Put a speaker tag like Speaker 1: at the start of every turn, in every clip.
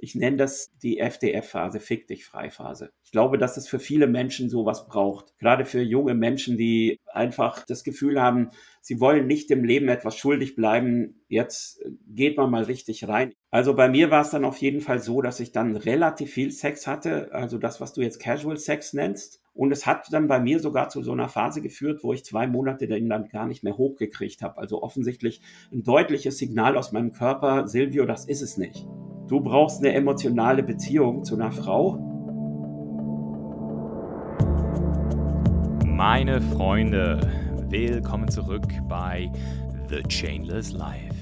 Speaker 1: Ich nenne das die FDF-Phase, Fick dich frei-Phase. Ich glaube, dass es für viele Menschen sowas braucht. Gerade für junge Menschen, die einfach das Gefühl haben, sie wollen nicht dem Leben etwas schuldig bleiben. Jetzt geht man mal richtig rein. Also bei mir war es dann auf jeden Fall so, dass ich dann relativ viel Sex hatte. Also das, was du jetzt Casual Sex nennst. Und es hat dann bei mir sogar zu so einer Phase geführt, wo ich zwei Monate den dann gar nicht mehr hochgekriegt habe. Also offensichtlich ein deutliches Signal aus meinem Körper, Silvio, das ist es nicht. Du brauchst eine emotionale Beziehung zu einer Frau.
Speaker 2: Meine Freunde, willkommen zurück bei The Chainless Life,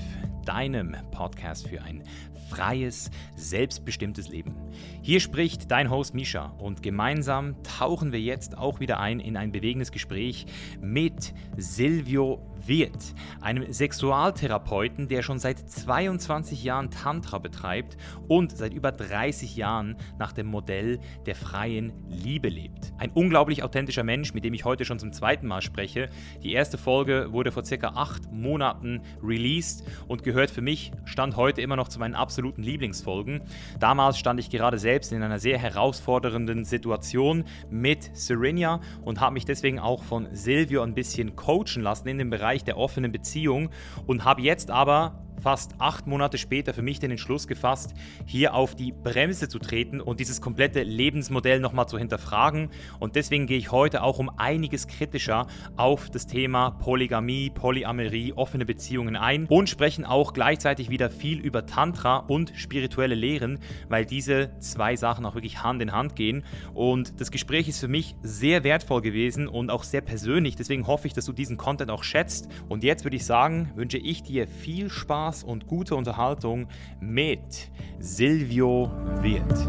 Speaker 2: deinem Podcast für ein freies, selbstbestimmtes Leben. Hier spricht dein Host Misha und gemeinsam tauchen wir jetzt auch wieder ein in ein bewegendes Gespräch mit Silvio Wirth, einem Sexualtherapeuten, der schon seit 22 Jahren Tantra betreibt und seit über 30 Jahren nach dem Modell der freien Liebe lebt. Ein unglaublich authentischer Mensch, mit dem ich heute schon zum zweiten Mal spreche. Die erste Folge wurde vor circa acht Monaten released und gehört für mich, stand heute immer noch zu meinen absoluten Lieblingsfolgen. Damals stand ich gerade selbst in einer sehr herausfordernden Situation mit Serenia und habe mich deswegen auch von Silvio ein bisschen coachen lassen in dem Bereich der offenen Beziehung und habe jetzt aber fast acht Monate später für mich den Entschluss gefasst, hier auf die Bremse zu treten und dieses komplette Lebensmodell nochmal zu hinterfragen. Und deswegen gehe ich heute auch um einiges kritischer auf das Thema Polygamie, Polyamorie, offene Beziehungen ein und sprechen auch gleichzeitig wieder viel über Tantra und spirituelle Lehren, weil diese zwei Sachen auch wirklich Hand in Hand gehen. Und das Gespräch ist für mich sehr wertvoll gewesen und auch sehr persönlich. Deswegen hoffe ich, dass du diesen Content auch schätzt. Und jetzt würde ich sagen, wünsche ich dir viel Spaß Spaß und gute Unterhaltung mit Silvio Wirth.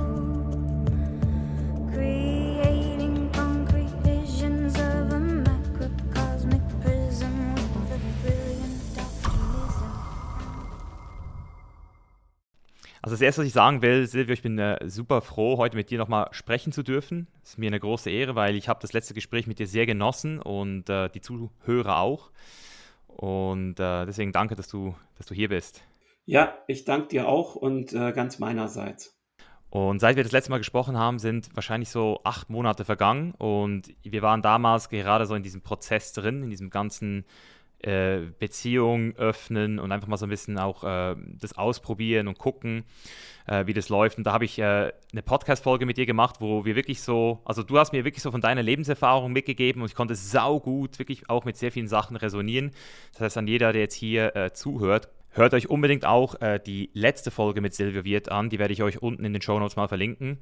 Speaker 2: Also das Erste, was ich sagen will, Silvio, ich bin äh, super froh, heute mit dir nochmal sprechen zu dürfen. Es ist mir eine große Ehre, weil ich habe das letzte Gespräch mit dir sehr genossen und äh, die Zuhörer auch. Und äh, deswegen danke, dass du, dass du hier bist.
Speaker 1: Ja, ich danke dir auch und äh, ganz meinerseits.
Speaker 2: Und seit wir das letzte Mal gesprochen haben, sind wahrscheinlich so acht Monate vergangen und wir waren damals gerade so in diesem Prozess drin, in diesem ganzen äh, Beziehung öffnen und einfach mal so ein bisschen auch äh, das ausprobieren und gucken, äh, wie das läuft. Und da habe ich äh, eine Podcast-Folge mit dir gemacht, wo wir wirklich so, also du hast mir wirklich so von deiner Lebenserfahrung mitgegeben und ich konnte sau gut wirklich auch mit sehr vielen Sachen resonieren. Das heißt, an jeder, der jetzt hier äh, zuhört, Hört euch unbedingt auch äh, die letzte Folge mit Silvio Wirt an, die werde ich euch unten in den Show Notes mal verlinken.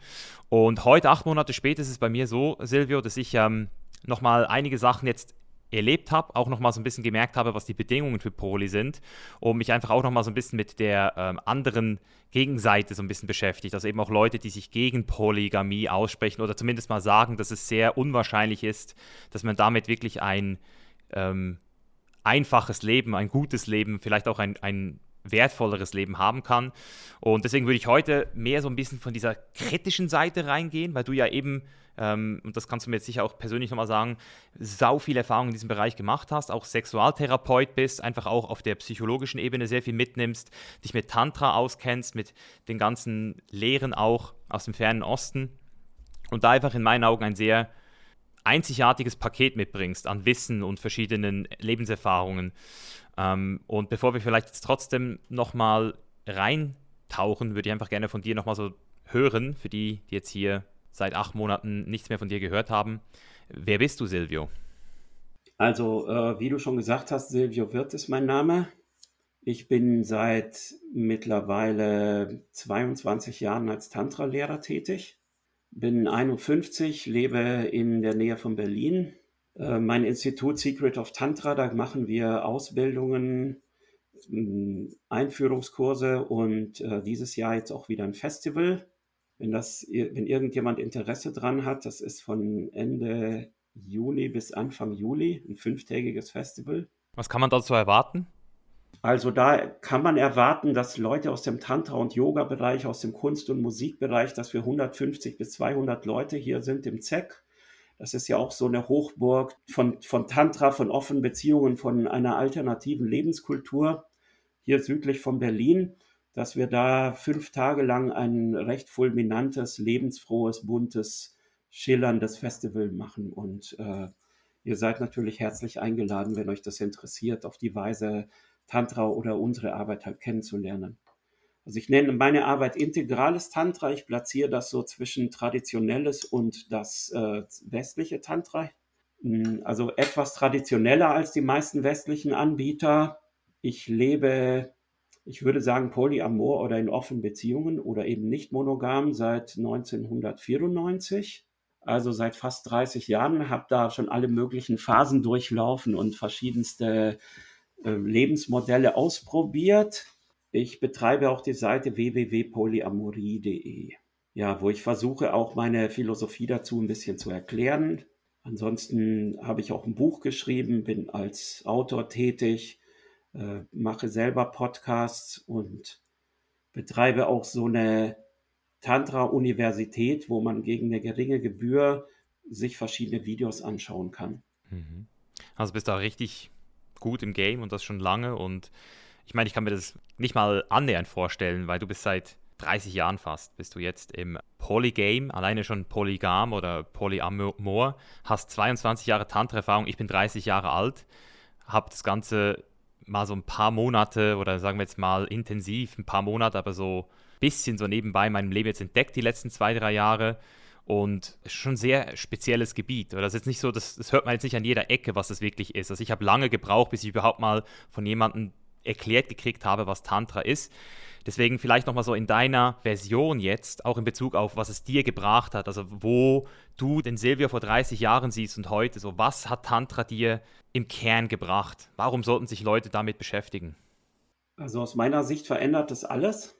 Speaker 2: Und heute, acht Monate später, ist es bei mir so, Silvio, dass ich ähm, nochmal einige Sachen jetzt erlebt habe, auch nochmal so ein bisschen gemerkt habe, was die Bedingungen für Poly sind und mich einfach auch nochmal so ein bisschen mit der ähm, anderen Gegenseite so ein bisschen beschäftigt. Also eben auch Leute, die sich gegen Polygamie aussprechen oder zumindest mal sagen, dass es sehr unwahrscheinlich ist, dass man damit wirklich ein ähm, einfaches Leben, ein gutes Leben, vielleicht auch ein, ein wertvolleres Leben haben kann. Und deswegen würde ich heute mehr so ein bisschen von dieser kritischen Seite reingehen, weil du ja eben ähm, und das kannst du mir jetzt sicher auch persönlich nochmal sagen, sau viel Erfahrung in diesem Bereich gemacht hast, auch Sexualtherapeut bist, einfach auch auf der psychologischen Ebene sehr viel mitnimmst, dich mit Tantra auskennst, mit den ganzen Lehren auch aus dem fernen Osten und da einfach in meinen Augen ein sehr einzigartiges Paket mitbringst an Wissen und verschiedenen Lebenserfahrungen. Ähm, und bevor wir vielleicht jetzt trotzdem nochmal reintauchen, würde ich einfach gerne von dir nochmal so hören, für die, die jetzt hier seit acht Monaten nichts mehr von dir gehört haben. Wer bist du, Silvio?
Speaker 1: Also, äh, wie du schon gesagt hast, Silvio Wirth ist mein Name. Ich bin seit mittlerweile 22 Jahren als Tantra-Lehrer tätig. Bin 51, lebe in der Nähe von Berlin. Äh, mein Institut Secret of Tantra, da machen wir Ausbildungen, Einführungskurse und äh, dieses Jahr jetzt auch wieder ein Festival wenn das, wenn irgendjemand Interesse dran hat, das ist von Ende Juni bis Anfang Juli ein fünftägiges Festival.
Speaker 2: Was kann man dazu erwarten?
Speaker 1: Also da kann man erwarten, dass Leute aus dem Tantra- und Yoga-Bereich, aus dem Kunst- und Musikbereich, dass wir 150 bis 200 Leute hier sind im ZEC. Das ist ja auch so eine Hochburg von, von Tantra, von offenen Beziehungen, von einer alternativen Lebenskultur hier südlich von Berlin. Dass wir da fünf Tage lang ein recht fulminantes, lebensfrohes, buntes, schillerndes Festival machen. Und äh, ihr seid natürlich herzlich eingeladen, wenn euch das interessiert, auf die Weise Tantra oder unsere Arbeit halt kennenzulernen. Also ich nenne meine Arbeit integrales Tantra. Ich platziere das so zwischen traditionelles und das äh, westliche Tantra. Hm, also etwas traditioneller als die meisten westlichen Anbieter. Ich lebe ich würde sagen, Polyamor oder in offenen Beziehungen oder eben nicht monogam seit 1994, also seit fast 30 Jahren, habe da schon alle möglichen Phasen durchlaufen und verschiedenste äh, Lebensmodelle ausprobiert. Ich betreibe auch die Seite www.polyamorie.de, ja, wo ich versuche auch meine Philosophie dazu ein bisschen zu erklären. Ansonsten habe ich auch ein Buch geschrieben, bin als Autor tätig äh, mache selber Podcasts und betreibe auch so eine Tantra-Universität, wo man gegen eine geringe Gebühr sich verschiedene Videos anschauen kann.
Speaker 2: Mhm. Also bist du auch richtig gut im Game und das schon lange und ich meine, ich kann mir das nicht mal annähernd vorstellen, weil du bist seit 30 Jahren fast, bist du jetzt im Polygame, alleine schon polygam oder polyamor, hast 22 Jahre Tantra-Erfahrung, ich bin 30 Jahre alt, habe das Ganze mal so ein paar Monate oder sagen wir jetzt mal intensiv, ein paar Monate, aber so ein bisschen so nebenbei in meinem Leben jetzt entdeckt, die letzten zwei, drei Jahre. Und es ist schon ein sehr spezielles Gebiet. Das ist jetzt nicht so, das, das hört man jetzt nicht an jeder Ecke, was das wirklich ist. Also ich habe lange gebraucht, bis ich überhaupt mal von jemandem erklärt gekriegt habe, was Tantra ist. Deswegen vielleicht nochmal so in deiner Version jetzt, auch in Bezug auf, was es dir gebracht hat, also wo du den Silvio vor 30 Jahren siehst und heute, so was hat Tantra dir im Kern gebracht? Warum sollten sich Leute damit beschäftigen?
Speaker 1: Also aus meiner Sicht verändert das alles.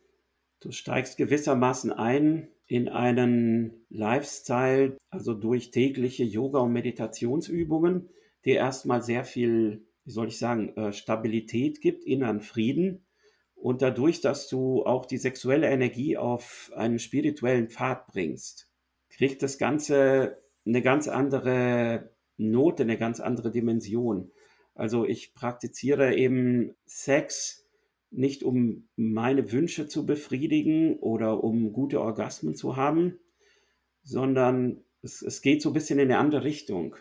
Speaker 1: Du steigst gewissermaßen ein in einen Lifestyle, also durch tägliche Yoga- und Meditationsübungen, die erstmal sehr viel, wie soll ich sagen, äh, Stabilität gibt, inneren Frieden und dadurch, dass du auch die sexuelle Energie auf einen spirituellen Pfad bringst, kriegt das Ganze eine ganz andere Note, eine ganz andere Dimension. Also ich praktiziere eben Sex nicht um meine Wünsche zu befriedigen oder um gute Orgasmen zu haben, sondern es, es geht so ein bisschen in eine andere Richtung.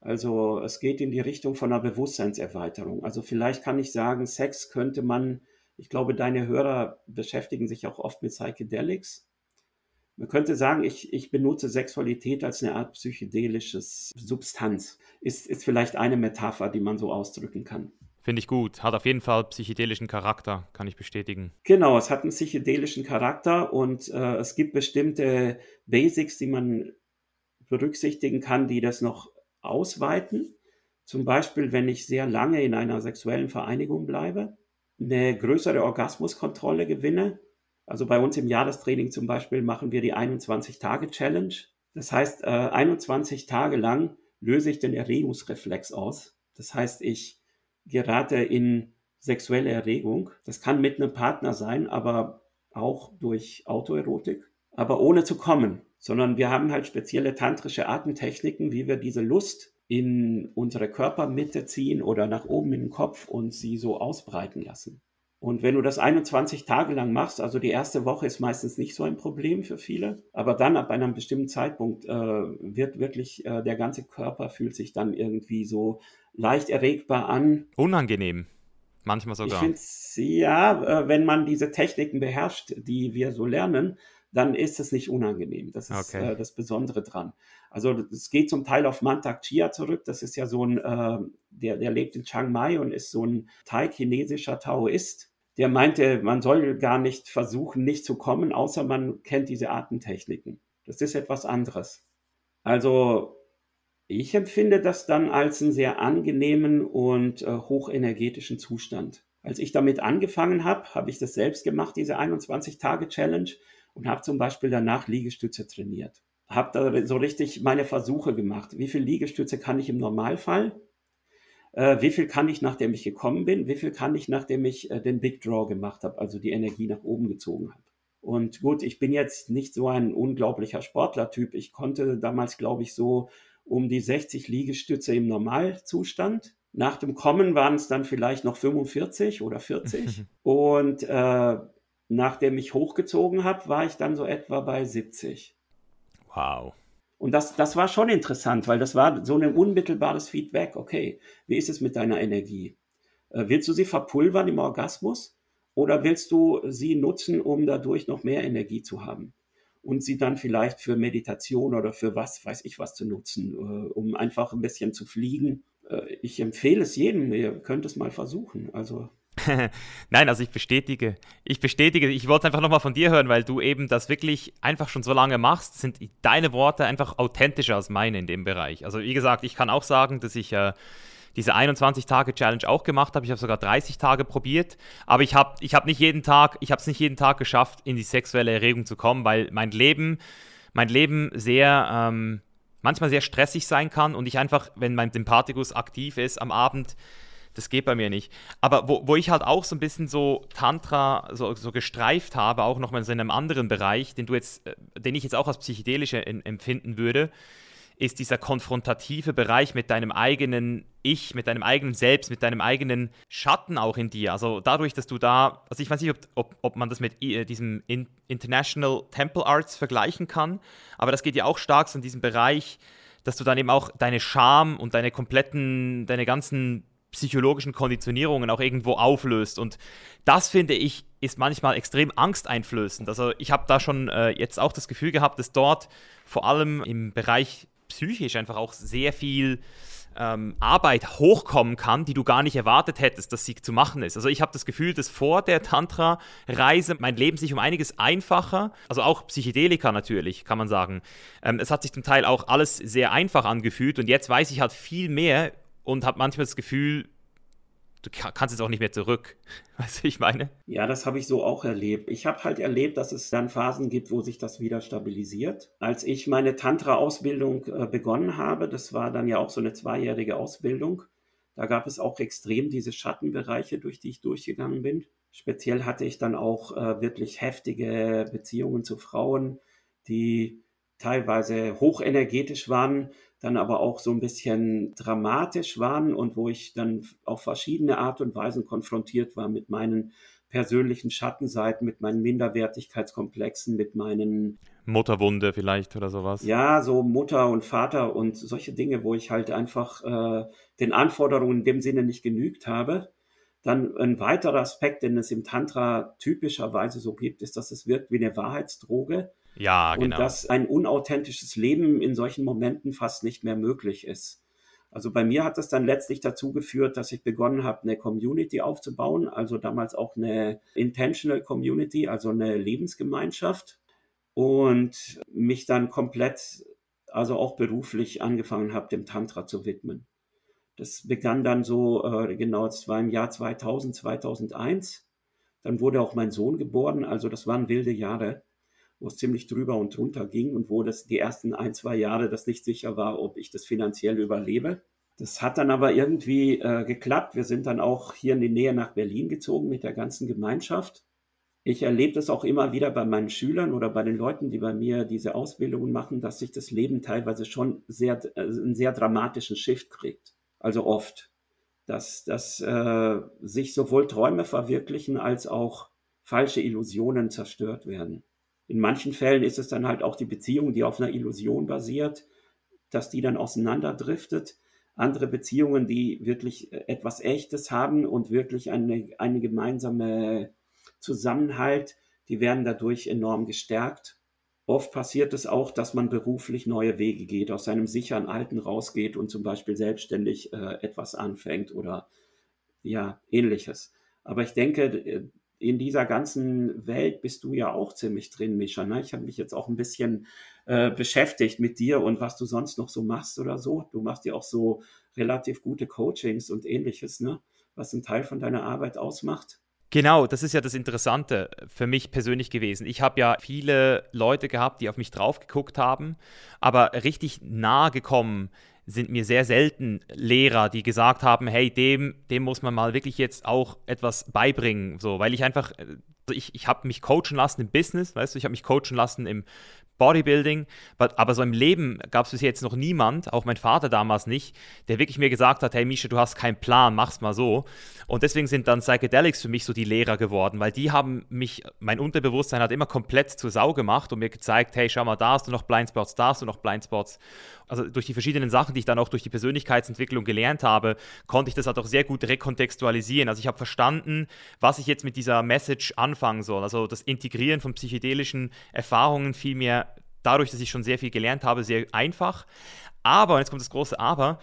Speaker 1: Also es geht in die Richtung von einer Bewusstseinserweiterung. Also vielleicht kann ich sagen, Sex könnte man ich glaube, deine Hörer beschäftigen sich auch oft mit Psychedelics. Man könnte sagen, ich, ich benutze Sexualität als eine Art psychedelisches Substanz. Ist, ist vielleicht eine Metapher, die man so ausdrücken kann.
Speaker 2: Finde ich gut. Hat auf jeden Fall psychedelischen Charakter, kann ich bestätigen.
Speaker 1: Genau, es hat einen psychedelischen Charakter und äh, es gibt bestimmte Basics, die man berücksichtigen kann, die das noch ausweiten. Zum Beispiel, wenn ich sehr lange in einer sexuellen Vereinigung bleibe, eine größere Orgasmuskontrolle gewinne. Also bei uns im Jahrestraining zum Beispiel machen wir die 21-Tage-Challenge. Das heißt, 21 äh, Tage lang löse ich den Erregungsreflex aus. Das heißt, ich gerate in sexuelle Erregung. Das kann mit einem Partner sein, aber auch durch Autoerotik, aber ohne zu kommen, sondern wir haben halt spezielle tantrische Atemtechniken, wie wir diese Lust in unsere Körpermitte ziehen oder nach oben in den Kopf und sie so ausbreiten lassen. Und wenn du das 21 Tage lang machst, also die erste Woche ist meistens nicht so ein Problem für viele, aber dann ab einem bestimmten Zeitpunkt äh, wird wirklich äh, der ganze Körper fühlt sich dann irgendwie so leicht erregbar an.
Speaker 2: Unangenehm. Manchmal sogar.
Speaker 1: Ich finde ja, äh, wenn man diese Techniken beherrscht, die wir so lernen, dann ist es nicht unangenehm. Das ist okay. äh, das Besondere dran. Also es geht zum Teil auf Mantak Chia zurück. Das ist ja so ein, äh, der, der lebt in Chiang Mai und ist so ein thai-chinesischer Taoist. Der meinte, man soll gar nicht versuchen, nicht zu kommen, außer man kennt diese Artentechniken. Das ist etwas anderes. Also ich empfinde das dann als einen sehr angenehmen und äh, hochenergetischen Zustand. Als ich damit angefangen habe, habe ich das selbst gemacht, diese 21-Tage-Challenge und habe zum Beispiel danach Liegestütze trainiert. Habe da so richtig meine Versuche gemacht. Wie viel Liegestütze kann ich im Normalfall? Äh, wie viel kann ich, nachdem ich gekommen bin? Wie viel kann ich, nachdem ich äh, den Big Draw gemacht habe, also die Energie nach oben gezogen habe? Und gut, ich bin jetzt nicht so ein unglaublicher Sportlertyp. Ich konnte damals, glaube ich, so um die 60 Liegestütze im Normalzustand. Nach dem Kommen waren es dann vielleicht noch 45 oder 40. Und äh, nachdem ich hochgezogen habe, war ich dann so etwa bei 70.
Speaker 2: Wow.
Speaker 1: Und das, das war schon interessant, weil das war so ein unmittelbares Feedback. Okay, wie ist es mit deiner Energie? Äh, willst du sie verpulvern im Orgasmus oder willst du sie nutzen, um dadurch noch mehr Energie zu haben? Und sie dann vielleicht für Meditation oder für was, weiß ich was zu nutzen, äh, um einfach ein bisschen zu fliegen. Äh, ich empfehle es jedem, ihr könnt es mal versuchen. Also
Speaker 2: Nein, also ich bestätige. Ich bestätige, ich wollte einfach nochmal von dir hören, weil du eben das wirklich einfach schon so lange machst, sind deine Worte einfach authentischer als meine in dem Bereich. Also wie gesagt, ich kann auch sagen, dass ich äh, diese 21-Tage-Challenge auch gemacht habe. Ich habe sogar 30 Tage probiert, aber ich habe ich hab nicht es nicht jeden Tag geschafft, in die sexuelle Erregung zu kommen, weil mein Leben, mein Leben sehr, ähm, manchmal sehr stressig sein kann und ich einfach, wenn mein Sympathikus aktiv ist am Abend, das geht bei mir nicht. Aber wo, wo ich halt auch so ein bisschen so Tantra so, so gestreift habe, auch nochmal in einem anderen Bereich, den du jetzt, äh, den ich jetzt auch als psychedelisch empfinden würde, ist dieser konfrontative Bereich mit deinem eigenen Ich, mit deinem eigenen Selbst, mit deinem eigenen Schatten auch in dir. Also dadurch, dass du da, also ich weiß nicht, ob, ob, ob man das mit äh, diesem in International Temple Arts vergleichen kann, aber das geht ja auch stark so in diesem Bereich, dass du dann eben auch deine Scham und deine kompletten, deine ganzen psychologischen Konditionierungen auch irgendwo auflöst. Und das finde ich ist manchmal extrem angsteinflößend. Also ich habe da schon äh, jetzt auch das Gefühl gehabt, dass dort vor allem im Bereich psychisch einfach auch sehr viel ähm, Arbeit hochkommen kann, die du gar nicht erwartet hättest, dass sie zu machen ist. Also ich habe das Gefühl, dass vor der Tantra-Reise mein Leben sich um einiges einfacher, also auch Psychedelika natürlich, kann man sagen. Ähm, es hat sich zum Teil auch alles sehr einfach angefühlt und jetzt weiß ich halt viel mehr und habe manchmal das Gefühl, du kannst jetzt auch nicht mehr zurück. Weißt du, ich meine?
Speaker 1: Ja, das habe ich so auch erlebt. Ich habe halt erlebt, dass es dann Phasen gibt, wo sich das wieder stabilisiert. Als ich meine Tantra-Ausbildung äh, begonnen habe, das war dann ja auch so eine zweijährige Ausbildung, da gab es auch extrem diese Schattenbereiche, durch die ich durchgegangen bin. Speziell hatte ich dann auch äh, wirklich heftige Beziehungen zu Frauen, die teilweise hochenergetisch waren, dann aber auch so ein bisschen dramatisch waren und wo ich dann auf verschiedene Art und Weisen konfrontiert war mit meinen persönlichen Schattenseiten, mit meinen Minderwertigkeitskomplexen, mit meinen
Speaker 2: Mutterwunde vielleicht oder sowas.
Speaker 1: Ja, so Mutter und Vater und solche Dinge, wo ich halt einfach äh, den Anforderungen in dem Sinne nicht genügt habe. Dann ein weiterer Aspekt, den es im Tantra typischerweise so gibt, ist, dass es wirkt wie eine Wahrheitsdroge.
Speaker 2: Ja,
Speaker 1: genau. Und dass ein unauthentisches Leben in solchen Momenten fast nicht mehr möglich ist. Also bei mir hat das dann letztlich dazu geführt, dass ich begonnen habe, eine Community aufzubauen, also damals auch eine Intentional Community, also eine Lebensgemeinschaft und mich dann komplett, also auch beruflich angefangen habe, dem Tantra zu widmen. Das begann dann so, äh, genau, es war im Jahr 2000, 2001. Dann wurde auch mein Sohn geboren, also das waren wilde Jahre wo es ziemlich drüber und drunter ging und wo das die ersten ein, zwei Jahre das nicht sicher war, ob ich das finanziell überlebe. Das hat dann aber irgendwie äh, geklappt. Wir sind dann auch hier in die Nähe nach Berlin gezogen mit der ganzen Gemeinschaft. Ich erlebe das auch immer wieder bei meinen Schülern oder bei den Leuten, die bei mir diese Ausbildungen machen, dass sich das Leben teilweise schon sehr, äh, einen sehr dramatischen Shift kriegt. Also oft. Dass, dass äh, sich sowohl Träume verwirklichen als auch falsche Illusionen zerstört werden. In manchen Fällen ist es dann halt auch die Beziehung, die auf einer Illusion basiert, dass die dann auseinanderdriftet. Andere Beziehungen, die wirklich äh, etwas Echtes haben und wirklich eine, eine gemeinsame Zusammenhalt, die werden dadurch enorm gestärkt. Oft passiert es auch, dass man beruflich neue Wege geht, aus seinem sicheren Alten rausgeht und zum Beispiel selbstständig äh, etwas anfängt oder ja, ähnliches. Aber ich denke, äh, in dieser ganzen Welt bist du ja auch ziemlich drin, Mischa. Ne? Ich habe mich jetzt auch ein bisschen äh, beschäftigt mit dir und was du sonst noch so machst oder so. Du machst ja auch so relativ gute Coachings und ähnliches, ne? was ein Teil von deiner Arbeit ausmacht.
Speaker 2: Genau, das ist ja das Interessante für mich persönlich gewesen. Ich habe ja viele Leute gehabt, die auf mich drauf geguckt haben, aber richtig nahe gekommen sind mir sehr selten Lehrer, die gesagt haben, hey, dem, dem muss man mal wirklich jetzt auch etwas beibringen, so, weil ich einfach, ich, ich habe mich coachen lassen im Business, weißt du, ich habe mich coachen lassen im Bodybuilding, aber so im Leben gab es bis jetzt noch niemand, auch mein Vater damals nicht, der wirklich mir gesagt hat, hey Misha, du hast keinen Plan, mach's mal so. Und deswegen sind dann Psychedelics für mich so die Lehrer geworden, weil die haben mich, mein Unterbewusstsein hat immer komplett zur Sau gemacht und mir gezeigt, hey, schau mal, da hast du noch Blindspots, da hast du noch Blindspots. Also durch die verschiedenen Sachen, die ich dann auch durch die Persönlichkeitsentwicklung gelernt habe, konnte ich das halt auch sehr gut rekontextualisieren. Also ich habe verstanden, was ich jetzt mit dieser Message anfangen soll. Also das Integrieren von psychedelischen Erfahrungen fiel mir dadurch, dass ich schon sehr viel gelernt habe, sehr einfach. Aber, und jetzt kommt das große Aber,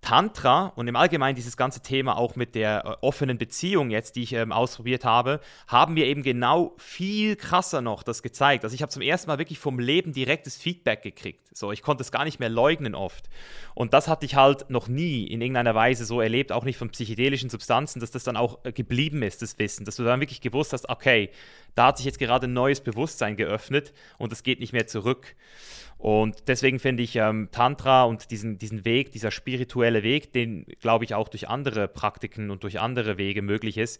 Speaker 2: Tantra und im Allgemeinen dieses ganze Thema auch mit der äh, offenen Beziehung jetzt, die ich ähm, ausprobiert habe, haben mir eben genau viel krasser noch das gezeigt. Also ich habe zum ersten Mal wirklich vom Leben direktes Feedback gekriegt. So, ich konnte es gar nicht mehr leugnen oft. Und das hatte ich halt noch nie in irgendeiner Weise so erlebt, auch nicht von psychedelischen Substanzen, dass das dann auch äh, geblieben ist, das Wissen, dass du dann wirklich gewusst hast, okay, da hat sich jetzt gerade ein neues Bewusstsein geöffnet und es geht nicht mehr zurück. Und deswegen finde ich ähm, Tantra und diesen, diesen Weg, dieser spirituelle Weg, den glaube ich auch durch andere Praktiken und durch andere Wege möglich ist,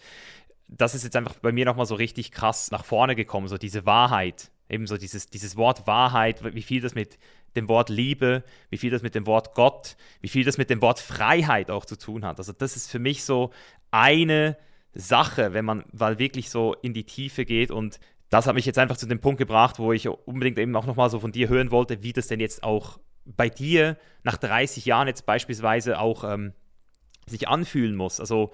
Speaker 2: das ist jetzt einfach bei mir nochmal so richtig krass nach vorne gekommen, so diese Wahrheit, eben so dieses, dieses Wort Wahrheit, wie viel das mit dem Wort Liebe, wie viel das mit dem Wort Gott, wie viel das mit dem Wort Freiheit auch zu tun hat. Also das ist für mich so eine Sache, wenn man mal wirklich so in die Tiefe geht und das hat mich jetzt einfach zu dem Punkt gebracht, wo ich unbedingt eben auch nochmal so von dir hören wollte, wie das denn jetzt auch bei dir nach 30 Jahren jetzt beispielsweise auch ähm, sich anfühlen muss. Also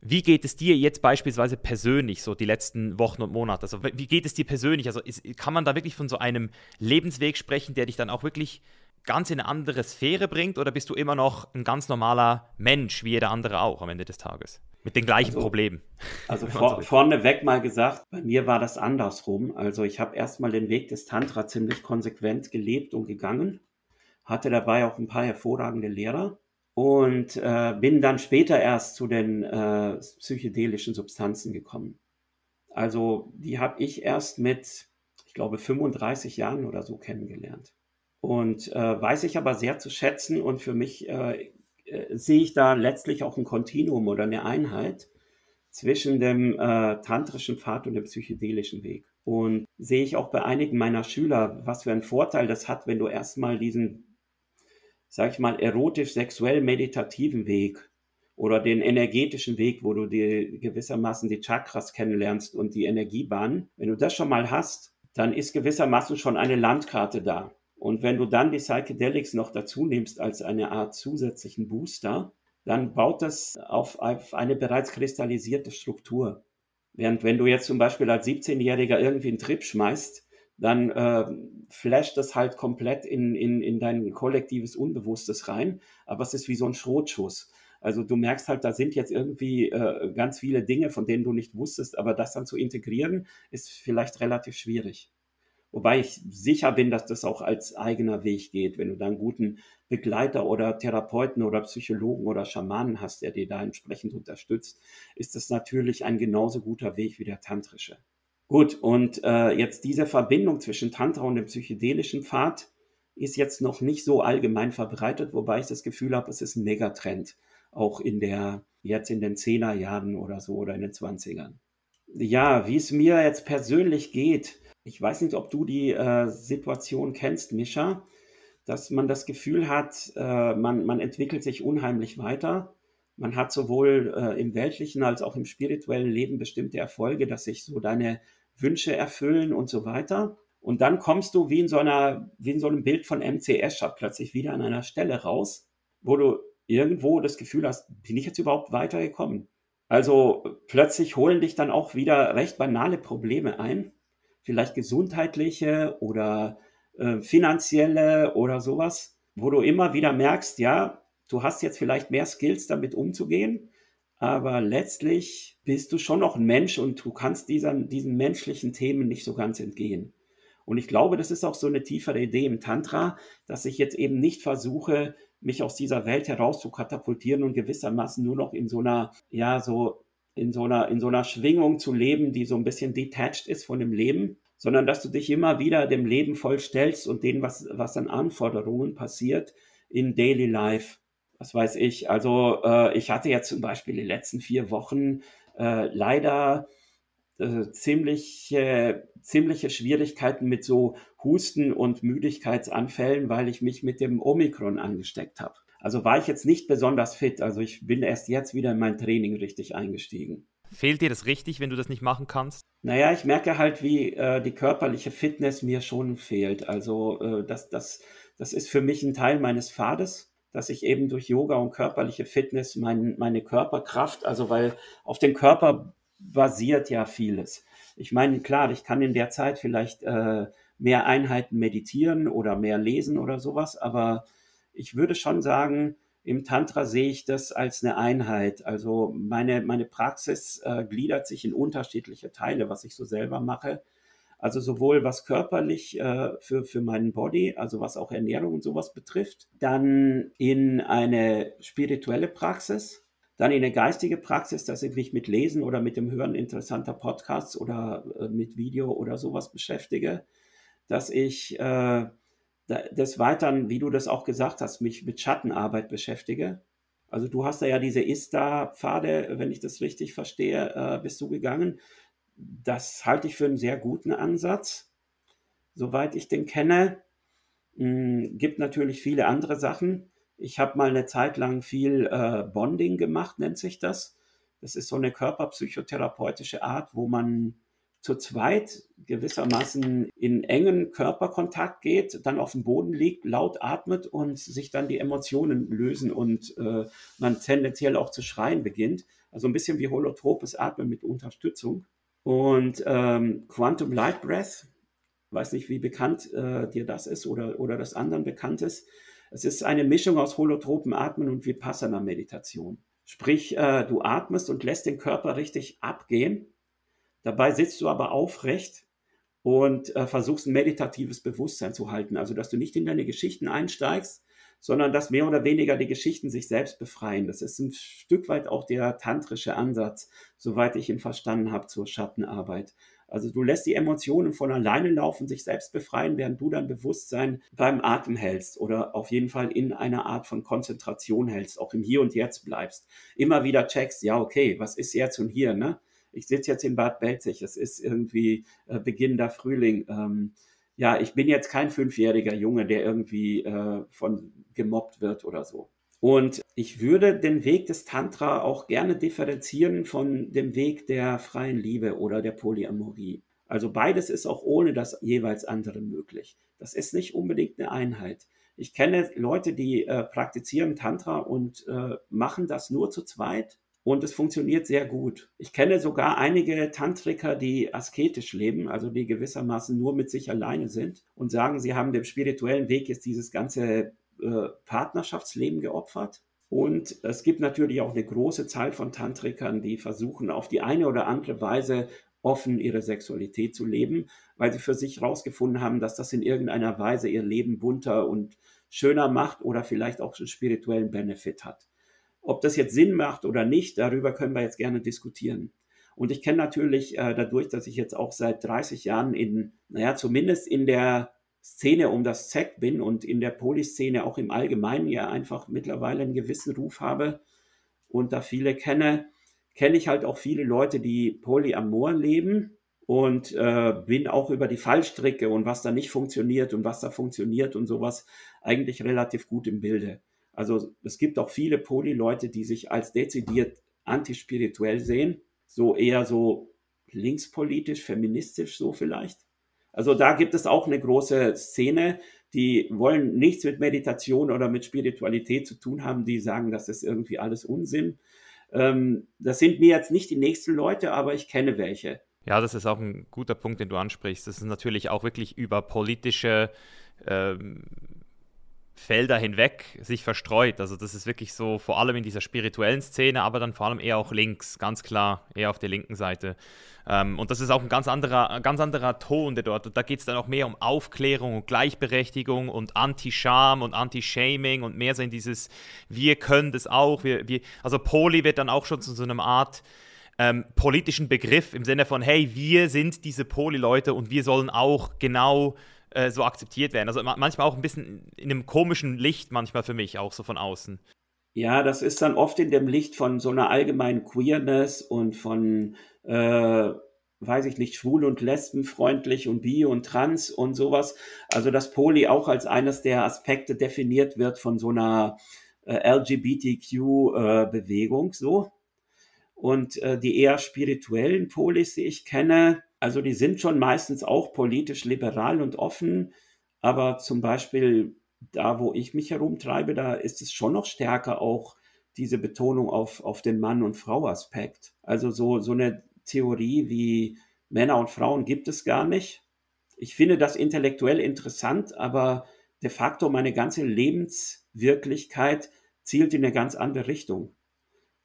Speaker 2: wie geht es dir jetzt beispielsweise persönlich, so die letzten Wochen und Monate? Also wie geht es dir persönlich? Also ist, kann man da wirklich von so einem Lebensweg sprechen, der dich dann auch wirklich ganz in eine andere Sphäre bringt? Oder bist du immer noch ein ganz normaler Mensch, wie jeder andere auch am Ende des Tages? Mit den gleichen
Speaker 1: also,
Speaker 2: Problemen.
Speaker 1: Also vor, vorneweg mal gesagt, bei mir war das andersrum. Also ich habe erstmal den Weg des Tantra ziemlich konsequent gelebt und gegangen, hatte dabei auch ein paar hervorragende Lehrer und äh, bin dann später erst zu den äh, psychedelischen Substanzen gekommen. Also die habe ich erst mit, ich glaube, 35 Jahren oder so kennengelernt. Und äh, weiß ich aber sehr zu schätzen und für mich äh, äh, sehe ich da letztlich auch ein Kontinuum oder eine Einheit zwischen dem äh, tantrischen Pfad und dem psychedelischen Weg. Und sehe ich auch bei einigen meiner Schüler, was für einen Vorteil das hat, wenn du erstmal diesen, sag ich mal, erotisch-sexuell-meditativen Weg oder den energetischen Weg, wo du dir gewissermaßen die Chakras kennenlernst und die Energiebahnen, wenn du das schon mal hast, dann ist gewissermaßen schon eine Landkarte da. Und wenn du dann die Psychedelics noch dazu nimmst als eine Art zusätzlichen Booster, dann baut das auf, auf eine bereits kristallisierte Struktur. Während wenn du jetzt zum Beispiel als 17-Jähriger irgendwie einen Trip schmeißt, dann äh, flasht das halt komplett in, in, in dein kollektives Unbewusstes rein. Aber es ist wie so ein Schrotschuss. Also du merkst halt, da sind jetzt irgendwie äh, ganz viele Dinge, von denen du nicht wusstest, aber das dann zu integrieren, ist vielleicht relativ schwierig. Wobei ich sicher bin, dass das auch als eigener Weg geht. Wenn du da einen guten Begleiter oder Therapeuten oder Psychologen oder Schamanen hast, der dir da entsprechend unterstützt, ist das natürlich ein genauso guter Weg wie der tantrische. Gut, und äh, jetzt diese Verbindung zwischen Tantra und dem psychedelischen Pfad ist jetzt noch nicht so allgemein verbreitet, wobei ich das Gefühl habe, es ist ein Megatrend, auch in der, jetzt in den Zehnerjahren oder so oder in den Zwanzigern. Ja, wie es mir jetzt persönlich geht, ich weiß nicht, ob du die äh, Situation kennst, Mischa, dass man das Gefühl hat, äh, man, man entwickelt sich unheimlich weiter. Man hat sowohl äh, im weltlichen als auch im spirituellen Leben bestimmte Erfolge, dass sich so deine Wünsche erfüllen und so weiter. Und dann kommst du wie in so einer, wie in so einem Bild von MC Escher plötzlich wieder an einer Stelle raus, wo du irgendwo das Gefühl hast, bin ich jetzt überhaupt weitergekommen? Also plötzlich holen dich dann auch wieder recht banale Probleme ein vielleicht gesundheitliche oder äh, finanzielle oder sowas, wo du immer wieder merkst, ja, du hast jetzt vielleicht mehr Skills damit umzugehen, aber letztlich bist du schon noch ein Mensch und du kannst diesen, diesen menschlichen Themen nicht so ganz entgehen. Und ich glaube, das ist auch so eine tiefere Idee im Tantra, dass ich jetzt eben nicht versuche, mich aus dieser Welt heraus zu katapultieren und gewissermaßen nur noch in so einer, ja, so in so einer, in so einer Schwingung zu leben, die so ein bisschen detached ist von dem Leben, sondern dass du dich immer wieder dem Leben vollstellst und dem, was, was an Anforderungen passiert in Daily Life. Was weiß ich. Also äh, ich hatte jetzt zum Beispiel die letzten vier Wochen äh, leider äh, ziemliche, ziemliche Schwierigkeiten mit so Husten und Müdigkeitsanfällen, weil ich mich mit dem Omikron angesteckt habe. Also war ich jetzt nicht besonders fit. Also ich bin erst jetzt wieder in mein Training richtig eingestiegen.
Speaker 2: Fehlt dir das richtig, wenn du das nicht machen kannst?
Speaker 1: Naja, ich merke halt, wie äh, die körperliche Fitness mir schon fehlt. Also äh, das, das, das ist für mich ein Teil meines Pfades, dass ich eben durch Yoga und körperliche Fitness mein, meine Körperkraft, also weil auf den Körper basiert ja vieles. Ich meine, klar, ich kann in der Zeit vielleicht äh, mehr Einheiten meditieren oder mehr lesen oder sowas, aber ich würde schon sagen, im Tantra sehe ich das als eine Einheit. Also meine, meine Praxis äh, gliedert sich in unterschiedliche Teile, was ich so selber mache. Also sowohl was körperlich äh, für, für meinen Body, also was auch Ernährung und sowas betrifft, dann in eine spirituelle Praxis, dann in eine geistige Praxis, dass ich mich mit Lesen oder mit dem Hören interessanter Podcasts oder äh, mit Video oder sowas beschäftige, dass ich äh, des Weiteren, wie du das auch gesagt hast, mich mit Schattenarbeit beschäftige. Also du hast da ja diese ISTA-Pfade, wenn ich das richtig verstehe, äh, bist du gegangen. Das halte ich für einen sehr guten Ansatz, soweit ich den kenne. Hm, gibt natürlich viele andere Sachen. Ich habe mal eine Zeit lang viel äh, Bonding gemacht, nennt sich das. Das ist so eine körperpsychotherapeutische Art, wo man zu zweit gewissermaßen in engen Körperkontakt geht, dann auf dem Boden liegt, laut atmet und sich dann die Emotionen lösen und äh, man tendenziell auch zu schreien beginnt. Also ein bisschen wie holotropes Atmen mit Unterstützung. Und ähm, Quantum Light Breath, weiß nicht, wie bekannt äh, dir das ist oder, oder das anderen bekannt ist. Es ist eine Mischung aus holotropen Atmen und Vipassana-Meditation. Sprich, äh, du atmest und lässt den Körper richtig abgehen Dabei sitzt du aber aufrecht und äh, versuchst ein meditatives Bewusstsein zu halten. Also, dass du nicht in deine Geschichten einsteigst, sondern dass mehr oder weniger die Geschichten sich selbst befreien. Das ist ein Stück weit auch der tantrische Ansatz, soweit ich ihn verstanden habe, zur Schattenarbeit. Also du lässt die Emotionen von alleine laufen, sich selbst befreien, während du dein Bewusstsein beim Atem hältst oder auf jeden Fall in einer Art von Konzentration hältst, auch im Hier und Jetzt bleibst. Immer wieder checkst, ja, okay, was ist jetzt und hier, ne? ich sitze jetzt in Bad Belzig, es ist irgendwie äh, beginnender Frühling. Ähm, ja, ich bin jetzt kein fünfjähriger Junge, der irgendwie äh, von gemobbt wird oder so. Und ich würde den Weg des Tantra auch gerne differenzieren von dem Weg der freien Liebe oder der Polyamorie. Also beides ist auch ohne das jeweils andere möglich. Das ist nicht unbedingt eine Einheit. Ich kenne Leute, die äh, praktizieren Tantra und äh, machen das nur zu zweit und es funktioniert sehr gut. Ich kenne sogar einige Tantriker, die asketisch leben, also die gewissermaßen nur mit sich alleine sind und sagen, sie haben dem spirituellen Weg jetzt dieses ganze äh, Partnerschaftsleben geopfert. Und es gibt natürlich auch eine große Zahl von Tantrikern, die versuchen, auf die eine oder andere Weise offen ihre Sexualität zu leben, weil sie für sich herausgefunden haben, dass das in irgendeiner Weise ihr Leben bunter und schöner macht oder vielleicht auch einen spirituellen Benefit hat. Ob das jetzt Sinn macht oder nicht, darüber können wir jetzt gerne diskutieren. Und ich kenne natürlich äh, dadurch, dass ich jetzt auch seit 30 Jahren in, naja, zumindest in der Szene um das ZEC bin und in der Polyszene auch im Allgemeinen ja einfach mittlerweile einen gewissen Ruf habe und da viele kenne, kenne ich halt auch viele Leute, die polyamor leben und äh, bin auch über die Fallstricke und was da nicht funktioniert und was da funktioniert und sowas eigentlich relativ gut im Bilde. Also es gibt auch viele Poly-Leute, die sich als dezidiert antispirituell sehen, so eher so linkspolitisch, feministisch so vielleicht. Also da gibt es auch eine große Szene, die wollen nichts mit Meditation oder mit Spiritualität zu tun haben, die sagen, das ist irgendwie alles Unsinn. Ähm, das sind mir jetzt nicht die nächsten Leute, aber ich kenne welche.
Speaker 2: Ja, das ist auch ein guter Punkt, den du ansprichst. Das ist natürlich auch wirklich über politische ähm, Felder hinweg sich verstreut. Also das ist wirklich so, vor allem in dieser spirituellen Szene, aber dann vor allem eher auch links, ganz klar, eher auf der linken Seite. Ähm, und das ist auch ein ganz anderer, ganz anderer Ton, der dort, da geht es dann auch mehr um Aufklärung und Gleichberechtigung und Anti-Scham und Anti-Shaming und mehr so in dieses, wir können das auch, wir, wir, also Poli wird dann auch schon zu so einer Art, ähm, politischen Begriff im Sinne von, hey, wir sind diese Poli-Leute und wir sollen auch genau äh, so akzeptiert werden. Also manchmal auch ein bisschen in einem komischen Licht, manchmal für mich auch so von außen.
Speaker 1: Ja, das ist dann oft in dem Licht von so einer allgemeinen Queerness und von äh, weiß ich nicht, schwul und lesbenfreundlich und bi und trans und sowas. Also dass Poly auch als eines der Aspekte definiert wird von so einer äh, LGBTQ-Bewegung, äh, so. Und äh, die eher spirituellen Polis, die ich kenne, also die sind schon meistens auch politisch liberal und offen, aber zum Beispiel da, wo ich mich herumtreibe, da ist es schon noch stärker auch diese Betonung auf, auf den Mann- und Frau-Aspekt. Also so, so eine Theorie wie Männer und Frauen gibt es gar nicht. Ich finde das intellektuell interessant, aber de facto meine ganze Lebenswirklichkeit zielt in eine ganz andere Richtung.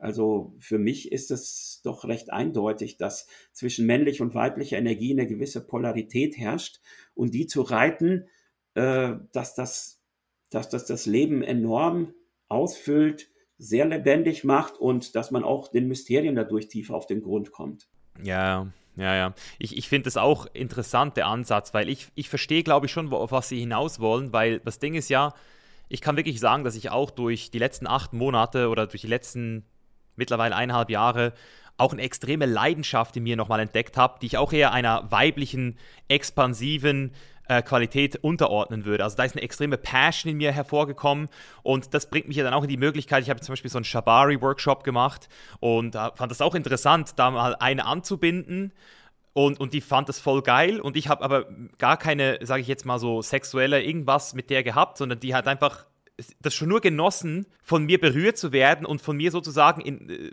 Speaker 1: Also für mich ist es doch recht eindeutig, dass zwischen männlich und weiblicher Energie eine gewisse Polarität herrscht und die zu reiten, äh, dass, das, dass das das Leben enorm ausfüllt, sehr lebendig macht und dass man auch den Mysterien dadurch tiefer auf den Grund kommt.
Speaker 2: Ja, ja, ja. Ich, ich finde das auch interessant, der Ansatz, weil ich, ich verstehe, glaube ich, schon, auf was sie hinaus wollen, weil das Ding ist ja, ich kann wirklich sagen, dass ich auch durch die letzten acht Monate oder durch die letzten mittlerweile eineinhalb Jahre auch eine extreme Leidenschaft in mir nochmal entdeckt habe, die ich auch eher einer weiblichen, expansiven, äh, Qualität unterordnen würde. Also da ist eine extreme Passion in mir hervorgekommen und das bringt mich ja dann auch in die Möglichkeit, ich habe zum Beispiel so einen Shabari-Workshop gemacht und äh, fand das auch interessant, da mal eine anzubinden und, und die fand das voll geil und ich habe aber gar keine, sage ich jetzt mal so, sexuelle irgendwas mit der gehabt, sondern die hat einfach das schon nur genossen, von mir berührt zu werden und von mir sozusagen in, äh,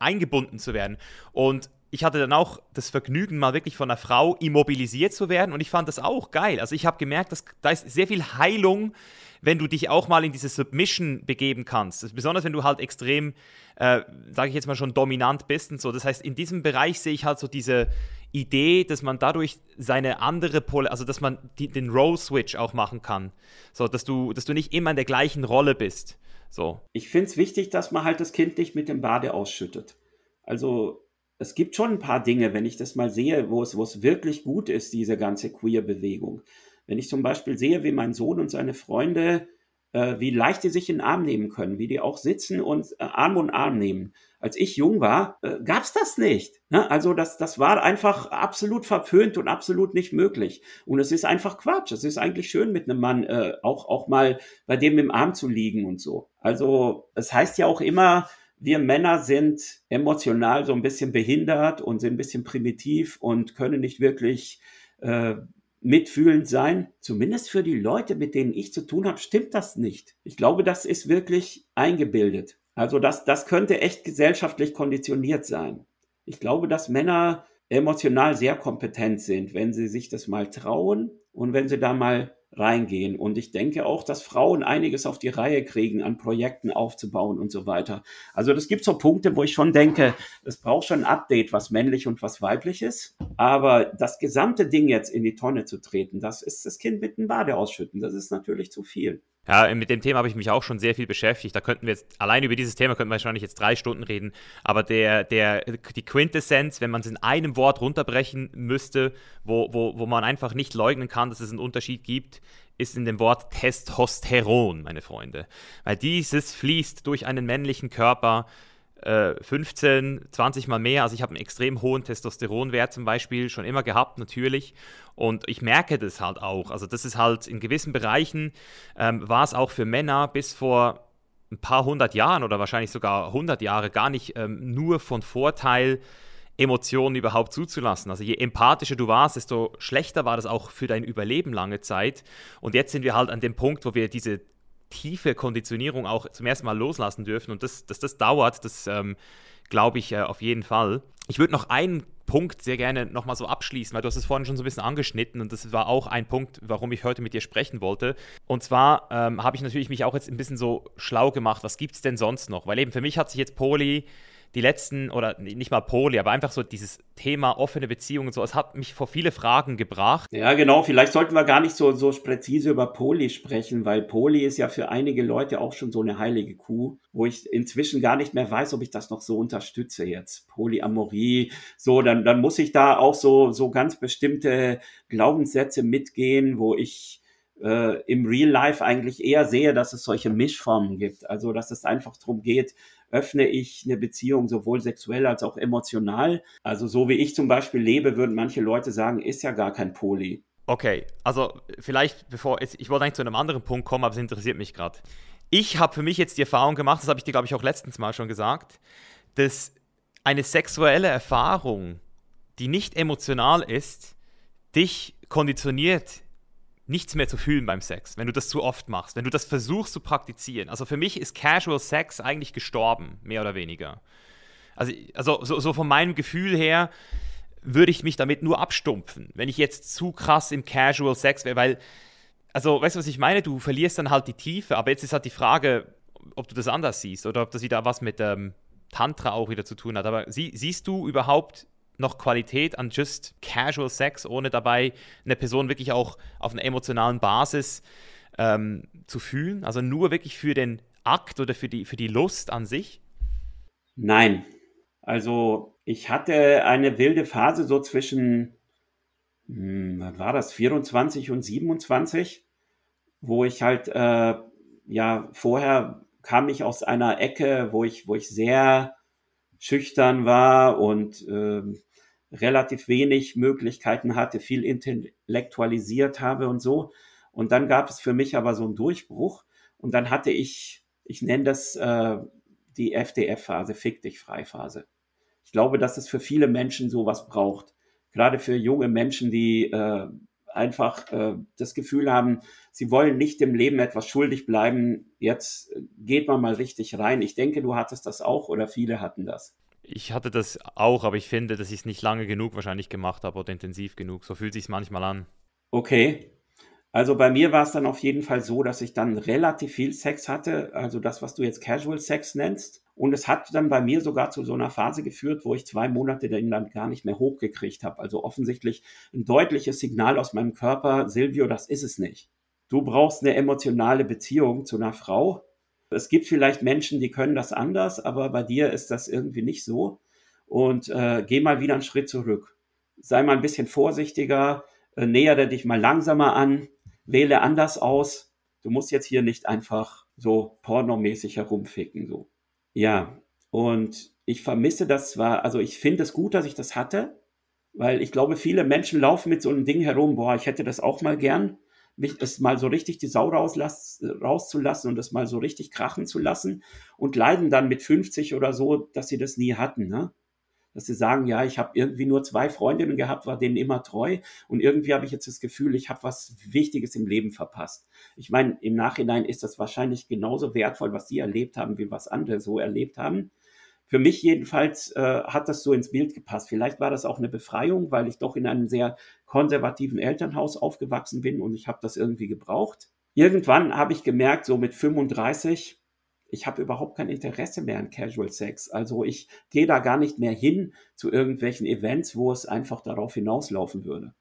Speaker 2: eingebunden zu werden. Und ich hatte dann auch das Vergnügen, mal wirklich von einer Frau immobilisiert zu werden und ich fand das auch geil. Also ich habe gemerkt, dass da ist sehr viel Heilung, wenn du dich auch mal in diese Submission begeben kannst. Besonders wenn du halt extrem, äh, sage ich jetzt mal schon, dominant bist und so. Das heißt, in diesem Bereich sehe ich halt so diese Idee, dass man dadurch seine andere Pole, also dass man die, den Role-Switch auch machen kann. So, dass du, dass du nicht immer in der gleichen Rolle bist. So.
Speaker 1: Ich finde es wichtig, dass man halt das Kind nicht mit dem Bade ausschüttet. Also es gibt schon ein paar Dinge, wenn ich das mal sehe, wo es, wo es wirklich gut ist, diese ganze Queer-Bewegung. Wenn ich zum Beispiel sehe, wie mein Sohn und seine Freunde, äh, wie leicht die sich in den Arm nehmen können, wie die auch sitzen und äh, Arm und Arm nehmen. Als ich jung war, äh, gab's das nicht. Ne? Also das, das war einfach absolut verpönt und absolut nicht möglich. Und es ist einfach Quatsch. Es ist eigentlich schön, mit einem Mann äh, auch, auch mal bei dem im Arm zu liegen und so. Also es heißt ja auch immer, wir Männer sind emotional so ein bisschen behindert und sind ein bisschen primitiv und können nicht wirklich äh, mitfühlend sein. Zumindest für die Leute, mit denen ich zu tun habe, stimmt das nicht. Ich glaube, das ist wirklich eingebildet. Also das, das könnte echt gesellschaftlich konditioniert sein. Ich glaube, dass Männer emotional sehr kompetent sind, wenn sie sich das mal trauen und wenn sie da mal reingehen. Und ich denke auch, dass Frauen einiges auf die Reihe kriegen, an Projekten aufzubauen und so weiter. Also das gibt so Punkte, wo ich schon denke, es braucht schon ein Update, was männlich und was weiblich ist. Aber das gesamte Ding jetzt in die Tonne zu treten, das ist das Kind mit dem Bade ausschütten. Das ist natürlich zu viel.
Speaker 2: Ja, mit dem Thema habe ich mich auch schon sehr viel beschäftigt. Da könnten wir jetzt, allein über dieses Thema könnten wir wahrscheinlich jetzt drei Stunden reden. Aber der, der, die Quintessenz, wenn man es in einem Wort runterbrechen müsste, wo, wo, wo man einfach nicht leugnen kann, dass es einen Unterschied gibt, ist in dem Wort Testosteron, meine Freunde. Weil dieses fließt durch einen männlichen Körper 15, äh, 20 Mal mehr. Also ich habe einen extrem hohen Testosteronwert zum Beispiel schon immer gehabt, natürlich. Und ich merke das halt auch. Also das ist halt in gewissen Bereichen, ähm, war es auch für Männer bis vor ein paar hundert Jahren oder wahrscheinlich sogar 100 Jahre gar nicht ähm, nur von Vorteil, Emotionen überhaupt zuzulassen. Also je empathischer du warst, desto schlechter war das auch für dein Überleben lange Zeit. Und jetzt sind wir halt an dem Punkt, wo wir diese tiefe Konditionierung auch zum ersten Mal loslassen dürfen. Und das, dass das dauert, das ähm, glaube ich äh, auf jeden Fall. Ich würde noch einen Punkt sehr gerne nochmal so abschließen, weil du hast es vorhin schon so ein bisschen angeschnitten und das war auch ein Punkt, warum ich heute mit dir sprechen wollte. Und zwar ähm, habe ich natürlich mich auch jetzt ein bisschen so schlau gemacht, was gibt es denn sonst noch? Weil eben für mich hat sich jetzt Poli die letzten, oder nicht mal Poli, aber einfach so dieses Thema offene Beziehungen, so, es hat mich vor viele Fragen gebracht.
Speaker 1: Ja, genau, vielleicht sollten wir gar nicht so, so präzise über Poli sprechen, weil Poli ist ja für einige Leute auch schon so eine heilige Kuh, wo ich inzwischen gar nicht mehr weiß, ob ich das noch so unterstütze jetzt. Polyamorie, so, dann, dann muss ich da auch so, so ganz bestimmte Glaubenssätze mitgehen, wo ich äh, im Real Life eigentlich eher sehe, dass es solche Mischformen gibt. Also dass es einfach darum geht, öffne ich eine Beziehung sowohl sexuell als auch emotional. Also so wie ich zum Beispiel lebe, würden manche Leute sagen, ist ja gar kein Poly.
Speaker 2: Okay, also vielleicht bevor, ich wollte eigentlich zu einem anderen Punkt kommen, aber es interessiert mich gerade. Ich habe für mich jetzt die Erfahrung gemacht, das habe ich dir, glaube ich, auch letztens mal schon gesagt, dass eine sexuelle Erfahrung, die nicht emotional ist, dich konditioniert, nichts mehr zu fühlen beim Sex, wenn du das zu oft machst, wenn du das versuchst zu praktizieren. Also für mich ist Casual Sex eigentlich gestorben, mehr oder weniger. Also, also so, so von meinem Gefühl her würde ich mich damit nur abstumpfen, wenn ich jetzt zu krass im Casual Sex wäre, weil, also weißt du, was ich meine? Du verlierst dann halt die Tiefe, aber jetzt ist halt die Frage, ob du das anders siehst oder ob das wieder was mit ähm, Tantra auch wieder zu tun hat. Aber sie, siehst du überhaupt noch Qualität an just Casual Sex, ohne dabei eine Person wirklich auch auf einer emotionalen Basis ähm, zu fühlen? Also nur wirklich für den Akt oder für die, für die Lust an sich?
Speaker 1: Nein. Also ich hatte eine wilde Phase so zwischen, hm, was war das, 24 und 27, wo ich halt, äh, ja, vorher kam ich aus einer Ecke, wo ich, wo ich sehr schüchtern war und äh, relativ wenig Möglichkeiten hatte, viel intellektualisiert habe und so. Und dann gab es für mich aber so einen Durchbruch. Und dann hatte ich, ich nenne das äh, die FDF-Phase, Fick dich frei-Phase. Ich glaube, dass es für viele Menschen sowas braucht. Gerade für junge Menschen, die äh, einfach äh, das Gefühl haben, sie wollen nicht dem Leben etwas schuldig bleiben. Jetzt geht man mal richtig rein. Ich denke, du hattest das auch oder viele hatten das.
Speaker 2: Ich hatte das auch, aber ich finde, dass ich es nicht lange genug wahrscheinlich gemacht habe oder intensiv genug. So fühlt sich manchmal an.
Speaker 1: Okay. Also bei mir war es dann auf jeden Fall so, dass ich dann relativ viel Sex hatte, also das, was du jetzt Casual Sex nennst. Und es hat dann bei mir sogar zu so einer Phase geführt, wo ich zwei Monate den dann gar nicht mehr hochgekriegt habe. Also offensichtlich ein deutliches Signal aus meinem Körper, Silvio, das ist es nicht. Du brauchst eine emotionale Beziehung zu einer Frau, es gibt vielleicht Menschen, die können das anders, aber bei dir ist das irgendwie nicht so. Und äh, geh mal wieder einen Schritt zurück. Sei mal ein bisschen vorsichtiger, äh, nähere dich mal langsamer an, wähle anders aus. Du musst jetzt hier nicht einfach so pornomäßig herumficken. So. Ja, und ich vermisse das zwar, also ich finde es gut, dass ich das hatte, weil ich glaube, viele Menschen laufen mit so einem Ding herum, boah, ich hätte das auch mal gern es mal so richtig die Sau rauszulassen und es mal so richtig krachen zu lassen und leiden dann mit 50 oder so, dass sie das nie hatten, ne? Dass sie sagen, ja, ich habe irgendwie nur zwei Freundinnen gehabt, war denen immer treu und irgendwie habe ich jetzt das Gefühl, ich habe was Wichtiges im Leben verpasst. Ich meine, im Nachhinein ist das wahrscheinlich genauso wertvoll, was sie erlebt haben, wie was andere so erlebt haben für mich jedenfalls äh, hat das so ins Bild gepasst. Vielleicht war das auch eine Befreiung, weil ich doch in einem sehr konservativen Elternhaus aufgewachsen bin und ich habe das irgendwie gebraucht. Irgendwann habe ich gemerkt, so mit 35, ich habe überhaupt kein Interesse mehr an Casual Sex. Also ich gehe da gar nicht mehr hin zu irgendwelchen Events, wo es einfach darauf hinauslaufen würde.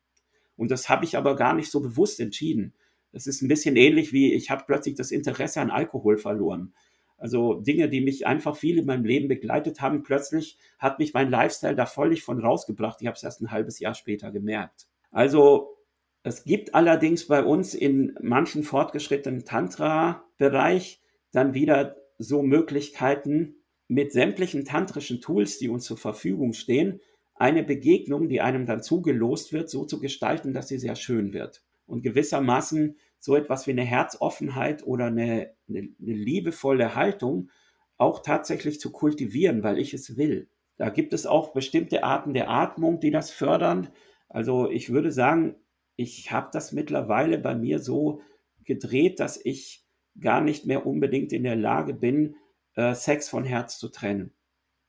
Speaker 1: Und das habe ich aber gar nicht so bewusst entschieden. Es ist ein bisschen ähnlich wie ich habe plötzlich das Interesse an Alkohol verloren. Also Dinge, die mich einfach viel in meinem Leben begleitet haben. Plötzlich hat mich mein Lifestyle da völlig von rausgebracht. Ich habe es erst ein halbes Jahr später gemerkt. Also es gibt allerdings bei uns in manchen fortgeschrittenen Tantra-Bereich dann wieder so Möglichkeiten mit sämtlichen tantrischen Tools, die uns zur Verfügung stehen, eine Begegnung, die einem dann zugelost wird, so zu gestalten, dass sie sehr schön wird. Und gewissermaßen so etwas wie eine Herzoffenheit oder eine, eine, eine liebevolle Haltung auch tatsächlich zu kultivieren, weil ich es will. Da gibt es auch bestimmte Arten der Atmung, die das fördern. Also ich würde sagen, ich habe das mittlerweile bei mir so gedreht, dass ich gar nicht mehr unbedingt in der Lage bin, äh, Sex von Herz zu trennen.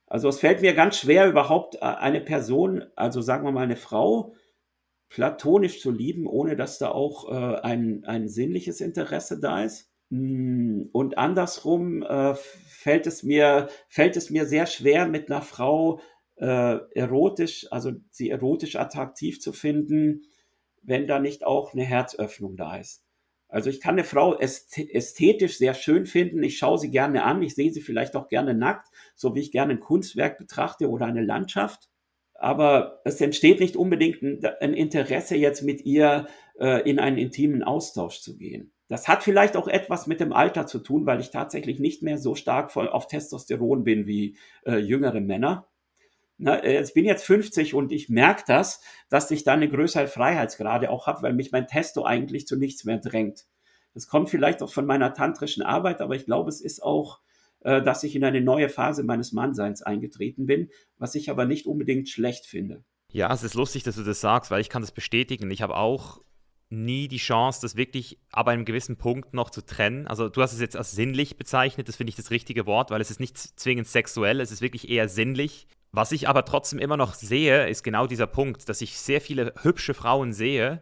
Speaker 1: Also es fällt mir ganz schwer, überhaupt äh, eine Person, also sagen wir mal eine Frau, platonisch zu lieben, ohne dass da auch äh, ein, ein sinnliches Interesse da ist. Mm, und andersrum fällt es mir fällt es mir sehr schwer mit einer Frau äh, erotisch, also sie erotisch attraktiv zu finden, wenn da nicht auch eine Herzöffnung da ist. Also ich kann eine Frau ästhetisch sehr schön finden, ich schaue sie gerne an, ich sehe sie vielleicht auch gerne nackt, so wie ich gerne ein Kunstwerk betrachte oder eine Landschaft aber es entsteht nicht unbedingt ein, ein Interesse jetzt mit ihr äh, in einen intimen Austausch zu gehen. Das hat vielleicht auch etwas mit dem Alter zu tun, weil ich tatsächlich nicht mehr so stark auf Testosteron bin wie äh, jüngere Männer. Äh, ich bin jetzt 50 und ich merke das, dass ich da eine größere Freiheitsgrade auch habe, weil mich mein Testo eigentlich zu nichts mehr drängt. Das kommt vielleicht auch von meiner tantrischen Arbeit, aber ich glaube, es ist auch, äh, dass ich in eine neue Phase meines Mannseins eingetreten bin, was ich aber nicht unbedingt schlecht finde.
Speaker 2: Ja, es ist lustig, dass du das sagst, weil ich kann das bestätigen. Ich habe auch nie die Chance, das wirklich ab einem gewissen Punkt noch zu trennen. Also du hast es jetzt als sinnlich bezeichnet, das finde ich das richtige Wort, weil es ist nicht zwingend sexuell, es ist wirklich eher sinnlich. Was ich aber trotzdem immer noch sehe, ist genau dieser Punkt, dass ich sehr viele hübsche Frauen sehe,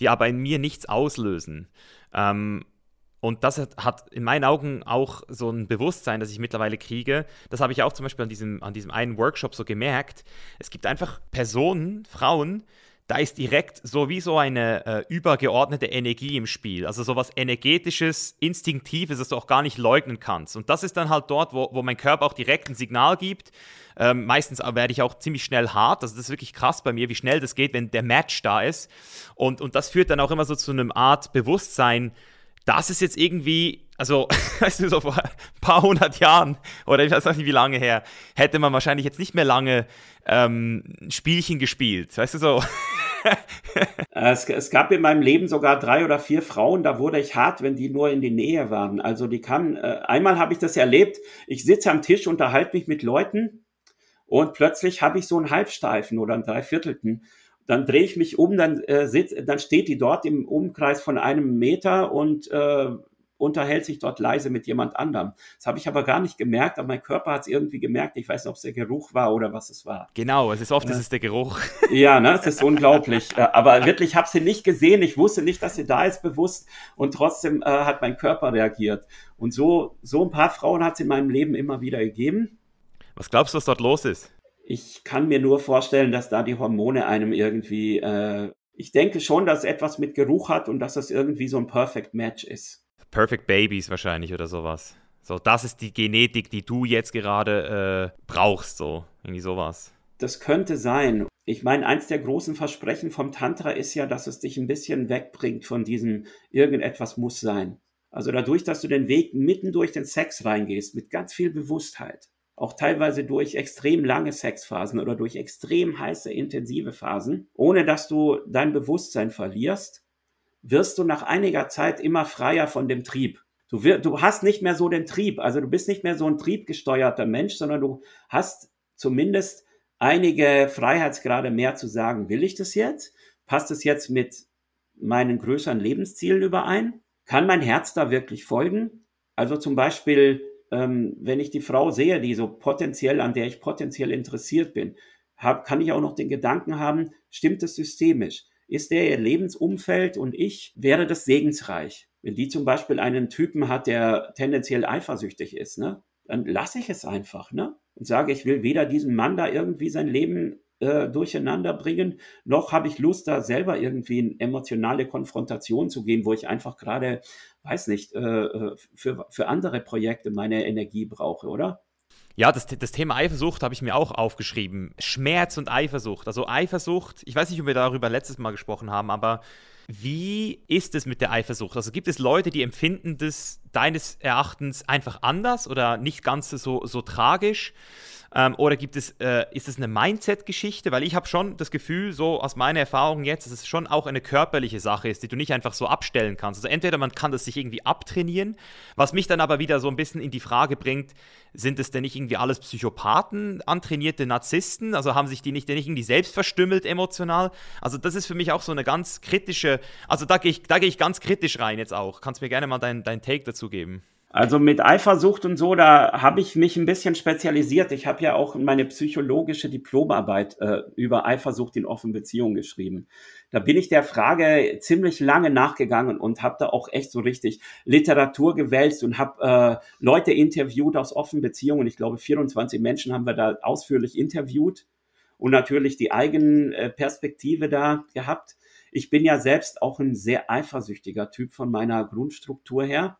Speaker 2: die aber in mir nichts auslösen. Ähm, und das hat in meinen Augen auch so ein Bewusstsein, das ich mittlerweile kriege. Das habe ich auch zum Beispiel an diesem, an diesem einen Workshop so gemerkt. Es gibt einfach Personen, Frauen, da ist direkt sowieso eine äh, übergeordnete Energie im Spiel. Also sowas energetisches, instinktives, das du auch gar nicht leugnen kannst. Und das ist dann halt dort, wo, wo mein Körper auch direkt ein Signal gibt. Ähm, meistens werde ich auch ziemlich schnell hart. Also das ist wirklich krass bei mir, wie schnell das geht, wenn der Match da ist. Und, und das führt dann auch immer so zu einem Art Bewusstsein, das ist jetzt irgendwie, also, weißt du, so vor ein paar hundert Jahren oder ich weiß nicht wie lange her, hätte man wahrscheinlich jetzt nicht mehr lange ähm, Spielchen gespielt, weißt du so.
Speaker 1: es, es, gab in meinem Leben sogar drei oder vier Frauen, da wurde ich hart, wenn die nur in die Nähe waren. Also die kann, äh, einmal habe ich das erlebt, ich sitze am Tisch, unterhalte mich mit Leuten und plötzlich habe ich so einen Halbsteifen oder einen Dreiviertelten dann drehe ich mich um, dann, äh, sitz, dann steht die dort im Umkreis von einem Meter und äh, unterhält sich dort leise mit jemand anderem. Das habe ich aber gar nicht gemerkt, aber mein Körper hat es irgendwie gemerkt. Ich weiß nicht, ob es der Geruch war oder was es war.
Speaker 2: Genau, es ist oft, äh, es ist der Geruch.
Speaker 1: Ja, ne, es ist unglaublich. Äh, aber wirklich, ich habe sie nicht gesehen. Ich wusste nicht, dass sie da ist, bewusst. Und trotzdem äh, hat mein Körper reagiert. Und so, so ein paar Frauen hat es in meinem Leben immer wieder gegeben.
Speaker 2: Was glaubst du, was dort los ist?
Speaker 1: ich kann mir nur vorstellen, dass da die Hormone einem irgendwie, äh, ich denke schon, dass es etwas mit Geruch hat und dass das irgendwie so ein Perfect Match ist.
Speaker 2: Perfect Babies wahrscheinlich oder sowas. So, das ist die Genetik, die du jetzt gerade äh, brauchst, so, irgendwie sowas.
Speaker 1: Das könnte sein. Ich meine, eins der großen Versprechen vom Tantra ist ja, dass es dich ein bisschen wegbringt von diesem irgendetwas muss sein. Also dadurch, dass du den Weg mitten durch den Sex reingehst, mit ganz viel Bewusstheit, auch teilweise durch extrem lange Sexphasen oder durch extrem heiße, intensive Phasen, ohne dass du dein Bewusstsein verlierst, wirst du nach einiger Zeit immer freier von dem Trieb. Du, wir, du hast nicht mehr so den Trieb, also du bist nicht mehr so ein triebgesteuerter Mensch, sondern du hast zumindest einige Freiheitsgrade mehr zu sagen, will ich das jetzt? Passt es jetzt mit meinen größeren Lebenszielen überein? Kann mein Herz da wirklich folgen? Also zum Beispiel ähm, wenn ich die Frau sehe, die so potenziell, an der ich potenziell interessiert bin, hab, kann ich auch noch den Gedanken haben, stimmt es systemisch? Ist der ihr Lebensumfeld und ich, wäre das segensreich? Wenn die zum Beispiel einen Typen hat, der tendenziell eifersüchtig ist, ne? dann lasse ich es einfach, ne? Und sage, ich will weder diesem Mann da irgendwie sein Leben äh, durcheinander bringen, noch habe ich Lust, da selber irgendwie in emotionale Konfrontation zu gehen, wo ich einfach gerade weiß nicht, äh, äh, für, für andere Projekte meine Energie brauche, oder?
Speaker 2: Ja, das, das Thema Eifersucht habe ich mir auch aufgeschrieben. Schmerz und Eifersucht. Also Eifersucht, ich weiß nicht, ob wir darüber letztes Mal gesprochen haben, aber wie ist es mit der Eifersucht? Also gibt es Leute, die empfinden das deines Erachtens einfach anders oder nicht ganz so, so tragisch? Ähm, oder gibt es, äh, ist es eine Mindset-Geschichte? Weil ich habe schon das Gefühl, so aus meiner Erfahrung jetzt, dass es schon auch eine körperliche Sache ist, die du nicht einfach so abstellen kannst. Also entweder man kann das sich irgendwie abtrainieren, was mich dann aber wieder so ein bisschen in die Frage bringt, sind es denn nicht irgendwie alles Psychopathen, antrainierte Narzissten? Also haben sich die nicht, nicht irgendwie selbst verstümmelt emotional? Also das ist für mich auch so eine ganz kritische, also da gehe ich, geh ich ganz kritisch rein jetzt auch. Kannst mir gerne mal deinen dein Take dazu geben.
Speaker 1: Also mit Eifersucht und so, da habe ich mich ein bisschen spezialisiert. Ich habe ja auch meine psychologische Diplomarbeit äh, über Eifersucht in offenen Beziehungen geschrieben. Da bin ich der Frage ziemlich lange nachgegangen und habe da auch echt so richtig Literatur gewälzt und habe äh, Leute interviewt aus offenen Beziehungen. Ich glaube, 24 Menschen haben wir da ausführlich interviewt und natürlich die eigene äh, Perspektive da gehabt. Ich bin ja selbst auch ein sehr eifersüchtiger Typ von meiner Grundstruktur her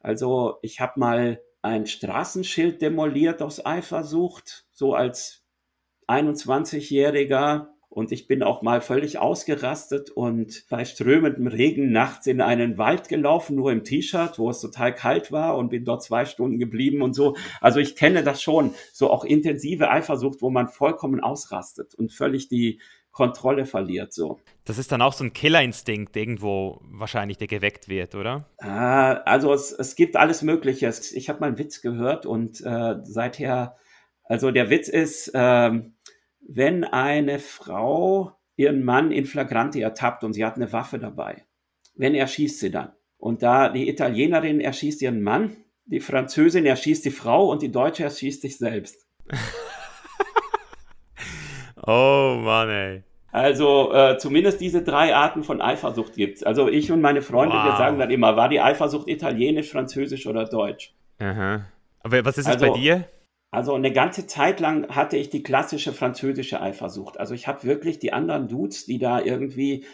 Speaker 1: also ich habe mal ein Straßenschild demoliert aus Eifersucht, so als 21-Jähriger. Und ich bin auch mal völlig ausgerastet und bei strömendem Regen nachts in einen Wald gelaufen, nur im T-Shirt, wo es total kalt war und bin dort zwei Stunden geblieben und so. Also ich kenne das schon, so auch intensive Eifersucht, wo man vollkommen ausrastet und völlig die Kontrolle verliert, so.
Speaker 2: Das ist dann auch so ein Killerinstinkt irgendwo wahrscheinlich, der geweckt wird, oder?
Speaker 1: Ah, also es, es gibt alles Mögliche. Ich habe mal einen Witz gehört und äh, seither, also der Witz ist, ähm, wenn eine Frau ihren Mann in Flagranti ertappt und sie hat eine Waffe dabei. Wenn erschießt sie dann. Und da die Italienerin erschießt ihren Mann, die Französin erschießt die Frau und die Deutsche erschießt sich selbst.
Speaker 2: oh Mann, ey.
Speaker 1: Also äh, zumindest diese drei Arten von Eifersucht gibt's. Also ich und meine Freunde, wow. wir sagen dann immer, war die Eifersucht italienisch, französisch oder deutsch?
Speaker 2: Aha. Aber was ist es also, bei dir?
Speaker 1: Also eine ganze Zeit lang hatte ich die klassische französische Eifersucht. Also ich habe wirklich die anderen Dudes, die da irgendwie,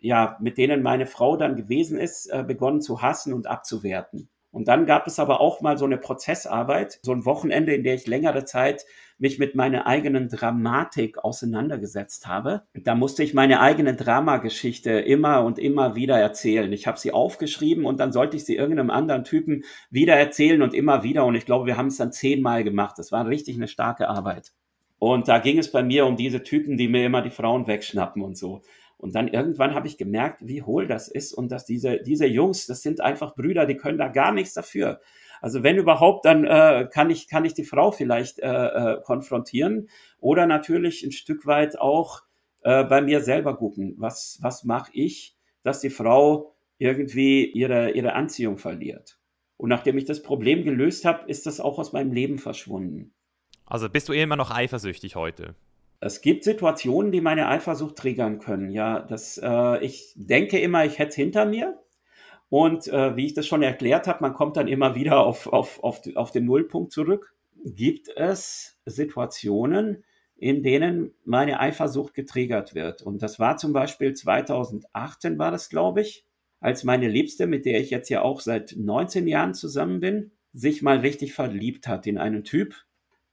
Speaker 1: ja, mit denen meine Frau dann gewesen ist, äh, begonnen zu hassen und abzuwerten. Und dann gab es aber auch mal so eine Prozessarbeit, so ein Wochenende, in der ich längere Zeit mich mit meiner eigenen Dramatik auseinandergesetzt habe. Da musste ich meine eigene Dramageschichte immer und immer wieder erzählen. Ich habe sie aufgeschrieben und dann sollte ich sie irgendeinem anderen Typen wieder erzählen und immer wieder. Und ich glaube, wir haben es dann zehnmal gemacht. Das war richtig eine starke Arbeit. Und da ging es bei mir um diese Typen, die mir immer die Frauen wegschnappen und so. Und dann irgendwann habe ich gemerkt, wie hohl das ist und dass diese, diese Jungs, das sind einfach Brüder, die können da gar nichts dafür. Also wenn überhaupt, dann äh, kann, ich, kann ich die Frau vielleicht äh, äh, konfrontieren oder natürlich ein Stück weit auch äh, bei mir selber gucken, was, was mache ich, dass die Frau irgendwie ihre, ihre Anziehung verliert. Und nachdem ich das Problem gelöst habe, ist das auch aus meinem Leben verschwunden.
Speaker 2: Also bist du immer noch eifersüchtig heute?
Speaker 1: Es gibt Situationen, die meine Eifersucht triggern können. Ja, das, äh, ich denke immer, ich hätte es hinter mir. Und äh, wie ich das schon erklärt habe, man kommt dann immer wieder auf, auf, auf, auf den Nullpunkt zurück. Gibt es Situationen, in denen meine Eifersucht getriggert wird? Und das war zum Beispiel 2018 war das, glaube ich, als meine Liebste, mit der ich jetzt ja auch seit 19 Jahren zusammen bin, sich mal richtig verliebt hat in einen Typ,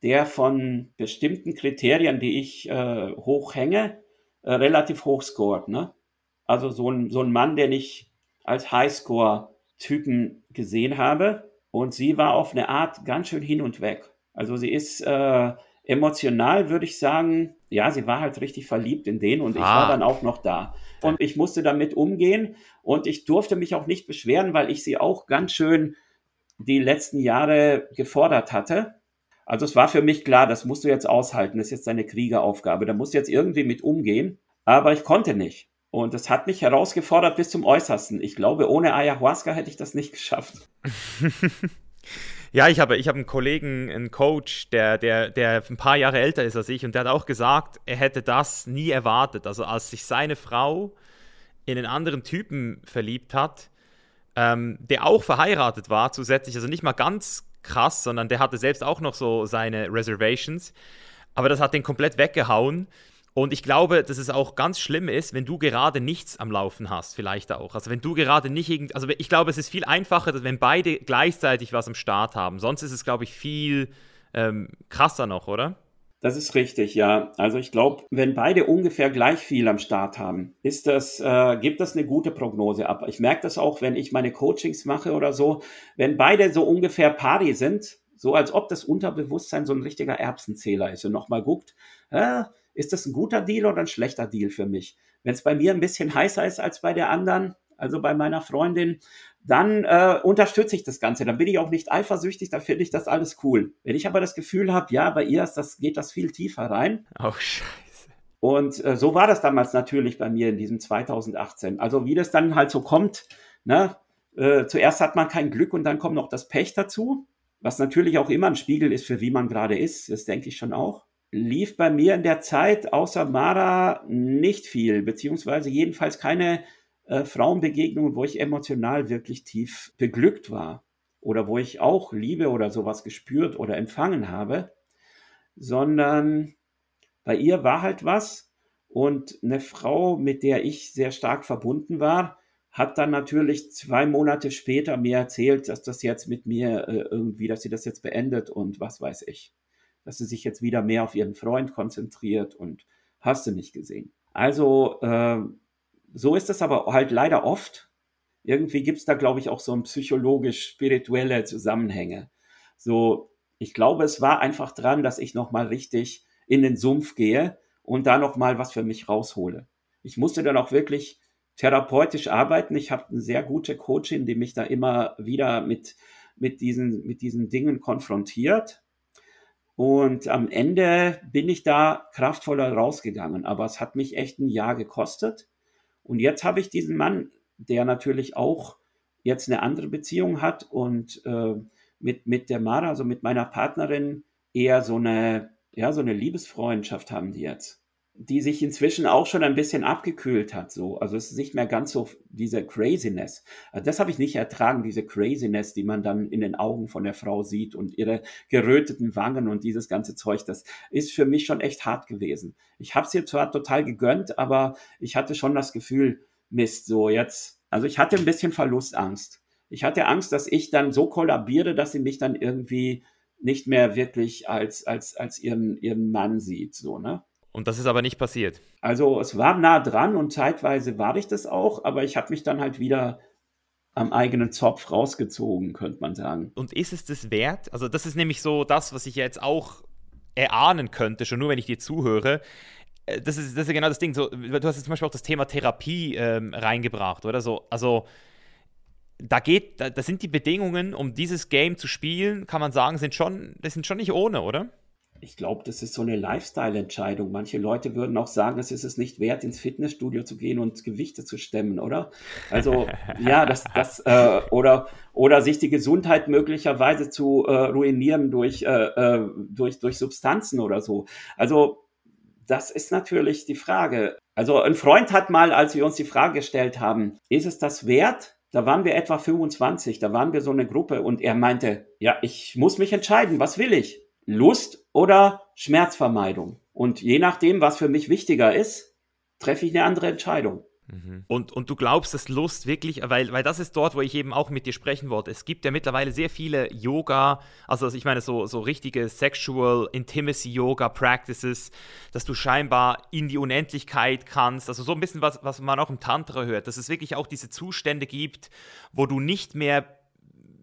Speaker 1: der von bestimmten Kriterien, die ich äh, hochhänge, äh, relativ hoch scoret. Ne? Also so ein, so ein Mann, der nicht als Highscore-Typen gesehen habe. Und sie war auf eine Art ganz schön hin und weg. Also sie ist äh, emotional, würde ich sagen, ja, sie war halt richtig verliebt in den und ah. ich war dann auch noch da. Und ich musste damit umgehen und ich durfte mich auch nicht beschweren, weil ich sie auch ganz schön die letzten Jahre gefordert hatte. Also es war für mich klar, das musst du jetzt aushalten, das ist jetzt deine Kriegeraufgabe, da musst du jetzt irgendwie mit umgehen. Aber ich konnte nicht. Und das hat mich herausgefordert bis zum Äußersten. Ich glaube, ohne Ayahuasca hätte ich das nicht geschafft.
Speaker 2: ja, ich habe, ich habe einen Kollegen, einen Coach, der, der, der ein paar Jahre älter ist als ich und der hat auch gesagt, er hätte das nie erwartet. Also als sich seine Frau in einen anderen Typen verliebt hat, ähm, der auch verheiratet war zusätzlich, also nicht mal ganz krass, sondern der hatte selbst auch noch so seine Reservations, aber das hat den komplett weggehauen. Und ich glaube, dass es auch ganz schlimm ist, wenn du gerade nichts am Laufen hast, vielleicht auch. Also wenn du gerade nicht irgend, also ich glaube, es ist viel einfacher, wenn beide gleichzeitig was am Start haben. Sonst ist es, glaube ich, viel ähm, krasser noch, oder?
Speaker 1: Das ist richtig, ja. Also ich glaube, wenn beide ungefähr gleich viel am Start haben, ist das, äh, gibt das eine gute Prognose ab. Ich merke das auch, wenn ich meine Coachings mache oder so. Wenn beide so ungefähr pari sind, so als ob das Unterbewusstsein so ein richtiger Erbsenzähler ist und nochmal guckt, äh, ist das ein guter Deal oder ein schlechter Deal für mich? Wenn es bei mir ein bisschen heißer ist als bei der anderen, also bei meiner Freundin, dann äh, unterstütze ich das Ganze. Dann bin ich auch nicht eifersüchtig, dann finde ich das alles cool. Wenn ich aber das Gefühl habe, ja, bei ihr ist das, geht das viel tiefer rein.
Speaker 2: Oh, scheiße.
Speaker 1: Und äh, so war das damals natürlich bei mir in diesem 2018. Also wie das dann halt so kommt, ne? Äh, zuerst hat man kein Glück und dann kommt noch das Pech dazu, was natürlich auch immer ein Spiegel ist, für wie man gerade ist. Das denke ich schon auch lief bei mir in der Zeit außer Mara nicht viel, beziehungsweise jedenfalls keine äh, Frauenbegegnungen, wo ich emotional wirklich tief beglückt war oder wo ich auch Liebe oder sowas gespürt oder empfangen habe, sondern bei ihr war halt was und eine Frau, mit der ich sehr stark verbunden war, hat dann natürlich zwei Monate später mir erzählt, dass das jetzt mit mir äh, irgendwie, dass sie das jetzt beendet und was weiß ich dass sie sich jetzt wieder mehr auf ihren Freund konzentriert und hast du nicht gesehen. Also äh, so ist es aber halt leider oft. Irgendwie gibt es da, glaube ich, auch so ein psychologisch-spirituelle Zusammenhänge. So, ich glaube, es war einfach dran, dass ich nochmal richtig in den Sumpf gehe und da nochmal was für mich raushole. Ich musste dann auch wirklich therapeutisch arbeiten. Ich habe eine sehr gute Coachin, die mich da immer wieder mit, mit, diesen, mit diesen Dingen konfrontiert. Und am Ende bin ich da kraftvoller rausgegangen. Aber es hat mich echt ein Jahr gekostet. Und jetzt habe ich diesen Mann, der natürlich auch jetzt eine andere Beziehung hat und äh, mit, mit der Mara, also mit meiner Partnerin, eher so eine, ja, so eine Liebesfreundschaft haben die jetzt die sich inzwischen auch schon ein bisschen abgekühlt hat. So. Also es ist nicht mehr ganz so diese Craziness. Also das habe ich nicht ertragen, diese Craziness, die man dann in den Augen von der Frau sieht und ihre geröteten Wangen und dieses ganze Zeug. Das ist für mich schon echt hart gewesen. Ich habe es ihr zwar total gegönnt, aber ich hatte schon das Gefühl, Mist, so jetzt. Also ich hatte ein bisschen Verlustangst. Ich hatte Angst, dass ich dann so kollabiere, dass sie mich dann irgendwie nicht mehr wirklich als, als, als ihren, ihren Mann sieht, so, ne?
Speaker 2: Und das ist aber nicht passiert.
Speaker 1: Also es war nah dran und zeitweise war ich das auch, aber ich habe mich dann halt wieder am eigenen Zopf rausgezogen, könnte man sagen.
Speaker 2: Und ist es das wert? Also das ist nämlich so das, was ich jetzt auch erahnen könnte, schon nur wenn ich dir zuhöre. Äh, das ist, das ist genau das Ding. So, du hast jetzt zum Beispiel auch das Thema Therapie ähm, reingebracht, oder so. Also da geht, da, da sind die Bedingungen, um dieses Game zu spielen, kann man sagen, sind schon, das sind schon nicht ohne, oder?
Speaker 1: Ich glaube, das ist so eine Lifestyle-Entscheidung. Manche Leute würden auch sagen, es ist es nicht wert, ins Fitnessstudio zu gehen und Gewichte zu stemmen, oder? Also ja, das, das äh, oder oder sich die Gesundheit möglicherweise zu äh, ruinieren durch äh, äh, durch durch Substanzen oder so. Also das ist natürlich die Frage. Also ein Freund hat mal, als wir uns die Frage gestellt haben, ist es das wert? Da waren wir etwa 25, da waren wir so eine Gruppe und er meinte, ja, ich muss mich entscheiden, was will ich? Lust oder Schmerzvermeidung. Und je nachdem, was für mich wichtiger ist, treffe ich eine andere Entscheidung.
Speaker 2: Mhm. Und, und du glaubst, dass Lust wirklich, weil, weil das ist dort, wo ich eben auch mit dir sprechen wollte. Es gibt ja mittlerweile sehr viele Yoga, also ich meine so, so richtige Sexual Intimacy Yoga Practices, dass du scheinbar in die Unendlichkeit kannst. Also so ein bisschen was, was man auch im Tantra hört, dass es wirklich auch diese Zustände gibt, wo du nicht mehr,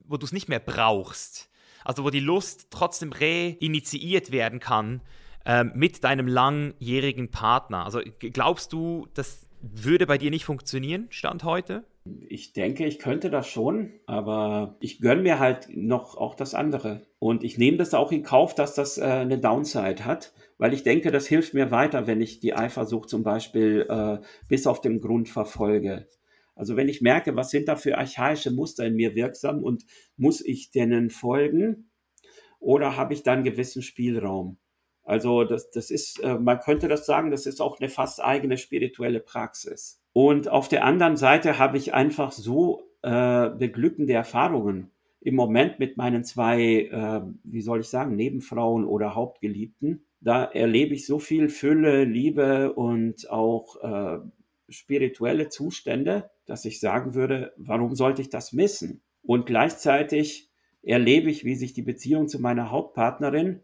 Speaker 2: wo du es nicht mehr brauchst also wo die Lust trotzdem reinitiiert werden kann ähm, mit deinem langjährigen Partner. Also glaubst du, das würde bei dir nicht funktionieren, Stand heute?
Speaker 1: Ich denke, ich könnte das schon, aber ich gönne mir halt noch auch das andere. Und ich nehme das auch in Kauf, dass das äh, eine Downside hat, weil ich denke, das hilft mir weiter, wenn ich die Eifersucht zum Beispiel äh, bis auf den Grund verfolge. Also wenn ich merke, was sind da für archaische Muster in mir wirksam und muss ich denen folgen oder habe ich da einen gewissen Spielraum? Also das, das ist, äh, man könnte das sagen, das ist auch eine fast eigene spirituelle Praxis. Und auf der anderen Seite habe ich einfach so äh, beglückende Erfahrungen im Moment mit meinen zwei, äh, wie soll ich sagen, Nebenfrauen oder Hauptgeliebten. Da erlebe ich so viel Fülle, Liebe und auch äh, spirituelle Zustände, dass ich sagen würde, warum sollte ich das missen? Und gleichzeitig erlebe ich, wie sich die Beziehung zu meiner Hauptpartnerin,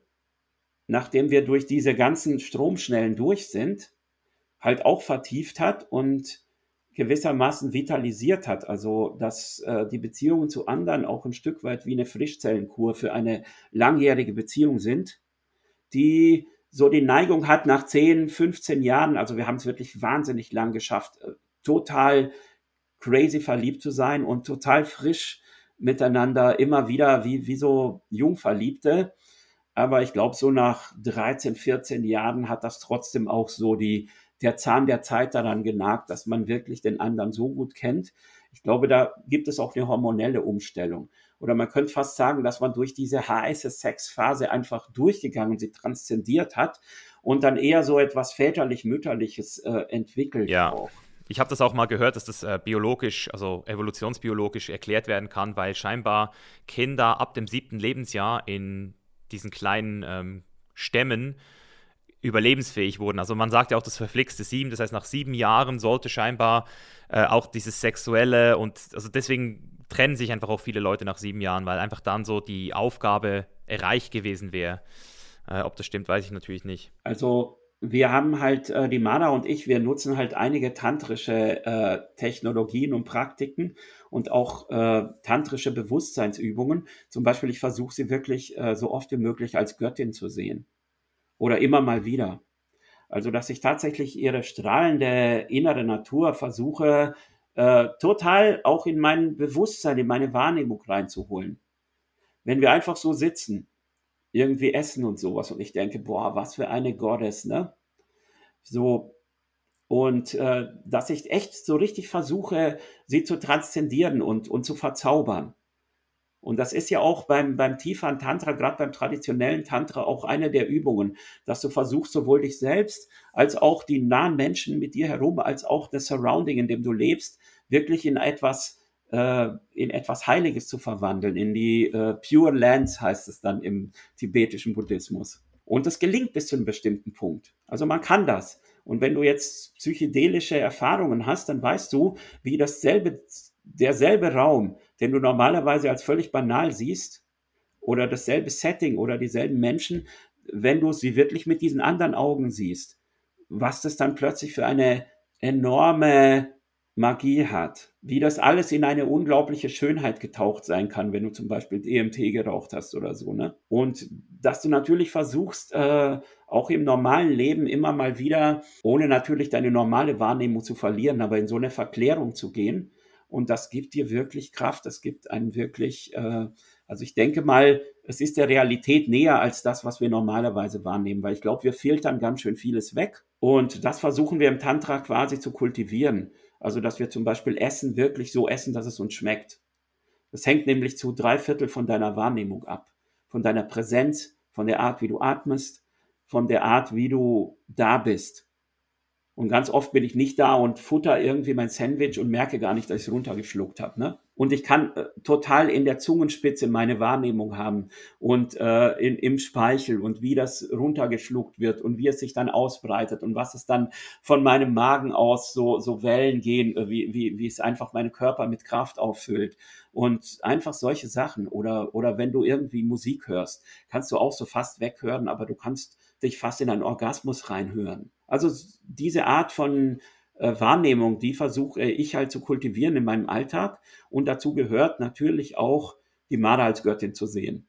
Speaker 1: nachdem wir durch diese ganzen Stromschnellen durch sind, halt auch vertieft hat und gewissermaßen vitalisiert hat. Also, dass äh, die Beziehungen zu anderen auch ein Stück weit wie eine Frischzellenkur für eine langjährige Beziehung sind, die so die Neigung hat, nach 10, 15 Jahren, also wir haben es wirklich wahnsinnig lang geschafft, äh, total crazy verliebt zu sein und total frisch miteinander, immer wieder wie, wie so Jungverliebte. Aber ich glaube, so nach 13, 14 Jahren hat das trotzdem auch so die, der Zahn der Zeit daran genagt, dass man wirklich den anderen so gut kennt. Ich glaube, da gibt es auch eine hormonelle Umstellung oder man könnte fast sagen, dass man durch diese heiße Sexphase einfach durchgegangen, sie transzendiert hat und dann eher so etwas väterlich-mütterliches äh, entwickelt.
Speaker 2: Ja. Auch. Ich habe das auch mal gehört, dass das äh, biologisch, also evolutionsbiologisch erklärt werden kann, weil scheinbar Kinder ab dem siebten Lebensjahr in diesen kleinen ähm, Stämmen überlebensfähig wurden. Also man sagt ja auch das verflixte Sieben, das heißt nach sieben Jahren sollte scheinbar äh, auch dieses Sexuelle und also deswegen trennen sich einfach auch viele Leute nach sieben Jahren, weil einfach dann so die Aufgabe erreicht gewesen wäre. Äh, ob das stimmt, weiß ich natürlich nicht.
Speaker 1: Also wir haben halt, äh, die Mana und ich, wir nutzen halt einige tantrische äh, Technologien und Praktiken und auch äh, tantrische Bewusstseinsübungen. Zum Beispiel, ich versuche sie wirklich äh, so oft wie möglich als Göttin zu sehen. Oder immer mal wieder. Also, dass ich tatsächlich ihre strahlende innere Natur versuche, äh, total auch in mein Bewusstsein, in meine Wahrnehmung reinzuholen. Wenn wir einfach so sitzen, irgendwie essen und sowas und ich denke, boah, was für eine Goddess, ne? So, und äh, dass ich echt so richtig versuche, sie zu transzendieren und, und zu verzaubern. Und das ist ja auch beim, beim tieferen Tantra, gerade beim traditionellen Tantra, auch eine der Übungen, dass du versuchst, sowohl dich selbst als auch die nahen Menschen mit dir herum, als auch das Surrounding, in dem du lebst, wirklich in etwas, äh, in etwas Heiliges zu verwandeln, in die äh, Pure Lands heißt es dann im tibetischen Buddhismus. Und das gelingt bis zu einem bestimmten Punkt. Also man kann das. Und wenn du jetzt psychedelische Erfahrungen hast, dann weißt du, wie dasselbe, derselbe Raum, den du normalerweise als völlig banal siehst, oder dasselbe Setting oder dieselben Menschen, wenn du sie wirklich mit diesen anderen Augen siehst, was das dann plötzlich für eine enorme Magie hat, wie das alles in eine unglaubliche Schönheit getaucht sein kann, wenn du zum Beispiel DMT geraucht hast oder so, ne? Und dass du natürlich versuchst, äh, auch im normalen Leben immer mal wieder, ohne natürlich deine normale Wahrnehmung zu verlieren, aber in so eine Verklärung zu gehen. Und das gibt dir wirklich Kraft, das gibt einem wirklich, äh, also ich denke mal, es ist der Realität näher als das, was wir normalerweise wahrnehmen, weil ich glaube, wir filtern ganz schön vieles weg. Und das versuchen wir im Tantra quasi zu kultivieren. Also, dass wir zum Beispiel Essen wirklich so essen, dass es uns schmeckt. Das hängt nämlich zu drei Viertel von deiner Wahrnehmung ab. Von deiner Präsenz, von der Art, wie du atmest, von der Art, wie du da bist. Und ganz oft bin ich nicht da und futter irgendwie mein Sandwich und merke gar nicht, dass ich es runtergeschluckt habe. Ne? Und ich kann äh, total in der Zungenspitze meine Wahrnehmung haben und äh, in, im Speichel und wie das runtergeschluckt wird und wie es sich dann ausbreitet und was es dann von meinem Magen aus so, so Wellen gehen, äh, wie, wie, wie es einfach meinen Körper mit Kraft auffüllt. Und einfach solche Sachen. Oder, oder wenn du irgendwie Musik hörst, kannst du auch so fast weghören, aber du kannst dich fast in einen Orgasmus reinhören. Also diese Art von äh, Wahrnehmung, die versuche ich halt zu kultivieren in meinem Alltag. Und dazu gehört natürlich auch, die Mara als Göttin zu sehen.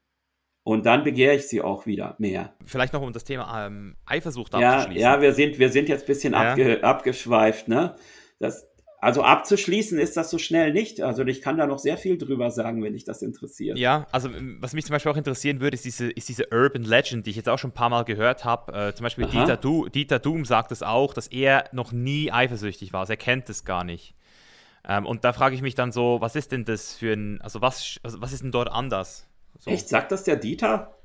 Speaker 1: Und dann begehre ich sie auch wieder mehr.
Speaker 2: Vielleicht noch um das Thema ähm, Eifersucht
Speaker 1: abzuschließen. Ja, ja wir, sind, wir sind jetzt ein bisschen ja. abge, abgeschweift. Ne? Das, also abzuschließen ist das so schnell nicht. Also ich kann da noch sehr viel drüber sagen, wenn dich das interessiert.
Speaker 2: Ja, also ähm, was mich zum Beispiel auch interessieren würde, ist diese, ist diese Urban Legend, die ich jetzt auch schon ein paar Mal gehört habe. Äh, zum Beispiel Dieter, du, Dieter Doom sagt es auch, dass er noch nie eifersüchtig war. Also er kennt es gar nicht. Ähm, und da frage ich mich dann so, was ist denn das für ein, also was, also was ist denn dort anders?
Speaker 1: So. Echt, sagt das der Dieter?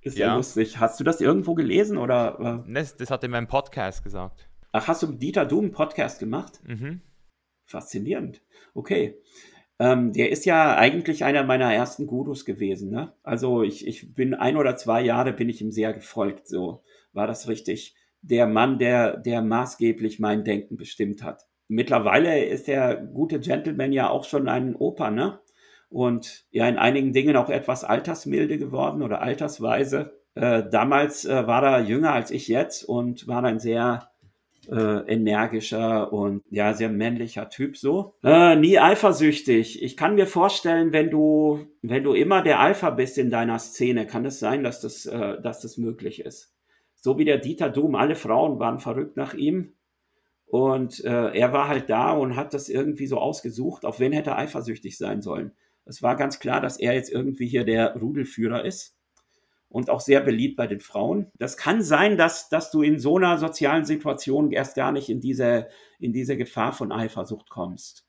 Speaker 1: Ist ja. ja lustig. Hast du das irgendwo gelesen oder?
Speaker 2: Äh? Das, das hat er in meinem Podcast gesagt.
Speaker 1: Ach, hast du mit Dieter Doom einen Podcast gemacht? Mhm. Faszinierend. Okay. Ähm, der ist ja eigentlich einer meiner ersten Gurus gewesen. Ne? Also ich, ich bin ein oder zwei Jahre bin ich ihm sehr gefolgt. So war das richtig. Der Mann, der, der maßgeblich mein Denken bestimmt hat. Mittlerweile ist der gute Gentleman ja auch schon ein Opa, ne? Und ja, in einigen Dingen auch etwas altersmilde geworden oder altersweise. Äh, damals äh, war er jünger als ich jetzt und war ein sehr äh, energischer und ja, sehr männlicher Typ so. Äh, nie eifersüchtig. Ich kann mir vorstellen, wenn du, wenn du immer der Alpha bist in deiner Szene, kann es sein, dass das, äh, dass das möglich ist. So wie der Dieter Doom, alle Frauen waren verrückt nach ihm. Und äh, er war halt da und hat das irgendwie so ausgesucht, auf wen hätte er eifersüchtig sein sollen. Es war ganz klar, dass er jetzt irgendwie hier der Rudelführer ist und auch sehr beliebt bei den Frauen. Das kann sein, dass, dass du in so einer sozialen Situation erst gar nicht in diese, in diese Gefahr von Eifersucht kommst.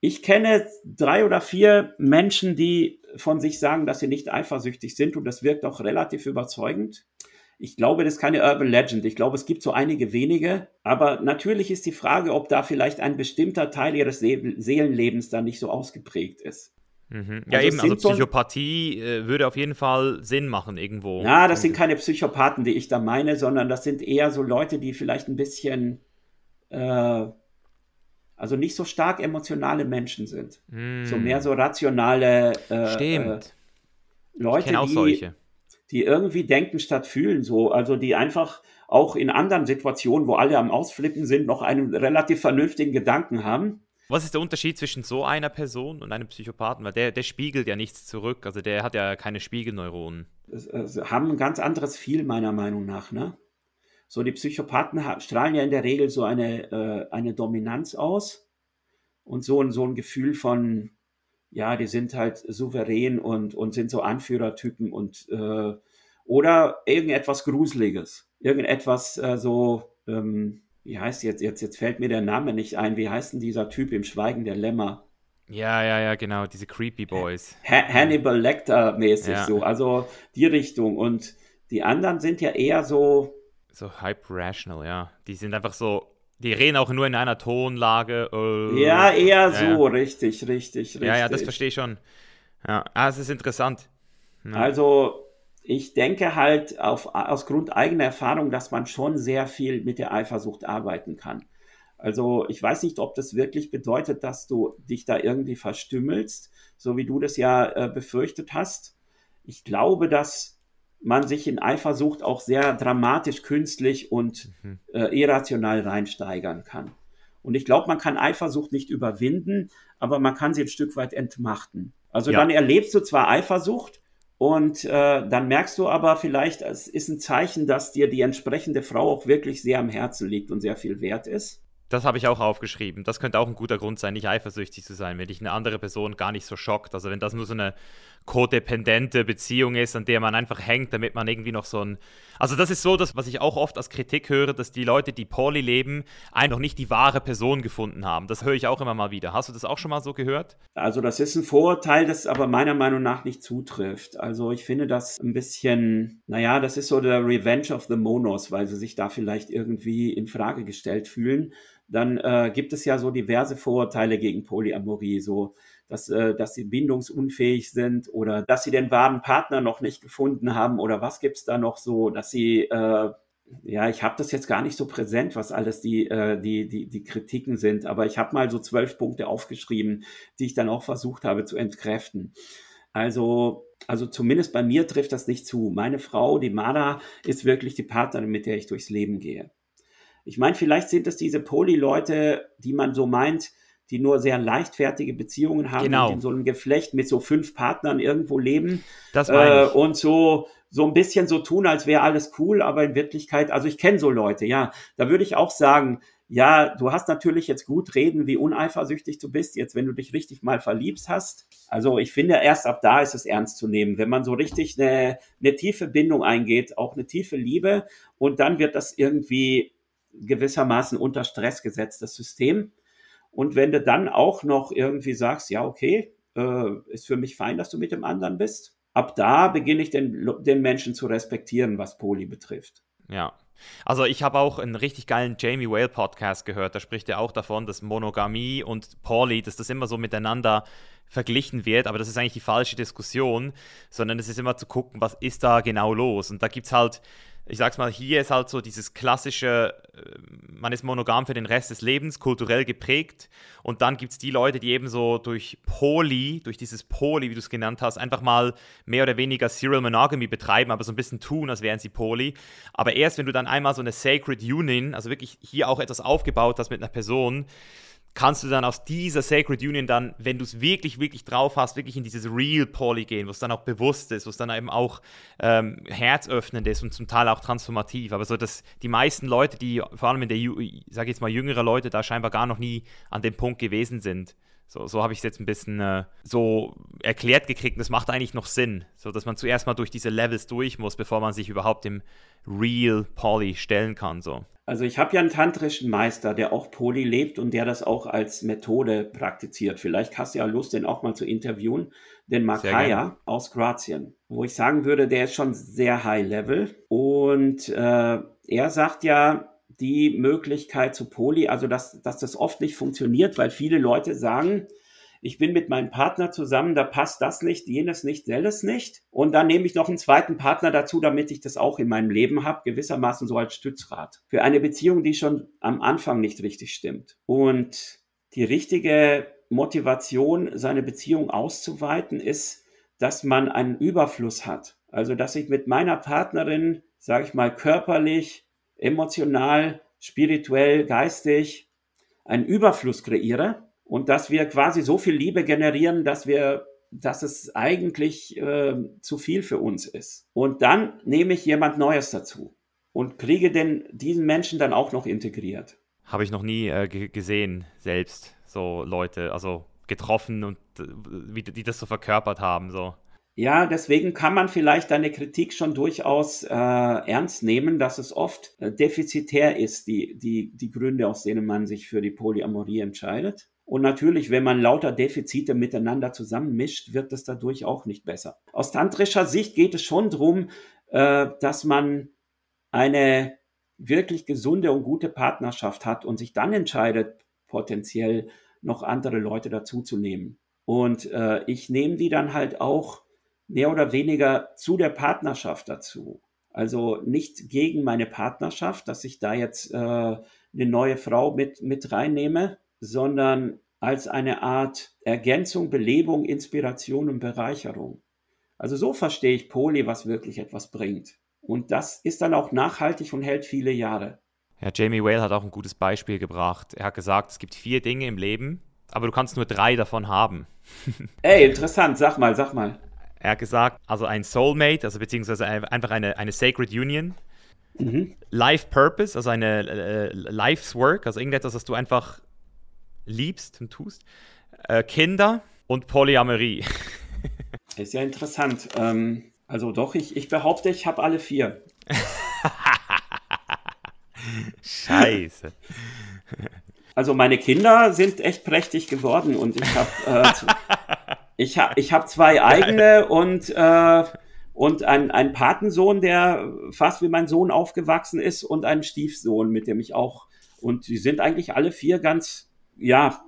Speaker 1: Ich kenne drei oder vier Menschen, die von sich sagen, dass sie nicht eifersüchtig sind und das wirkt auch relativ überzeugend. Ich glaube, das ist keine Urban Legend. Ich glaube, es gibt so einige wenige. Aber natürlich ist die Frage, ob da vielleicht ein bestimmter Teil ihres Seelenlebens dann nicht so ausgeprägt ist.
Speaker 2: Mhm. Ja, also eben, also Psychopathie äh, würde auf jeden Fall Sinn machen irgendwo.
Speaker 1: Ja, das sind keine Psychopathen, die ich da meine, sondern das sind eher so Leute, die vielleicht ein bisschen, äh, also nicht so stark emotionale Menschen sind. Mm. So mehr so rationale
Speaker 2: äh, Stimmt.
Speaker 1: Leute,
Speaker 2: ich auch
Speaker 1: die,
Speaker 2: solche.
Speaker 1: die irgendwie denken statt fühlen so, also die einfach auch in anderen Situationen, wo alle am Ausflippen sind, noch einen relativ vernünftigen Gedanken haben.
Speaker 2: Was ist der Unterschied zwischen so einer Person und einem Psychopathen? Weil der, der spiegelt ja nichts zurück, also der hat ja keine Spiegelneuronen.
Speaker 1: Sie haben ein ganz anderes Viel meiner Meinung nach, ne? So, die Psychopathen strahlen ja in der Regel so eine, äh, eine Dominanz aus und so, ein so ein Gefühl von, ja, die sind halt souverän und, und sind so Anführertypen und äh, oder irgendetwas Gruseliges, irgendetwas äh, so, ähm, wie heißt jetzt, jetzt, jetzt fällt mir der Name nicht ein, wie heißt denn dieser Typ im Schweigen der Lämmer?
Speaker 2: Ja, ja, ja, genau, diese Creepy Boys.
Speaker 1: Ha Hannibal Lecter-mäßig ja. so, also die Richtung. Und die anderen sind ja eher so.
Speaker 2: So hype rational, ja. Die sind einfach so die reden auch nur in einer Tonlage.
Speaker 1: Äh, ja, eher ja, so, ja. richtig, richtig, richtig.
Speaker 2: Ja, ja, das verstehe ich schon. Ja, ah, es ist interessant.
Speaker 1: Also, ich denke halt auf, aus Grund eigener Erfahrung, dass man schon sehr viel mit der Eifersucht arbeiten kann. Also, ich weiß nicht, ob das wirklich bedeutet, dass du dich da irgendwie verstümmelst, so wie du das ja äh, befürchtet hast. Ich glaube, dass man sich in Eifersucht auch sehr dramatisch, künstlich und mhm. äh, irrational reinsteigern kann. Und ich glaube, man kann Eifersucht nicht überwinden, aber man kann sie ein Stück weit entmachten. Also ja. dann erlebst du zwar Eifersucht und äh, dann merkst du aber vielleicht, es ist ein Zeichen, dass dir die entsprechende Frau auch wirklich sehr am Herzen liegt und sehr viel wert ist.
Speaker 2: Das habe ich auch aufgeschrieben. Das könnte auch ein guter Grund sein, nicht eifersüchtig zu sein, wenn dich eine andere Person gar nicht so schockt. Also wenn das nur so eine kodependente Beziehung ist, an der man einfach hängt, damit man irgendwie noch so ein. Also das ist so das, was ich auch oft als Kritik höre, dass die Leute, die Poly leben, einfach nicht die wahre Person gefunden haben. Das höre ich auch immer mal wieder. Hast du das auch schon mal so gehört?
Speaker 1: Also das ist ein Vorurteil, das aber meiner Meinung nach nicht zutrifft. Also ich finde das ein bisschen, naja, das ist so der Revenge of the Monos, weil sie sich da vielleicht irgendwie in Frage gestellt fühlen. Dann äh, gibt es ja so diverse Vorurteile gegen Polyamorie, so dass, äh, dass sie bindungsunfähig sind oder dass sie den wahren Partner noch nicht gefunden haben oder was gibt's da noch so, dass sie äh, ja, ich habe das jetzt gar nicht so präsent, was alles die, äh, die, die, die Kritiken sind, aber ich habe mal so zwölf Punkte aufgeschrieben, die ich dann auch versucht habe zu entkräften. Also, also zumindest bei mir trifft das nicht zu. Meine Frau, die Mada, ist wirklich die Partnerin, mit der ich durchs Leben gehe. Ich meine, vielleicht sind es diese Poli-Leute, die man so meint, die nur sehr leichtfertige Beziehungen haben
Speaker 2: genau.
Speaker 1: und in so einem Geflecht mit so fünf Partnern irgendwo leben
Speaker 2: das meine ich.
Speaker 1: Äh, und so so ein bisschen so tun, als wäre alles cool, aber in Wirklichkeit, also ich kenne so Leute, ja, da würde ich auch sagen, ja, du hast natürlich jetzt gut reden, wie uneifersüchtig du bist, jetzt wenn du dich richtig mal verliebst hast. Also ich finde, erst ab da ist es ernst zu nehmen, wenn man so richtig eine, eine tiefe Bindung eingeht, auch eine tiefe Liebe und dann wird das irgendwie gewissermaßen unter Stress gesetzt, das System. Und wenn du dann auch noch irgendwie sagst, ja, okay, äh, ist für mich fein, dass du mit dem anderen bist, ab da beginne ich den, den Menschen zu respektieren, was Poli betrifft.
Speaker 2: Ja. Also ich habe auch einen richtig geilen Jamie Whale Podcast gehört, da spricht er auch davon, dass Monogamie und Poly, dass das immer so miteinander verglichen wird, aber das ist eigentlich die falsche Diskussion, sondern es ist immer zu gucken, was ist da genau los. Und da gibt es halt ich sag's mal, hier ist halt so dieses klassische, äh, man ist monogam für den Rest des Lebens, kulturell geprägt. Und dann gibt es die Leute, die eben so durch Poly, durch dieses Poly, wie du es genannt hast, einfach mal mehr oder weniger Serial Monogamy betreiben, aber so ein bisschen tun, als wären sie Poly. Aber erst wenn du dann einmal so eine Sacred Union, also wirklich hier auch etwas aufgebaut hast mit einer Person, kannst du dann aus dieser Sacred Union dann, wenn du es wirklich, wirklich drauf hast, wirklich in dieses Real Poly gehen, wo es dann auch bewusst ist, wo es dann eben auch ähm, herzöffnend ist und zum Teil auch transformativ. Aber so, dass die meisten Leute, die vor allem in der, sage jetzt mal, jüngere Leute, da scheinbar gar noch nie an dem Punkt gewesen sind. So, so habe ich es jetzt ein bisschen äh, so erklärt gekriegt und das macht eigentlich noch Sinn, so dass man zuerst mal durch diese Levels durch muss, bevor man sich überhaupt dem Real Poly stellen kann. So.
Speaker 1: Also ich habe ja einen tantrischen Meister, der auch Poly lebt und der das auch als Methode praktiziert. Vielleicht hast du ja Lust, den auch mal zu interviewen. Den Makaya aus Kroatien, wo ich sagen würde, der ist schon sehr high level. Und äh, er sagt ja, die Möglichkeit zu Poly, also dass, dass das oft nicht funktioniert, weil viele Leute sagen, ich bin mit meinem Partner zusammen, da passt das nicht, jenes nicht, selles nicht. Und dann nehme ich noch einen zweiten Partner dazu, damit ich das auch in meinem Leben habe, gewissermaßen so als Stützrad. Für eine Beziehung, die schon am Anfang nicht richtig stimmt. Und die richtige Motivation, seine Beziehung auszuweiten, ist, dass man einen Überfluss hat. Also, dass ich mit meiner Partnerin, sage ich mal, körperlich, emotional, spirituell, geistig einen Überfluss kreiere und dass wir quasi so viel Liebe generieren, dass wir dass es eigentlich äh, zu viel für uns ist. Und dann nehme ich jemand Neues dazu und kriege denn diesen Menschen dann auch noch integriert.
Speaker 2: Habe ich noch nie äh, gesehen, selbst so Leute, also getroffen und äh, wie die das so verkörpert haben. So.
Speaker 1: Ja, deswegen kann man vielleicht deine Kritik schon durchaus äh, ernst nehmen, dass es oft äh, defizitär ist, die, die, die Gründe, aus denen man sich für die Polyamorie entscheidet. Und natürlich, wenn man lauter Defizite miteinander zusammenmischt, wird es dadurch auch nicht besser. Aus tantrischer Sicht geht es schon darum, äh, dass man eine wirklich gesunde und gute Partnerschaft hat und sich dann entscheidet, potenziell noch andere Leute dazuzunehmen. Und äh, ich nehme die dann halt auch mehr oder weniger zu der Partnerschaft dazu. Also nicht gegen meine Partnerschaft, dass ich da jetzt äh, eine neue Frau mit, mit reinnehme, sondern als eine Art Ergänzung, Belebung, Inspiration und Bereicherung. Also so verstehe ich Poli, was wirklich etwas bringt. Und das ist dann auch nachhaltig und hält viele Jahre.
Speaker 2: Ja, Jamie Whale hat auch ein gutes Beispiel gebracht. Er hat gesagt, es gibt vier Dinge im Leben, aber du kannst nur drei davon haben.
Speaker 1: Ey, interessant, sag mal, sag mal.
Speaker 2: Er hat gesagt, also ein Soulmate, also beziehungsweise einfach eine, eine Sacred Union. Mhm. Life Purpose, also eine äh, Life's Work, also irgendetwas, was du einfach liebst und tust. Äh, Kinder und Polyamorie.
Speaker 1: Ist ja interessant. Ähm, also doch, ich, ich behaupte, ich habe alle vier.
Speaker 2: Scheiße.
Speaker 1: Also meine Kinder sind echt prächtig geworden und ich habe äh, ich hab, ich hab zwei eigene und, äh, und ein, ein Patensohn, der fast wie mein Sohn aufgewachsen ist und einen Stiefsohn, mit dem ich auch. Und die sind eigentlich alle vier ganz, ja,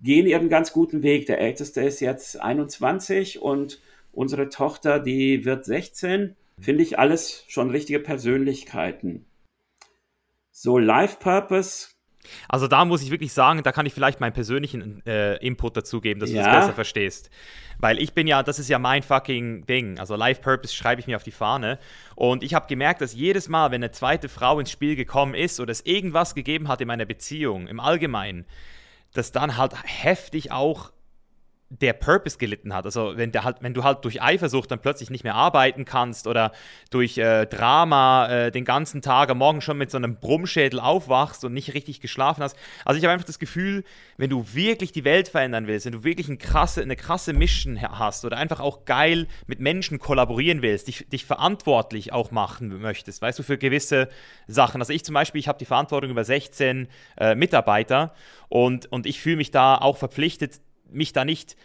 Speaker 1: gehen ihren ganz guten Weg. Der älteste ist jetzt 21 und Unsere Tochter, die wird 16. Finde ich alles schon richtige Persönlichkeiten. So, Life Purpose.
Speaker 2: Also da muss ich wirklich sagen, da kann ich vielleicht meinen persönlichen äh, Input dazu geben, dass ja. du es besser verstehst. Weil ich bin ja, das ist ja mein fucking Ding. Also Life Purpose schreibe ich mir auf die Fahne. Und ich habe gemerkt, dass jedes Mal, wenn eine zweite Frau ins Spiel gekommen ist oder es irgendwas gegeben hat in meiner Beziehung, im Allgemeinen, dass dann halt heftig auch der Purpose gelitten hat. Also wenn, der halt, wenn du halt durch Eifersucht dann plötzlich nicht mehr arbeiten kannst oder durch äh, Drama äh, den ganzen Tag am Morgen schon mit so einem Brummschädel aufwachst und nicht richtig geschlafen hast. Also ich habe einfach das Gefühl, wenn du wirklich die Welt verändern willst, wenn du wirklich eine krasse, eine krasse Mission hast oder einfach auch geil mit Menschen kollaborieren willst, dich, dich verantwortlich auch machen möchtest, weißt du, für gewisse Sachen. Also ich zum Beispiel, ich habe die Verantwortung über 16 äh, Mitarbeiter und, und ich fühle mich da auch verpflichtet, mich da nicht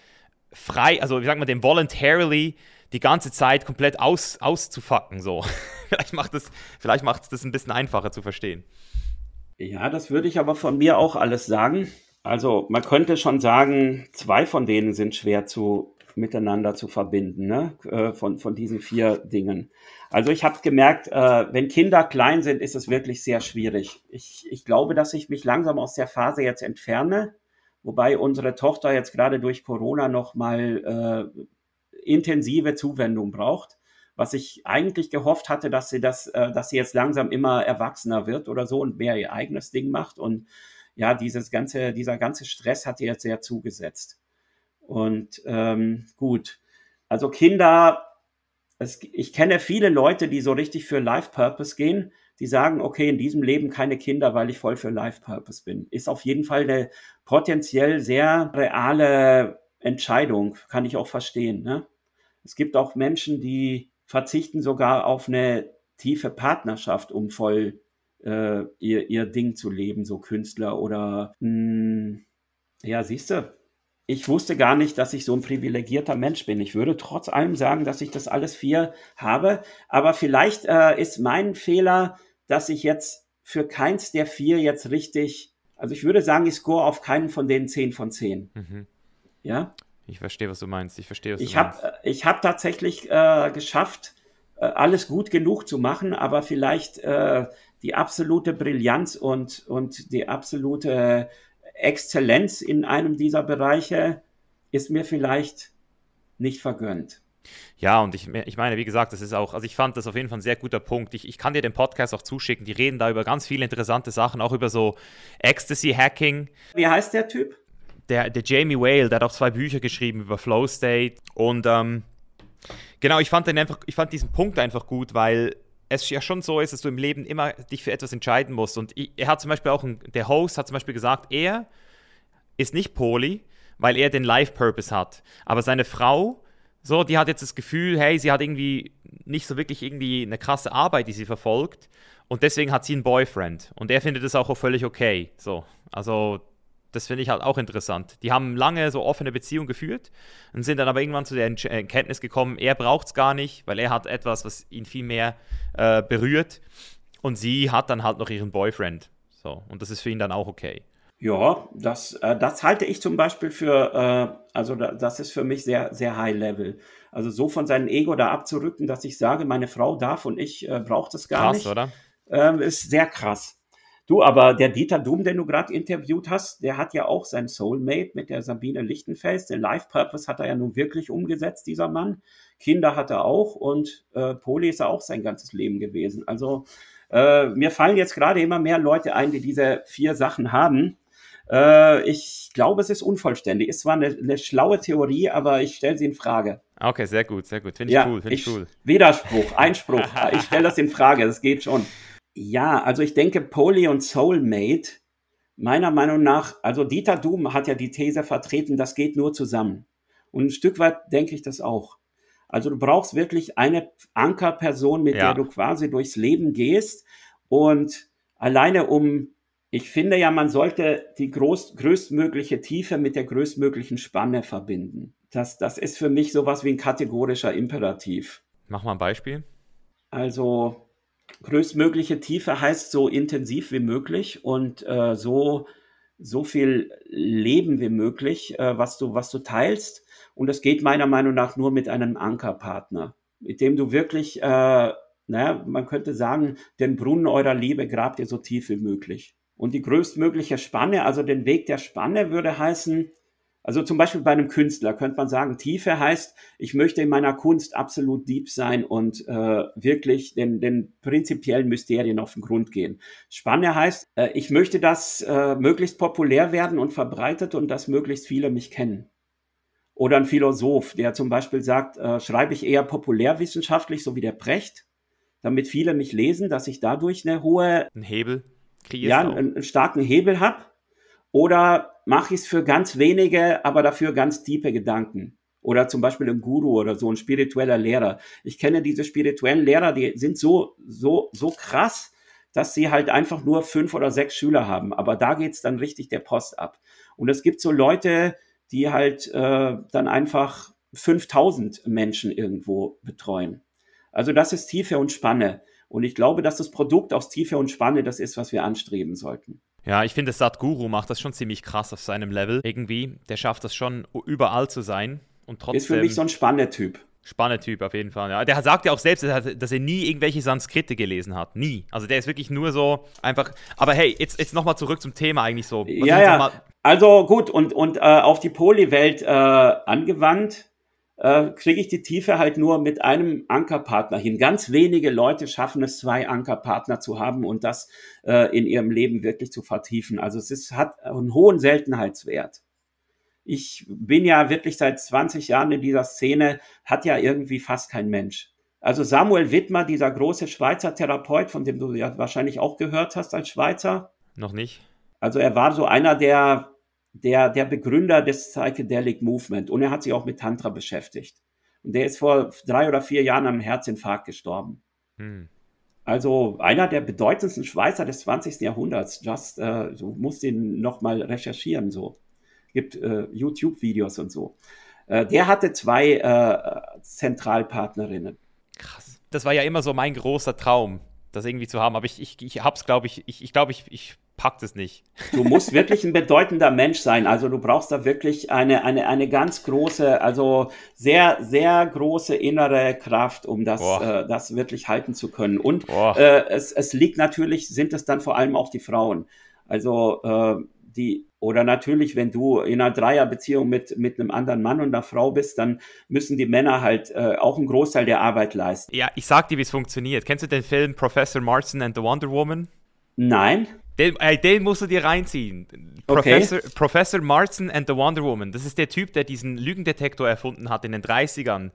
Speaker 2: frei, also wie sagt man dem, voluntarily die ganze Zeit komplett aus, auszufacken. So. vielleicht macht es vielleicht das ein bisschen einfacher zu verstehen.
Speaker 1: Ja, das würde ich aber von mir auch alles sagen. Also man könnte schon sagen, zwei von denen sind schwer zu miteinander zu verbinden, ne? Äh, von, von diesen vier Dingen. Also ich habe gemerkt, äh, wenn Kinder klein sind, ist es wirklich sehr schwierig. Ich, ich glaube, dass ich mich langsam aus der Phase jetzt entferne wobei unsere Tochter jetzt gerade durch Corona nochmal äh, intensive Zuwendung braucht, was ich eigentlich gehofft hatte, dass sie das, äh, dass sie jetzt langsam immer erwachsener wird oder so und mehr ihr eigenes Ding macht. Und ja, dieses ganze, dieser ganze Stress hat ihr jetzt sehr zugesetzt. Und ähm, gut, also Kinder, es, ich kenne viele Leute, die so richtig für Life Purpose gehen, die sagen, okay, in diesem Leben keine Kinder, weil ich voll für Life Purpose bin. Ist auf jeden Fall eine potenziell sehr reale Entscheidung, kann ich auch verstehen. Ne? Es gibt auch Menschen, die verzichten sogar auf eine tiefe Partnerschaft, um voll äh, ihr, ihr Ding zu leben, so Künstler oder mh, hm, ja, siehst du, ich wusste gar nicht, dass ich so ein privilegierter Mensch bin. Ich würde trotz allem sagen, dass ich das alles vier habe. Aber vielleicht äh, ist mein Fehler, dass ich jetzt für keins der vier jetzt richtig also ich würde sagen, ich score auf keinen von denen 10 von 10. Mhm. Ja?
Speaker 2: Ich verstehe, was du meinst. Ich verstehe, was
Speaker 1: ich
Speaker 2: du
Speaker 1: hab, meinst. Ich habe tatsächlich äh, geschafft, äh, alles gut genug zu machen, aber vielleicht äh, die absolute Brillanz und, und die absolute Exzellenz in einem dieser Bereiche ist mir vielleicht nicht vergönnt.
Speaker 2: Ja, und ich, ich meine, wie gesagt, das ist auch, also ich fand das auf jeden Fall ein sehr guter Punkt. Ich, ich kann dir den Podcast auch zuschicken. Die reden da über ganz viele interessante Sachen, auch über so Ecstasy-Hacking.
Speaker 1: Wie heißt der Typ?
Speaker 2: Der, der Jamie Whale, der hat auch zwei Bücher geschrieben über Flow State. Und ähm, genau, ich fand, den einfach, ich fand diesen Punkt einfach gut, weil es ja schon so ist, dass du im Leben immer dich für etwas entscheiden musst. Und er hat zum Beispiel auch, ein, der Host hat zum Beispiel gesagt, er ist nicht Poli, weil er den Life-Purpose hat. Aber seine Frau so, die hat jetzt das Gefühl, hey, sie hat irgendwie nicht so wirklich irgendwie eine krasse Arbeit, die sie verfolgt. Und deswegen hat sie einen Boyfriend. Und er findet das auch völlig okay. So, also das finde ich halt auch interessant. Die haben lange so offene Beziehungen geführt und sind dann aber irgendwann zu der Erkenntnis gekommen, er braucht es gar nicht, weil er hat etwas, was ihn viel mehr äh, berührt. Und sie hat dann halt noch ihren Boyfriend. So, und das ist für ihn dann auch okay.
Speaker 1: Ja, das, äh, das halte ich zum Beispiel für, äh, also da, das ist für mich sehr, sehr high level. Also so von seinem Ego da abzurücken, dass ich sage, meine Frau darf und ich äh, brauche das gar
Speaker 2: krass,
Speaker 1: nicht.
Speaker 2: oder?
Speaker 1: Ähm, ist sehr krass. Du, aber der Dieter Doom, den du gerade interviewt hast, der hat ja auch sein Soulmate mit der Sabine Lichtenfels. Den Life Purpose hat er ja nun wirklich umgesetzt, dieser Mann. Kinder hat er auch und äh, Poli ist er auch sein ganzes Leben gewesen. Also äh, mir fallen jetzt gerade immer mehr Leute ein, die diese vier Sachen haben. Äh, ich glaube, es ist unvollständig. Ist zwar eine, eine schlaue Theorie, aber ich stelle sie in Frage.
Speaker 2: Okay, sehr gut, sehr gut. Finde ich
Speaker 1: Ja,
Speaker 2: cool, finde ich,
Speaker 1: ich-
Speaker 2: cool.
Speaker 1: Widerspruch, Einspruch. ich stelle das in Frage, das geht schon. Ja, also ich denke, Poly und Soulmate, meiner Meinung nach, also Dieter Doom hat ja die These vertreten, das geht nur zusammen. Und ein Stück weit denke ich das auch. Also du brauchst wirklich eine Ankerperson, mit
Speaker 2: Ja.
Speaker 1: der du quasi durchs Leben gehst und alleine um, ich finde ja, man sollte die groß, größtmögliche Tiefe mit der größtmöglichen Spanne verbinden. Das, das ist für mich sowas wie ein kategorischer Imperativ.
Speaker 2: Mach mal ein Beispiel.
Speaker 1: Also größtmögliche Tiefe heißt so intensiv wie möglich und äh, so so viel Leben wie möglich, äh, was du was du teilst. Und das geht meiner Meinung nach nur mit einem Ankerpartner, mit dem du wirklich, äh, naja, man könnte sagen, den Brunnen eurer Liebe grabt ihr so tief wie möglich. Und die größtmögliche Spanne, also den Weg der Spanne würde heißen, also zum Beispiel bei einem Künstler könnte man sagen, Tiefe heißt, ich möchte in meiner Kunst absolut deep sein und äh, wirklich den, den prinzipiellen Mysterien auf den Grund gehen. Spanne heißt, äh, ich möchte, dass äh, möglichst populär werden und verbreitet und dass möglichst viele mich kennen. Oder ein Philosoph, der zum Beispiel sagt, äh, schreibe ich eher populärwissenschaftlich, so wie der Precht, damit viele mich lesen, dass ich dadurch eine hohe
Speaker 2: Ein Hebel kreierst
Speaker 1: ja, einen, einen starken Hebel habe? Oder mache ich es für ganz wenige, aber dafür ganz tiefe Gedanken? Oder zum Beispiel ein Guru oder so, ein spiritueller Lehrer. Ich kenne diese spirituellen Lehrer, die sind so, so, so krass, dass sie halt einfach nur fünf oder sechs Schüler haben. Aber da geht's dann richtig der Post ab. Und es gibt so Leute, die halt äh, dann einfach 5000 Menschen irgendwo betreuen. Also das ist Tiefe und Spanne. Und ich glaube, dass das Produkt aus Tiefe und Spanne das ist, was wir anstreben sollten.
Speaker 2: Ja, ich finde, Satguru macht das schon ziemlich krass auf seinem Level. Irgendwie, der schafft das schon, überall zu sein und trotzdem.
Speaker 1: Ist für mich so ein Spanne-Typ.
Speaker 2: Spanne-Typ auf jeden Fall. Ja. Der sagt ja auch selbst, dass er, nie irgendwelche Sanskrite gelesen hat. Nie. Also der ist wirklich nur so einfach. Aber hey, jetzt, jetzt nochmal zurück zum Thema eigentlich so. Was
Speaker 1: Ja, ja. Also gut, und, und äh, auf die Poly-Welt äh, angewandt, äh, kriege ich die Tiefe halt nur mit einem Ankerpartner hin. Ganz wenige Leute schaffen es, zwei Ankerpartner zu haben und das äh, in ihrem Leben wirklich zu vertiefen. Also es ist, hat einen hohen Seltenheitswert. Ich bin ja wirklich seit 20 Jahren in dieser Szene, hat ja irgendwie fast kein Mensch. Also Samuel Wittmer, dieser große Schweizer Therapeut, von dem du ja wahrscheinlich auch gehört hast als Schweizer,
Speaker 2: noch nicht.
Speaker 1: also er war so einer der, der, der Begründer des Psychedelic Movement und er hat sich auch mit Tantra beschäftigt. Und der ist vor drei oder vier Jahren am Herzinfarkt gestorben.
Speaker 2: Hm.
Speaker 1: Also einer der bedeutendsten Schweizer des 20. Jahrhunderts. Just, äh, du musst ihn nochmal recherchieren, so. Gibt äh, YouTube-Videos und so. Äh, der hatte zwei äh, Zentralpartnerinnen.
Speaker 2: Krass. Das war ja immer so mein großer Traum, das irgendwie zu haben. Aber ich, ich, ich hab's, glaube ich, ich, ich glaube, ich, ich pack das nicht.
Speaker 1: Du musst wirklich ein bedeutender Mensch sein. Also du brauchst da wirklich eine, eine, eine ganz große, also sehr, sehr große innere Kraft, um das, äh, das wirklich halten zu können. Und äh, es, es liegt natürlich, sind es dann vor allem auch die Frauen. Also äh, die, oder natürlich, wenn du in einer Dreierbeziehung mit, mit einem anderen Mann und einer Frau bist, dann müssen die Männer halt äh, auch einen Großteil der Arbeit leisten.
Speaker 2: Ja, ich sag dir, wie es funktioniert. Kennst du den Film Professor Marston and the Wonder Woman?
Speaker 1: Nein.
Speaker 2: Den, ey, den musst du dir reinziehen.
Speaker 1: Okay.
Speaker 2: Professor, Professor Marston and the Wonder Woman. Das ist der Typ, der diesen Lügendetektor erfunden hat in den 30ern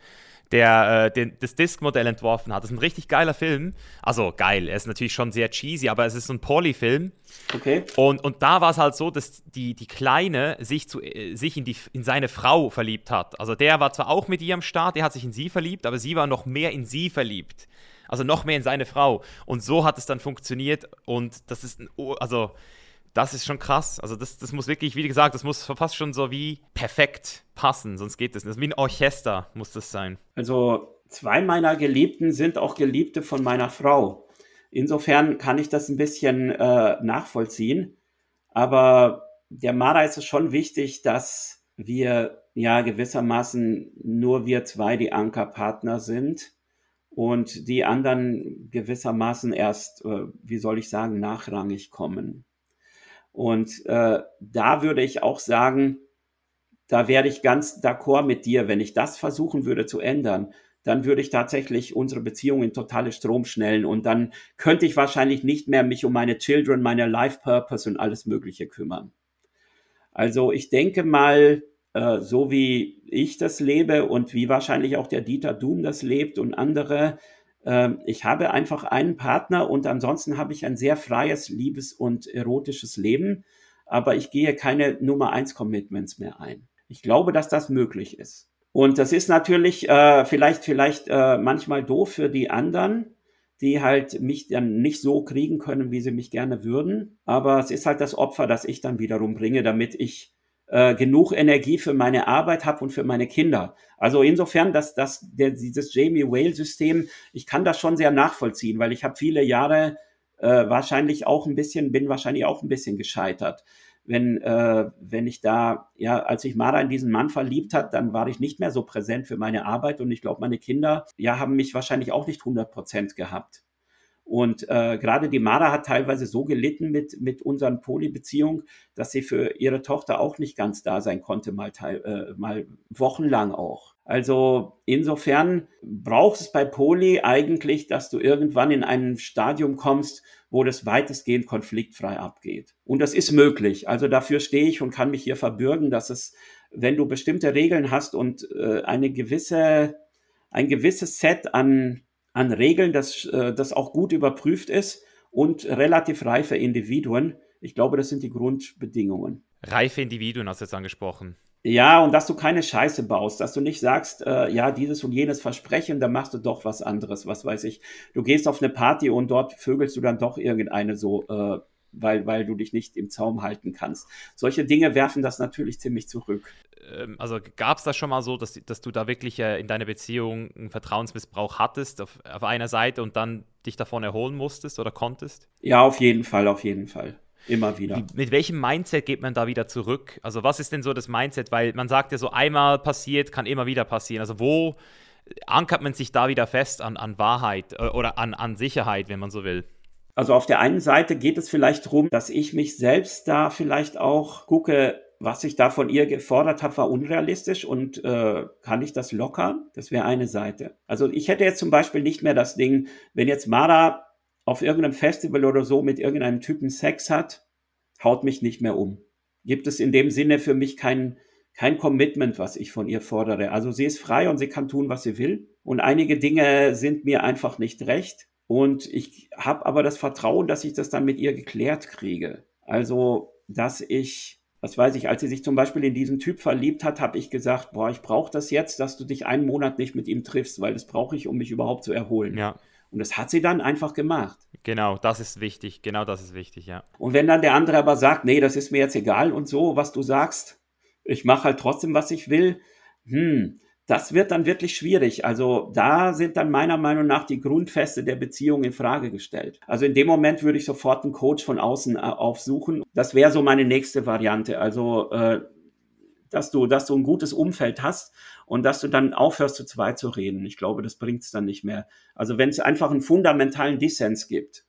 Speaker 2: der äh, den, das Disk-Modell entworfen hat. Das ist ein richtig geiler Film. Also geil, er ist natürlich schon sehr cheesy, aber es ist so ein Poly-Film.
Speaker 1: Okay.
Speaker 2: Und, und da war es halt so, dass die, die Kleine sich, zu, äh, sich in, die, in seine Frau verliebt hat. Also der war zwar auch mit ihr am Start, der hat sich in sie verliebt, aber sie war noch mehr in sie verliebt. Also noch mehr in seine Frau. Und so hat es dann funktioniert. Und das ist, ein, also das ist schon krass. Also das, das muss wirklich, wie gesagt, das muss fast schon so wie perfekt passen, sonst geht das nicht. Wie ein Orchester muss das sein.
Speaker 1: Also zwei meiner Geliebten sind auch Geliebte von meiner Frau. Insofern kann ich das ein bisschen äh, nachvollziehen. Aber der Mara ist es schon wichtig, dass wir ja gewissermaßen nur wir zwei die Ankerpartner sind und die anderen gewissermaßen erst, äh, wie soll ich sagen, nachrangig kommen. Und äh, da würde ich auch sagen, da werde ich ganz d'accord mit dir. Wenn ich das versuchen würde zu ändern, dann würde ich tatsächlich unsere Beziehung in totale Strom schnellen und dann könnte ich wahrscheinlich nicht mehr mich um meine Children, meine Life Purpose und alles Mögliche kümmern. Also ich denke mal, äh, so wie ich das lebe und wie wahrscheinlich auch der Dieter Doom das lebt und andere, ähm, ich habe einfach einen Partner und ansonsten habe ich ein sehr freies, liebes und erotisches Leben, aber ich gehe keine Nummer eins Commitments mehr ein. Ich glaube, dass das möglich ist. Und das ist natürlich äh, vielleicht, vielleicht äh, manchmal doof für die anderen, die halt mich dann nicht so kriegen können, wie sie mich gerne würden. Aber es ist halt das Opfer, das ich dann wiederum bringe, damit ich äh, genug Energie für meine Arbeit habe und für meine Kinder. Also insofern, dass, dass der, dieses Jamie Whale-System, ich kann das schon sehr nachvollziehen, weil ich habe viele Jahre äh, wahrscheinlich auch ein bisschen, bin wahrscheinlich auch ein bisschen gescheitert. Wenn, äh, wenn ich da, ja, als ich Mara in diesen Mann verliebt hat, dann war ich nicht mehr so präsent für meine Arbeit und ich glaube, meine Kinder, ja, haben mich wahrscheinlich auch nicht 100 Prozent gehabt. Und äh, gerade die Mara hat teilweise so gelitten mit, mit unseren Polybeziehungen, dass sie für ihre Tochter auch nicht ganz da sein konnte, mal, teil, äh, mal wochenlang auch. Also insofern braucht es bei Poly eigentlich, dass du irgendwann in ein Stadium kommst, wo das weitestgehend konfliktfrei abgeht. Und das ist möglich. Also dafür stehe ich und kann mich hier verbürgen, dass es, wenn du bestimmte Regeln hast und äh, eine gewisse, ein gewisses Set an an Regeln, das, äh, das auch gut überprüft ist und relativ reife Individuen. Ich glaube, das sind die Grundbedingungen.
Speaker 2: Reife Individuen hast du jetzt angesprochen.
Speaker 1: Ja, und dass du keine Scheiße baust, dass du nicht sagst, äh, ja, dieses und jenes Versprechen, dann machst du doch was anderes, was weiß ich. Du gehst auf eine Party und dort vögelst du dann doch irgendeine so äh, weil, weil du dich nicht im Zaum halten kannst. Solche Dinge werfen das natürlich ziemlich zurück.
Speaker 2: Ähm, also gab es das schon mal so, dass, dass du da wirklich äh, in deiner Beziehung einen Vertrauensmissbrauch hattest auf, auf einer Seite und dann dich davon erholen musstest oder konntest?
Speaker 1: Ja, auf jeden Fall, auf jeden Fall. Immer wieder.
Speaker 2: Wie, mit welchem Mindset geht man da wieder zurück? Also, was ist denn so das Mindset? Weil man sagt ja so, einmal passiert, kann immer wieder passieren. Also, wo ankert man sich da wieder fest an, an Wahrheit äh, oder an, an Sicherheit, wenn man so will?
Speaker 1: Also auf der einen Seite geht es vielleicht darum, dass ich mich selbst da vielleicht auch gucke, was ich da von ihr gefordert habe, war unrealistisch und äh, kann ich das lockern? Das wäre eine Seite. Also ich hätte jetzt zum Beispiel nicht mehr das Ding, wenn jetzt Mara auf irgendeinem Festival oder so mit irgendeinem Typen Sex hat, haut mich nicht mehr um. Gibt es in dem Sinne für mich kein, kein Commitment, was ich von ihr fordere. Also sie ist frei und sie kann tun, was sie will. Und einige Dinge sind mir einfach nicht recht. Und ich habe aber das Vertrauen, dass ich das dann mit ihr geklärt kriege. Also, dass ich, was weiß ich, als sie sich zum Beispiel in diesen Typ verliebt hat, habe ich gesagt, boah, ich brauche das jetzt, dass du dich einen Monat nicht mit ihm triffst, weil das brauche ich, um mich überhaupt zu erholen.
Speaker 2: Ja.
Speaker 1: Und das hat sie dann einfach gemacht.
Speaker 2: Genau, das ist wichtig. Genau das ist wichtig, ja.
Speaker 1: Und wenn dann der andere aber sagt, nee, das ist mir jetzt egal und so, was du sagst, ich mache halt trotzdem, was ich will, hm, das wird dann wirklich schwierig. Also da sind dann meiner Meinung nach die Grundfeste der Beziehung in Frage gestellt. Also in dem Moment würde ich sofort einen Coach von außen äh, aufsuchen. Das wäre so meine nächste Variante. Also äh, dass du, dass du ein gutes Umfeld hast und dass du dann aufhörst, zu zweit zu reden. Ich glaube, das bringt es dann nicht mehr. Also wenn es einfach einen fundamentalen Dissens gibt,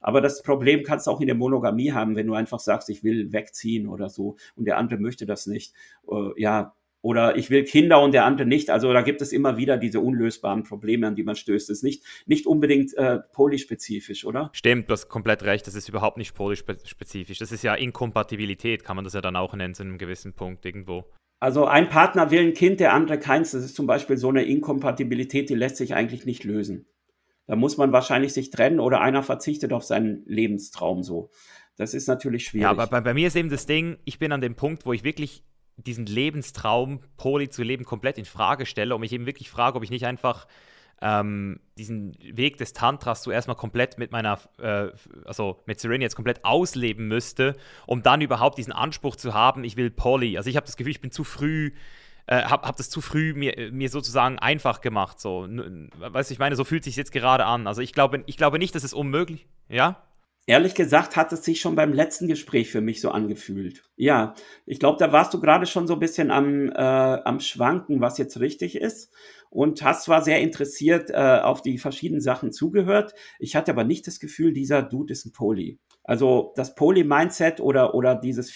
Speaker 1: Aber das Problem kannst du auch in der Monogamie haben, wenn du einfach sagst, ich will wegziehen oder so und der andere möchte das nicht. Äh, ja, oder ich will Kinder und der andere nicht. Also da gibt es immer wieder diese unlösbaren Probleme, an die man stößt. Das ist nicht, nicht unbedingt äh, polyspezifisch, oder?
Speaker 2: Stimmt, du hast komplett recht. Das ist überhaupt nicht polyspezifisch. Das ist ja Inkompatibilität, kann man das ja dann auch nennen, zu einem gewissen Punkt irgendwo.
Speaker 1: Also ein Partner will ein Kind, der andere keins. Das ist zum Beispiel so eine Inkompatibilität, die lässt sich eigentlich nicht lösen. Da muss man wahrscheinlich sich trennen oder einer verzichtet auf seinen Lebenstraum so. Das ist natürlich schwierig. Ja,
Speaker 2: aber bei, bei mir ist eben das Ding, ich bin an dem Punkt, wo ich wirklich diesen Lebenstraum, Poli zu leben, komplett in Frage stelle und mich eben wirklich frage, ob ich nicht einfach ähm, diesen Weg des Tantras zuerst mal komplett mit meiner, äh, also mit Serena jetzt komplett ausleben müsste, um dann überhaupt diesen Anspruch zu haben, ich will Poly. Also ich habe das Gefühl, ich bin zu früh, äh, habe hab das zu früh mir, mir sozusagen einfach gemacht. So. Weißt du, ich meine, so fühlt sich jetzt gerade an. Also ich glaube, ich glaube nicht, dass es unmöglich, ja?
Speaker 1: Ehrlich gesagt hat es sich schon beim letzten Gespräch für mich so angefühlt. Ja, ich glaube, da warst du gerade schon so ein bisschen am, äh, am Schwanken, was jetzt richtig ist. Und hast zwar sehr interessiert äh, auf die verschiedenen Sachen zugehört. Ich hatte aber nicht das Gefühl, dieser Dude ist ein Poli. Also das Poli-Mindset oder, oder dieses,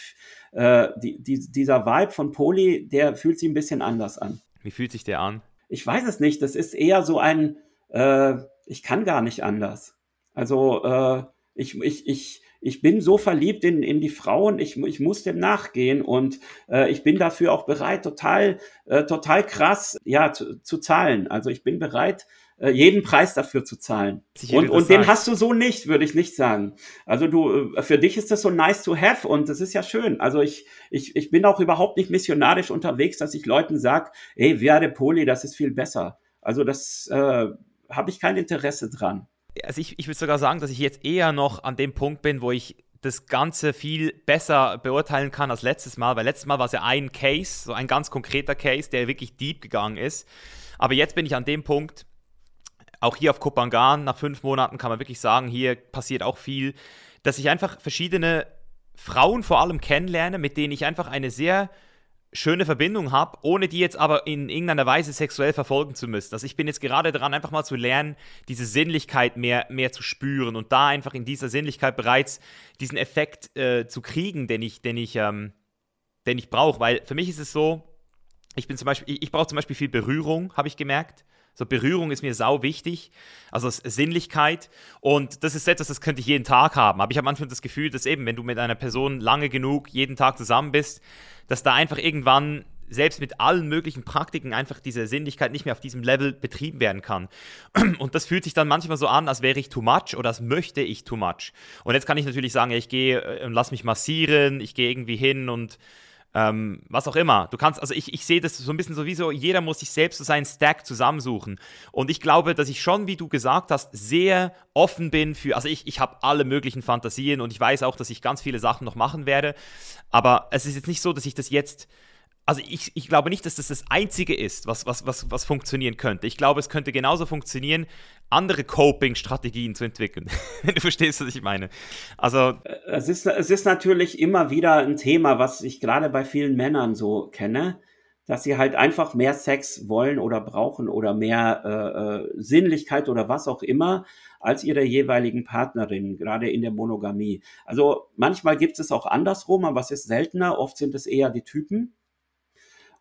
Speaker 1: äh, die, die, dieser Vibe von Poli, der fühlt sich ein bisschen anders an.
Speaker 2: Wie fühlt sich der an?
Speaker 1: Ich weiß es nicht. Das ist eher so ein, äh, ich kann gar nicht anders. Also äh, ich, ich, ich, ich bin so verliebt in, in die Frauen, ich, ich muss dem nachgehen und äh, ich bin dafür auch bereit, total, äh, total krass ja, zu, zu zahlen. Also ich bin bereit, äh, jeden Preis dafür zu zahlen. Und, und den hast du so nicht, würde ich nicht sagen. Also du, äh, für dich ist das so nice to have und das ist ja schön. Also ich, ich, ich bin auch überhaupt nicht missionarisch unterwegs, dass ich Leuten sage, ey, werde Poli, das ist viel besser. Also das äh, habe ich kein Interesse dran
Speaker 2: also ich, ich würde sogar sagen, dass ich jetzt eher noch an dem Punkt bin, wo ich das Ganze viel besser beurteilen kann als letztes Mal, weil letztes Mal war es ja ein Case, so ein ganz konkreter Case, der wirklich deep gegangen ist. Aber jetzt bin ich an dem Punkt, auch hier auf Kopangan, nach fünf Monaten kann man wirklich sagen, hier passiert auch viel, dass ich einfach verschiedene Frauen vor allem kennenlerne, mit denen ich einfach eine sehr schöne Verbindung habe, ohne die jetzt aber in irgendeiner Weise sexuell verfolgen zu müssen. Also ich bin jetzt gerade dran, einfach mal zu lernen, diese Sinnlichkeit mehr, mehr zu spüren und da einfach in dieser Sinnlichkeit bereits diesen Effekt äh, zu kriegen, den ich, den ich, ähm, ich brauche. Weil für mich ist es so, ich bin zum Beispiel, ich, ich brauche zum Beispiel viel Berührung, habe ich gemerkt. So Berührung ist mir sau wichtig, also Sinnlichkeit. Und das ist etwas, das könnte ich jeden Tag haben. Aber ich habe manchmal das Gefühl, dass eben, wenn du mit einer Person lange genug jeden Tag zusammen bist, dass da einfach irgendwann selbst mit allen möglichen Praktiken einfach diese Sinnlichkeit nicht mehr auf diesem Level betrieben werden kann. Und das fühlt sich dann manchmal so an, als wäre ich too much oder als möchte ich too much. Und jetzt kann ich natürlich sagen, ich gehe äh, und lass mich massieren, ich gehe irgendwie hin und ähm, was auch immer. Du kannst, also ich, ich sehe das so ein bisschen sowieso, jeder muss sich selbst so seinen Stack zusammensuchen. Und ich glaube, dass ich schon, wie du gesagt hast, sehr offen bin für, also ich, ich habe alle möglichen Fantasien und ich weiß auch, dass ich ganz viele Sachen noch machen werde. Aber es ist jetzt nicht so, dass ich das jetzt also ich, ich glaube nicht, dass das das Einzige ist, was, was, was, was funktionieren könnte. Ich glaube, es könnte genauso funktionieren, andere Coping-Strategien zu entwickeln. Wenn du verstehst, was ich meine. Also.
Speaker 1: Es ist, es ist natürlich immer wieder ein Thema, was ich gerade bei vielen Männern so kenne, dass sie halt einfach mehr Sex wollen oder brauchen oder mehr äh, äh, Sinnlichkeit oder was auch immer als ihre jeweiligen Partnerinnen, gerade in der Monogamie. Also manchmal gibt es auch andersrum, aber es ist seltener. Oft sind es eher die Typen,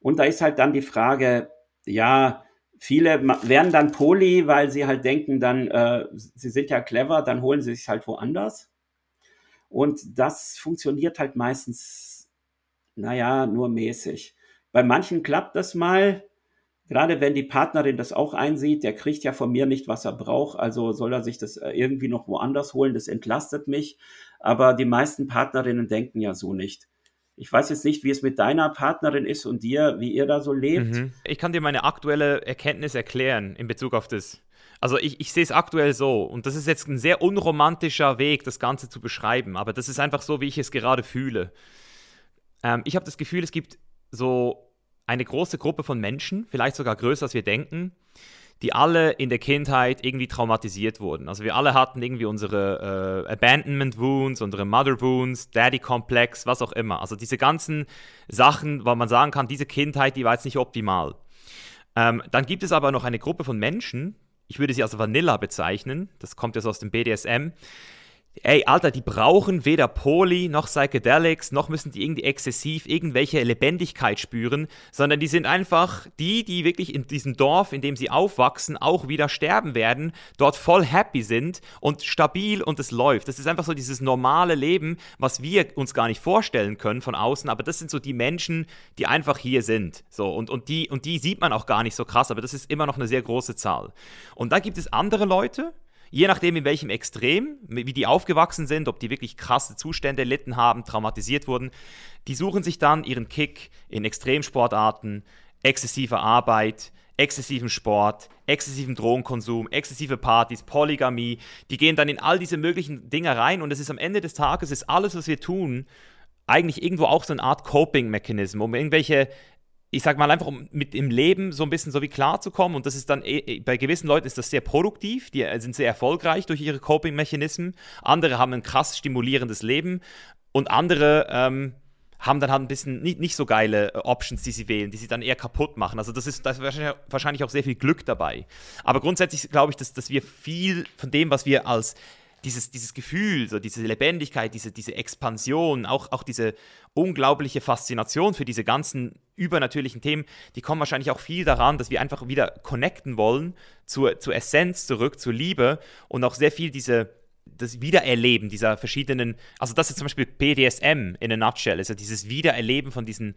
Speaker 1: und da ist halt dann die Frage, ja, viele werden dann Poli, weil sie halt denken, dann, äh, sie sind ja clever, dann holen sie sich halt woanders. Und das funktioniert halt meistens, naja, nur mäßig. Bei manchen klappt das mal, gerade wenn die Partnerin das auch einsieht, der kriegt ja von mir nicht, was er braucht, also soll er sich das äh, irgendwie noch woanders holen, das entlastet mich. Aber die meisten Partnerinnen denken ja so nicht. Ich weiß jetzt nicht, wie es mit deiner Partnerin ist und dir, wie ihr da so lebt. Mhm.
Speaker 2: Ich kann dir meine aktuelle Erkenntnis erklären in Bezug auf das. Also ich, ich sehe es aktuell so und das ist jetzt ein sehr unromantischer Weg, das Ganze zu beschreiben, aber das ist einfach so, wie ich es gerade fühle. Ähm, ich habe das Gefühl, es gibt so eine große Gruppe von Menschen, vielleicht sogar größer als wir denken, die alle in der Kindheit irgendwie traumatisiert wurden. Also wir alle hatten irgendwie unsere äh, Abandonment Wounds, unsere Mother Wounds, Daddy Complex, was auch immer. Also diese ganzen Sachen, wo man sagen kann, diese Kindheit, die war jetzt nicht optimal. Ähm, dann gibt es aber noch eine Gruppe von Menschen, ich würde sie als Vanilla bezeichnen, das kommt jetzt aus dem BDSM, ey, Alter, die brauchen weder Poly noch Psychedelics, noch müssen die irgendwie exzessiv irgendwelche Lebendigkeit spüren, sondern die sind einfach die, die wirklich in diesem Dorf, in dem sie aufwachsen, auch wieder sterben werden, dort voll happy sind und stabil und es läuft. Das ist einfach so dieses normale Leben, was wir uns gar nicht vorstellen können von außen, aber das sind so die Menschen, die einfach hier sind. So, und, und, die, und die sieht man auch gar nicht so krass, aber das ist immer noch eine sehr große Zahl. Und dann gibt es andere Leute, je nachdem in welchem Extrem, wie die aufgewachsen sind, ob die wirklich krasse Zustände erlitten haben, traumatisiert wurden, die suchen sich dann ihren Kick in Extremsportarten, exzessiver Arbeit, exzessivem Sport, exzessivem Drogenkonsum, exzessive Partys, Polygamie. Die gehen dann in all diese möglichen Dinge rein und es ist am Ende des Tages, ist alles, was wir tun, eigentlich irgendwo auch so eine Art Coping-Mechanismus, um irgendwelche ich sag mal einfach, um mit dem Leben so ein bisschen so wie klarzukommen. Und das ist dann, eh, eh, bei gewissen Leuten ist das sehr produktiv, die sind sehr erfolgreich durch ihre Coping-Mechanismen. Andere haben ein krass stimulierendes Leben und andere ähm, haben dann halt ein bisschen nicht, nicht so geile äh, Options, die sie wählen, die sie dann eher kaputt machen. Also das ist, da ist wahrscheinlich auch sehr viel Glück dabei. Aber grundsätzlich glaube ich, dass, dass wir viel von dem, was wir als dieses, dieses Gefühl, so diese Lebendigkeit, diese, diese Expansion, auch, auch diese unglaubliche Faszination für diese ganzen übernatürlichen Themen, die kommen wahrscheinlich auch viel daran, dass wir einfach wieder connecten wollen zur, zur Essenz zurück, zur Liebe und auch sehr viel diese, das Wiedererleben dieser verschiedenen, also das ist zum Beispiel BDSM in a nutshell, also dieses Wiedererleben von diesen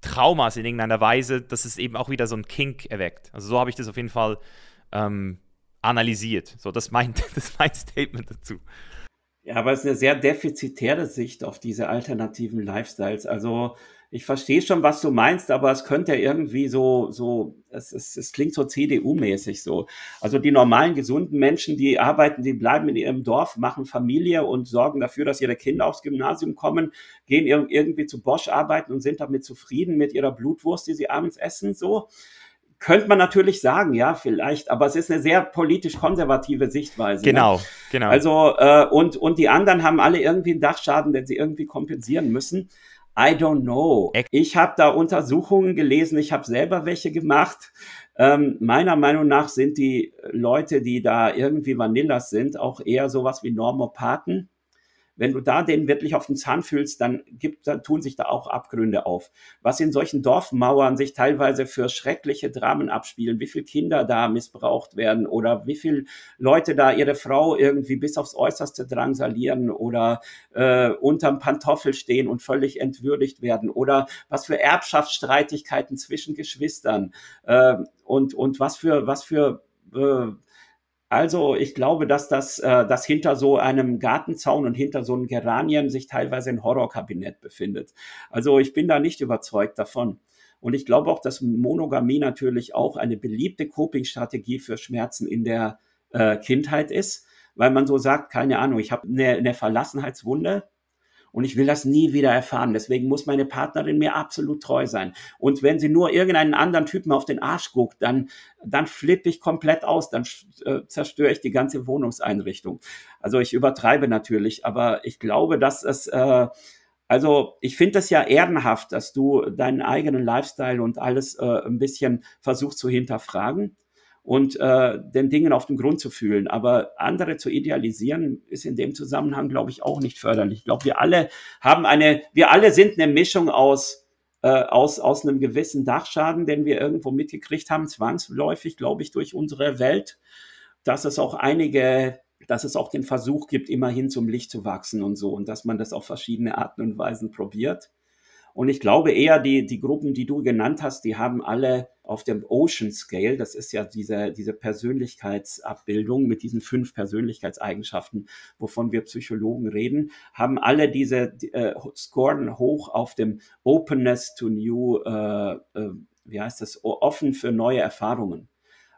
Speaker 2: Traumas in irgendeiner Weise, dass es eben auch wieder so ein Kink erweckt. Also so habe ich das auf jeden Fall ähm, analysiert. So, das meint das mein Statement dazu.
Speaker 1: Ja, aber es ist eine sehr defizitäre Sicht auf diese alternativen Lifestyles. Also ich verstehe schon, was du meinst, aber es könnte ja irgendwie so, so, es, es, es klingt so CDU-mäßig so. Also die normalen, gesunden Menschen, die arbeiten, die bleiben in ihrem Dorf, machen Familie und sorgen dafür, dass ihre Kinder aufs Gymnasium kommen, gehen irgendwie zu Bosch arbeiten und sind damit zufrieden mit ihrer Blutwurst, die sie abends essen, so. Könnte man natürlich sagen, ja, vielleicht, aber es ist eine sehr politisch konservative Sichtweise.
Speaker 2: Ne? Genau, ne? genau.
Speaker 1: Also, äh, und, und die anderen haben alle irgendwie einen Dachschaden, den sie irgendwie kompensieren müssen. I don't know. Ich habe da Untersuchungen gelesen, ich habe selber welche gemacht. Ähm, meiner Meinung nach sind die Leute, die da irgendwie Vanillas sind, auch eher sowas wie Normopathen wenn du da den wirklich auf den Zahn fühlst, dann gibt, dann tun sich da auch Abgründe auf. Was in solchen Dorfmauern sich teilweise für schreckliche Dramen abspielen, wie viele Kinder da missbraucht werden oder wie viele Leute da ihre Frau irgendwie bis aufs Äußerste drangsalieren oder äh, unterm Pantoffel stehen und völlig entwürdigt werden oder was für Erbschaftsstreitigkeiten zwischen Geschwistern äh, und, und was für, was für äh, also ich glaube, dass das, äh, dass hinter so einem Gartenzaun und hinter so einem Geranien sich teilweise ein Horrorkabinett befindet. Also ich bin da nicht überzeugt davon. Und ich glaube auch, dass Monogamie natürlich auch eine beliebte Coping-Strategie für Schmerzen in der äh, Kindheit ist, weil man so sagt, keine Ahnung, ich habe eine, eine Verlassenheitswunde, und ich will das nie wieder erfahren. Deswegen muss meine Partnerin mir absolut treu sein. Und wenn sie nur irgendeinen anderen Typen auf den Arsch guckt, dann, dann flippe ich komplett aus, dann äh, zerstöre ich die ganze Wohnungseinrichtung. Also ich übertreibe natürlich, aber ich glaube, dass es, äh, also ich finde es ja ehrenhaft, dass du deinen eigenen Lifestyle und alles äh, ein bisschen versuchst zu hinterfragen und äh, den Dingen auf den Grund zu fühlen. Aber andere zu idealisieren, ist in dem Zusammenhang, glaube ich, auch nicht förderlich. Ich glaube, wir alle haben eine, wir alle sind eine Mischung aus, äh, aus, aus einem gewissen Dachschaden, den wir irgendwo mitgekriegt haben, zwangsläufig, glaube ich, durch unsere Welt, dass es auch einige dass es auch den Versuch gibt, immerhin zum Licht zu wachsen und so und dass man das auf verschiedene Arten und Weisen probiert. Und ich glaube eher, die, die Gruppen, die du genannt hast, die haben alle auf dem Ocean Scale, das ist ja diese, diese Persönlichkeitsabbildung mit diesen fünf Persönlichkeitseigenschaften, wovon wir Psychologen reden, haben alle diese äh, scoren hoch auf dem Openness to New, äh, äh, wie heißt das, offen für neue Erfahrungen.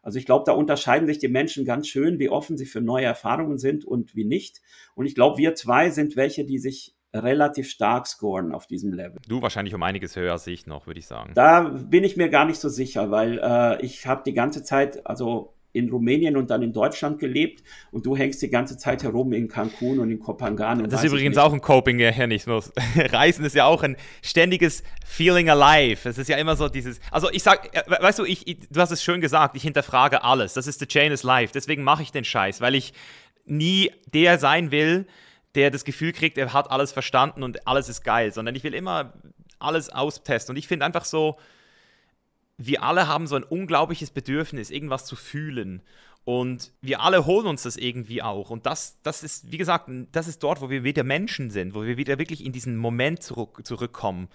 Speaker 1: Also ich glaube, da unterscheiden sich die Menschen ganz schön, wie offen sie für neue Erfahrungen sind und wie nicht. Und ich glaube, wir zwei sind welche, die sich relativ stark scoren auf diesem Level.
Speaker 2: Du wahrscheinlich um einiges höher als ich noch, würde ich sagen.
Speaker 1: Da bin ich mir gar nicht so sicher, weil äh, ich habe die ganze Zeit, also in Rumänien und dann in Deutschland gelebt und du hängst die ganze Zeit herum in Cancun und in Kopangan.
Speaker 2: das ist übrigens auch ein Coping-Mechanismus. Reisen ist ja auch ein ständiges Feeling alive. Es ist ja immer so dieses, also ich sag, äh, weißt du, ich, ich, du hast es schön gesagt, ich hinterfrage alles. Das ist the chain is life. Deswegen mache ich den Scheiß, weil ich nie der sein will, der das Gefühl kriegt, er hat alles verstanden und alles ist geil, sondern ich will immer alles austesten. Und ich finde einfach so, wir alle haben so ein unglaubliches Bedürfnis, irgendwas zu fühlen. Und wir alle holen uns das irgendwie auch. Und das, das ist, wie gesagt, das ist dort, wo wir wieder Menschen sind, wo wir wieder wirklich in diesen Moment zurück, zurückkommen.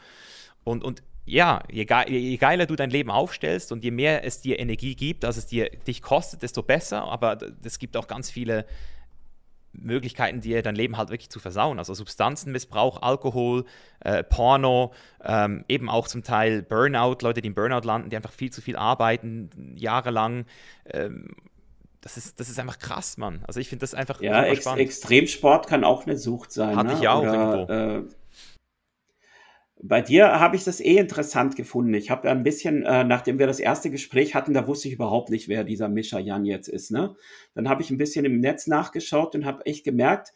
Speaker 2: Und, und ja, je, je, geiler du dein Leben aufstellst und je mehr es dir Energie gibt, als es dir dich kostet, desto besser. Aber es gibt auch ganz viele Möglichkeiten, dir dein Leben halt wirklich zu versauen. Also Substanzenmissbrauch, Alkohol, äh, Porno, ähm, eben auch zum Teil Burnout, Leute, die im Burnout landen, die einfach viel zu viel arbeiten, jahrelang. Ähm, das ist, das ist einfach krass, Mann. Also ich finde das einfach
Speaker 1: ja, ex spannend. Extremsport kann auch eine Sucht sein.
Speaker 2: Hatte
Speaker 1: ne?
Speaker 2: ich auch Oder,
Speaker 1: irgendwo. Äh, bei dir habe ich das eh interessant gefunden. Ich habe ein bisschen, äh, nachdem wir das erste Gespräch hatten, da wusste ich überhaupt nicht, wer dieser Mischa Jan jetzt ist. Ne? Dann habe ich ein bisschen im Netz nachgeschaut und habe echt gemerkt,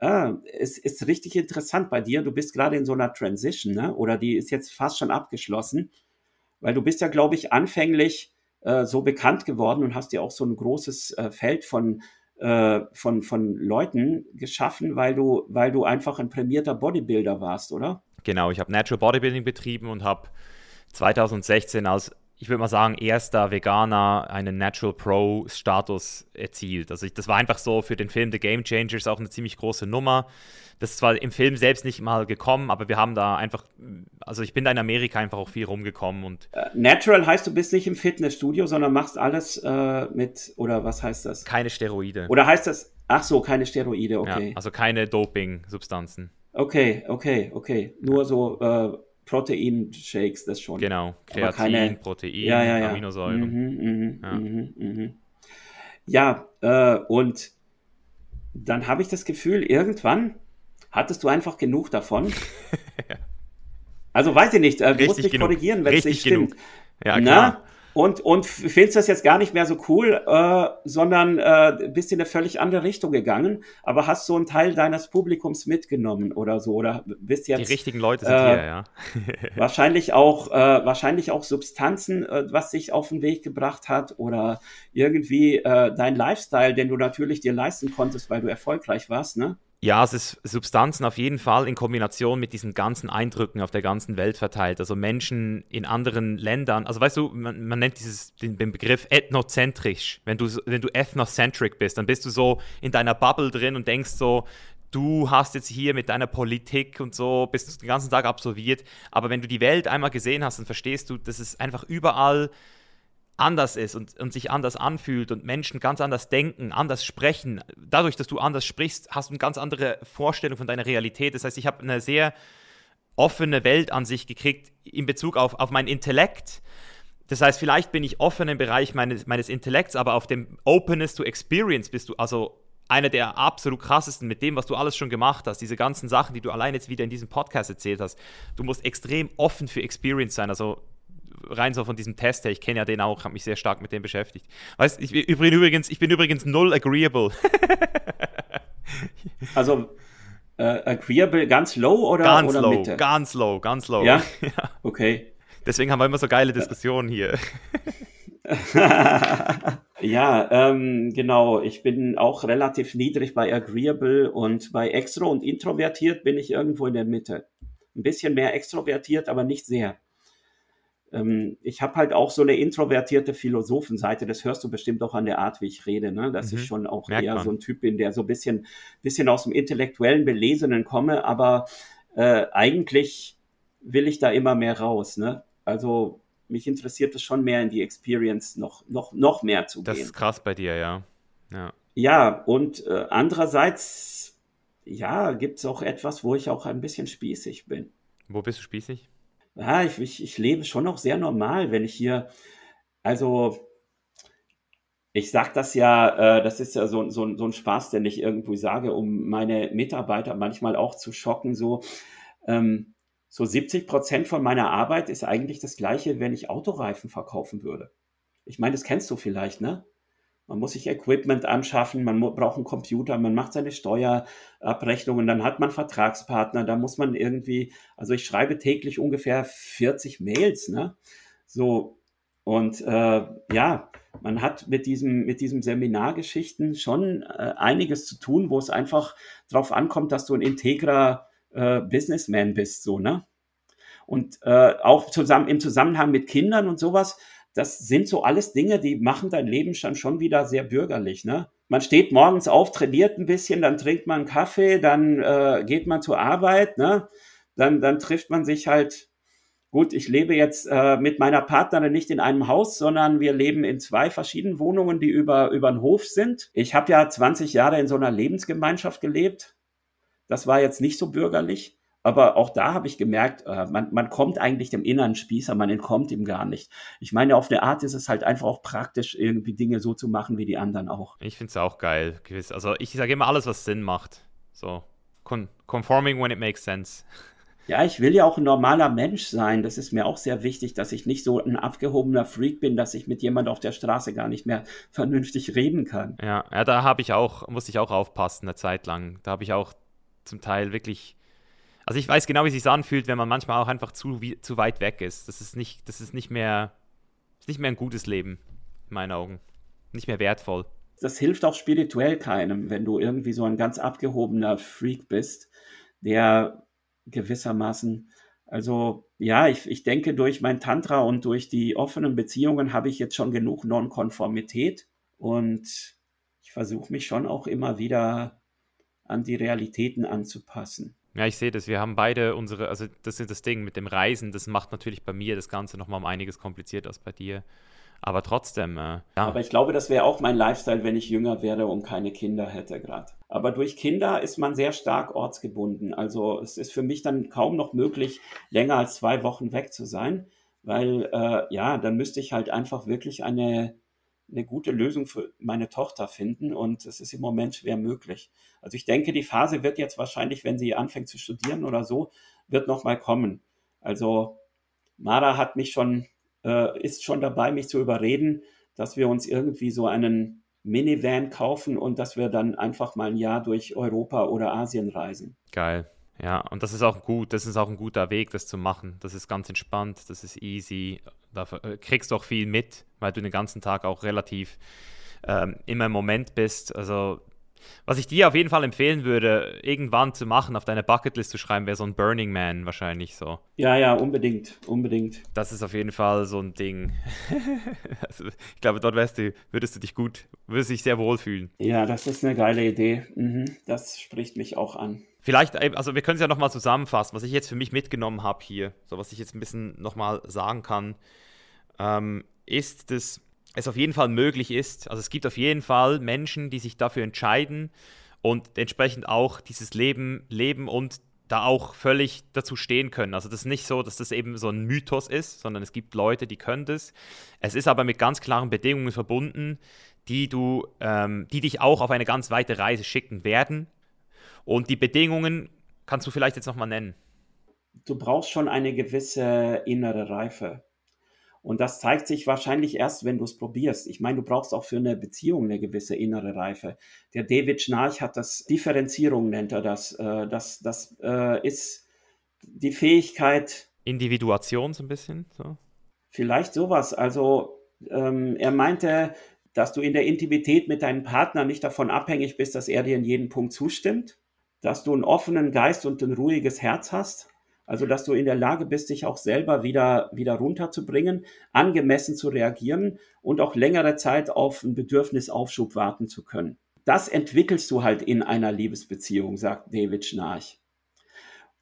Speaker 1: ah, es ist richtig interessant bei dir. Du bist gerade in so einer Transition, ne? oder die ist jetzt fast schon abgeschlossen, weil du bist ja, glaube ich, anfänglich äh, so bekannt geworden und hast dir auch so ein großes äh, Feld von äh, von, von Leuten geschaffen, weil du, weil du einfach ein prämierter Bodybuilder warst, oder?
Speaker 2: Genau, ich habe Natural Bodybuilding betrieben und habe 2016 als, ich würde mal sagen, erster Veganer einen Natural Pro Status erzielt. Also ich, das war einfach so für den Film The Game Changers auch eine ziemlich große Nummer. Das ist zwar im Film selbst nicht mal gekommen, aber wir haben da einfach, also ich bin da in Amerika einfach auch viel rumgekommen und.
Speaker 1: Uh, natural heißt, du bist nicht im Fitnessstudio, sondern machst alles äh, mit, oder was heißt das?
Speaker 2: Keine Steroide.
Speaker 1: Oder heißt das, ach so, keine Steroide, okay.
Speaker 2: Ja, also keine Doping-Substanzen.
Speaker 1: Okay, okay, okay. Nur so äh, Protein-Shakes, das schon.
Speaker 2: Genau, Kreatin, keine... Protein,
Speaker 1: ja, ja, ja.
Speaker 2: Aminosäuren.
Speaker 1: Mhm, mh, ja, mh, mh. ja äh, und dann habe ich das Gefühl, irgendwann hattest du einfach genug davon. Also weiß ich nicht, äh, du musst mich genug. korrigieren, wenn es nicht stimmt. Genug.
Speaker 2: Ja, klar. Na?
Speaker 1: Und, und findest das jetzt gar nicht mehr so cool, äh, sondern äh, bist in eine völlig andere Richtung gegangen, aber hast so einen Teil deines Publikums mitgenommen oder so, oder bist jetzt.
Speaker 2: Die richtigen Leute sind äh, hier, ja.
Speaker 1: wahrscheinlich auch, äh, wahrscheinlich auch Substanzen, äh, was sich auf den Weg gebracht hat, oder irgendwie äh, dein Lifestyle, den du natürlich dir leisten konntest, weil du erfolgreich warst, ne?
Speaker 2: Ja, es ist Substanzen auf jeden Fall in Kombination mit diesen ganzen Eindrücken auf der ganzen Welt verteilt. Also Menschen in anderen Ländern, also weißt du, man, man nennt dieses, den, den, Begriff ethnozentrisch. Wenn du, wenn du ethnocentric bist, dann bist du so in deiner Bubble drin und denkst so, du hast jetzt hier mit deiner Politik und so, bist den ganzen Tag absolviert. Aber wenn du die Welt einmal gesehen hast, dann verstehst du, dass es einfach überall anders ist und, und sich anders anfühlt und Menschen ganz anders denken, anders sprechen. Dadurch, dass du anders sprichst, hast du eine ganz andere Vorstellung von deiner Realität. Das heißt, ich habe eine sehr offene Welt an sich gekriegt in Bezug auf, auf meinen Intellekt. Das heißt, vielleicht bin ich offen im Bereich meines, meines Intellekts, aber auf dem Openness to Experience bist du also einer der absolut krassesten mit dem, was du alles schon gemacht hast, diese ganzen Sachen, die du allein jetzt wieder in diesem Podcast erzählt hast. Du musst extrem offen für Experience sein. Also rein so von diesem Test her, ich kenne ja den auch, habe mich sehr stark mit dem beschäftigt. Weißt ich, übrigens, ich bin übrigens null agreeable.
Speaker 1: also äh, agreeable ganz low oder,
Speaker 2: ganz
Speaker 1: oder
Speaker 2: low,
Speaker 1: Mitte?
Speaker 2: Ganz low, ganz low.
Speaker 1: Ja? ja. Okay.
Speaker 2: Deswegen haben wir immer so geile Diskussionen hier.
Speaker 1: ja, ähm, genau. Ich bin auch relativ niedrig bei agreeable und bei extro und introvertiert bin ich irgendwo in der Mitte. Ein bisschen mehr extrovertiert, aber nicht sehr ähm, ich habe halt auch so eine introvertierte Philosophenseite, das hörst du bestimmt auch an der Art, wie ich rede, ne? dass mhm. ich schon auch
Speaker 2: Merkt
Speaker 1: eher
Speaker 2: man.
Speaker 1: so ein Typ bin, der so ein bisschen, bisschen aus dem intellektuellen Belesenen komme, aber äh, eigentlich will ich da immer mehr raus. Ne? Also mich interessiert es schon mehr in die Experience noch, noch, noch mehr zu
Speaker 2: das
Speaker 1: gehen.
Speaker 2: Das ist krass bei dir, ja. Ja,
Speaker 1: ja und äh, andererseits, ja, gibt es auch etwas, wo ich auch ein bisschen spießig bin.
Speaker 2: Wo bist du spießig?
Speaker 1: Ja, ich, ich, ich lebe schon noch sehr normal, wenn ich hier, also ich sage das ja, äh, das ist ja so, so, so ein Spaß, den ich irgendwie sage, um meine Mitarbeiter manchmal auch zu schocken. So, ähm, so 70 Prozent von meiner Arbeit ist eigentlich das gleiche, wenn ich Autoreifen verkaufen würde. Ich meine, das kennst du vielleicht, ne? Man muss sich Equipment anschaffen, man braucht einen Computer, man macht seine Steuerabrechnungen, dann hat man Vertragspartner, da muss man irgendwie, also ich schreibe täglich ungefähr 40 Mails, ne? So, und äh, ja, man hat mit diesem, mit diesem Seminargeschichten schon äh, einiges zu tun, wo es einfach darauf ankommt, dass du ein integrer äh, Businessman bist, so, ne? Und äh, auch zusammen im Zusammenhang mit Kindern und sowas, das sind so alles Dinge, die machen dein Leben dann schon wieder sehr bürgerlich, ne? Man steht morgens auf, trainiert ein bisschen, dann trinkt man einen Kaffee, dann äh, geht man zur Arbeit, ne? Dann, dann trifft man sich halt Gut, ich lebe jetzt äh, mit meiner Partnerin nicht in einem Haus, sondern wir leben in zwei verschiedenen Wohnungen, die über, über den Hof sind. Ich habe ja 20 Jahre in so einer Lebensgemeinschaft gelebt. Das war jetzt nicht so bürgerlich. Aber auch da habe ich gemerkt, äh, man, man kommt eigentlich dem inneren Spießer, man entkommt ihm gar nicht. Ich meine, auf eine Art ist es halt einfach auch praktisch, irgendwie Dinge so zu machen wie die anderen auch.
Speaker 2: Ich finde es auch geil. Also ich sage immer alles, was Sinn macht. So, conforming when it makes sense.
Speaker 1: Ja, ich will ja auch ein normaler Mensch sein. Das ist mir auch sehr wichtig, dass ich nicht so ein abgehobener Freak bin, dass ich mit jemand auf der Straße gar nicht mehr vernünftig reden kann.
Speaker 2: Ja, ja da habe ich auch, musste ich auch aufpassen eine Zeit lang. Da habe ich auch zum Teil wirklich. Also ich weiß genau, wie es sich anfühlt, wenn man manchmal auch einfach zu, wie, zu weit weg ist. Das ist nicht, das ist nicht mehr, ist nicht mehr ein gutes Leben, in meinen Augen. Nicht mehr wertvoll.
Speaker 1: Das hilft auch spirituell keinem, wenn du irgendwie so ein ganz abgehobener Freak bist, der gewissermaßen. Also ja, ich, ich denke, durch mein Tantra und durch die offenen Beziehungen habe ich jetzt schon genug Nonkonformität und ich versuche mich schon auch immer wieder an die Realitäten anzupassen.
Speaker 2: Ja, ich sehe das. Wir haben beide unsere, also das ist das Ding mit dem Reisen, das macht natürlich bei mir das Ganze nochmal um einiges komplizierter als bei dir. Aber trotzdem, äh, ja.
Speaker 1: Aber ich glaube, das wäre auch mein Lifestyle, wenn ich jünger wäre und keine Kinder hätte gerade. Aber durch Kinder ist man sehr stark ortsgebunden. Also es ist für mich dann kaum noch möglich, länger als zwei Wochen weg zu sein, weil äh, ja, dann müsste ich halt einfach wirklich eine, eine gute Lösung für meine Tochter finden und es ist im Moment schwer möglich. Also ich denke, die Phase wird jetzt wahrscheinlich, wenn sie anfängt zu studieren oder so, wird noch mal kommen. Also Mara hat mich schon äh, ist schon dabei, mich zu überreden, dass wir uns irgendwie so einen Minivan kaufen und dass wir dann einfach mal ein Jahr durch Europa oder Asien reisen.
Speaker 2: Geil. Ja, und das ist auch gut, das ist auch ein guter Weg, das zu machen. Das ist ganz entspannt, das ist easy. Da äh, kriegst du auch viel mit, weil du den ganzen Tag auch relativ ähm, immer im Moment bist. Also was ich dir auf jeden Fall empfehlen würde, irgendwann zu machen, auf deine Bucketlist zu schreiben, wäre so ein Burning Man wahrscheinlich so.
Speaker 1: Ja, ja, unbedingt, unbedingt.
Speaker 2: Das ist auf jeden Fall so ein Ding. also, ich glaube, dort wärst du, würdest du dich gut, würdest dich sehr wohlfühlen.
Speaker 1: Ja, das ist eine geile Idee. Mhm, das spricht mich auch an.
Speaker 2: Vielleicht, also wir können es ja nochmal zusammenfassen, was ich jetzt für mich mitgenommen habe hier, so was ich jetzt ein bisschen nochmal sagen kann, ähm, ist das es auf jeden Fall möglich ist. Also es gibt auf jeden Fall Menschen, die sich dafür entscheiden und entsprechend auch dieses Leben leben und da auch völlig dazu stehen können. Also das ist nicht so, dass das eben so ein Mythos ist, sondern es gibt Leute, die können das. Es ist aber mit ganz klaren Bedingungen verbunden, die du, ähm, die dich auch auf eine ganz weite Reise schicken werden. Und die Bedingungen kannst du vielleicht jetzt nochmal nennen.
Speaker 1: Du brauchst schon eine gewisse innere Reife. Und das zeigt sich wahrscheinlich erst, wenn du es probierst. Ich meine, du brauchst auch für eine Beziehung eine gewisse innere Reife. Der David Schnarch hat das Differenzierung, nennt er das. Äh, das, das äh, ist die Fähigkeit.
Speaker 2: Individuation so ein bisschen. So.
Speaker 1: Vielleicht sowas. Also ähm, er meinte, dass du in der Intimität mit deinem Partner nicht davon abhängig bist, dass er dir in jedem Punkt zustimmt, dass du einen offenen Geist und ein ruhiges Herz hast also, dass du in der Lage bist, dich auch selber wieder, wieder runterzubringen, angemessen zu reagieren und auch längere Zeit auf einen Bedürfnisaufschub warten zu können. Das entwickelst du halt in einer Liebesbeziehung, sagt David Schnarch.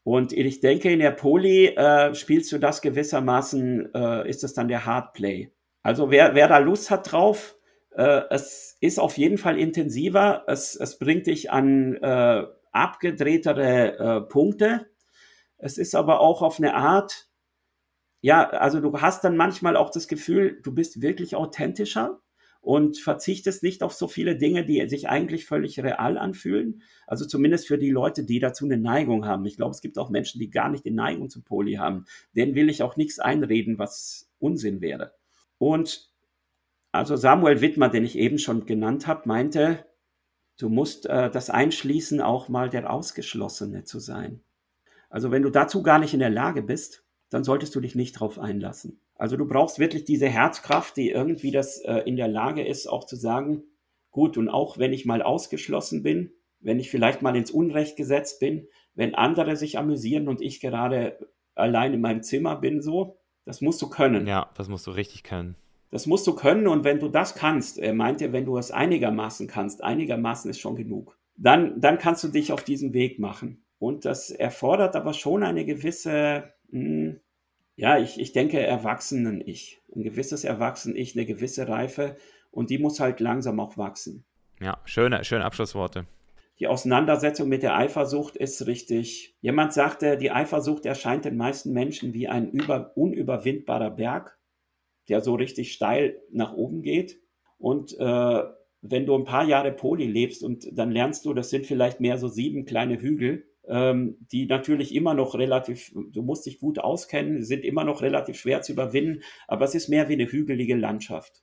Speaker 1: Und ich denke, in der Poli äh, spielst du das gewissermaßen, äh, ist es dann der Hardplay. Also wer, wer da Lust hat drauf, äh, es ist auf jeden Fall intensiver, es, es bringt dich an äh, abgedrehtere äh, Punkte, es ist aber auch auf eine Art, ja, also du hast dann manchmal auch das Gefühl, du bist wirklich authentischer und verzichtest nicht auf so viele Dinge, die sich eigentlich völlig real anfühlen. Also zumindest für die Leute, die dazu eine Neigung haben. Ich glaube, es gibt auch Menschen, die gar nicht die Neigung zu Poli haben. Denen will ich auch nichts einreden, was Unsinn wäre. Und also Samuel Wittmer, den ich eben schon genannt habe, meinte, du musst äh, das einschließen, auch mal der Ausgeschlossene zu sein. Also wenn du dazu gar nicht in der Lage bist, dann solltest du dich nicht drauf einlassen. Also du brauchst wirklich diese Herzkraft, die irgendwie das äh, in der Lage ist, auch zu sagen, gut, und auch wenn ich mal ausgeschlossen bin, wenn ich vielleicht mal ins Unrecht gesetzt bin, wenn andere sich amüsieren und ich gerade allein in meinem Zimmer bin, so, das musst du können.
Speaker 2: Ja, das musst du richtig können.
Speaker 1: Das musst du können und wenn du das kannst, er meinte, wenn du es einigermaßen kannst, einigermaßen ist schon genug, dann, dann kannst du dich auf diesen Weg machen. Und das erfordert aber schon eine gewisse, mh, hm, ja, ich, ich denke, Erwachsenen-Ich. Ein gewisses Erwachsenen-Ich, eine gewisse Reife und die muss halt langsam auch wachsen.
Speaker 2: Ja, schöne, schöne Abschlussworte.
Speaker 1: Die Auseinandersetzung mit der Eifersucht ist richtig. Jemand sagte, die Eifersucht erscheint den meisten Menschen wie ein über, unüberwindbarer Berg, der so richtig steil nach oben geht. Und äh, wenn du ein paar Jahre Poli lebst und dann lernst du, das sind vielleicht mehr so sieben kleine Hügel, ähm, die natürlich immer noch relativ, du musst dich gut auskennen, sind immer noch relativ schwer zu überwinden, aber es ist mehr wie eine hügelige Landschaft.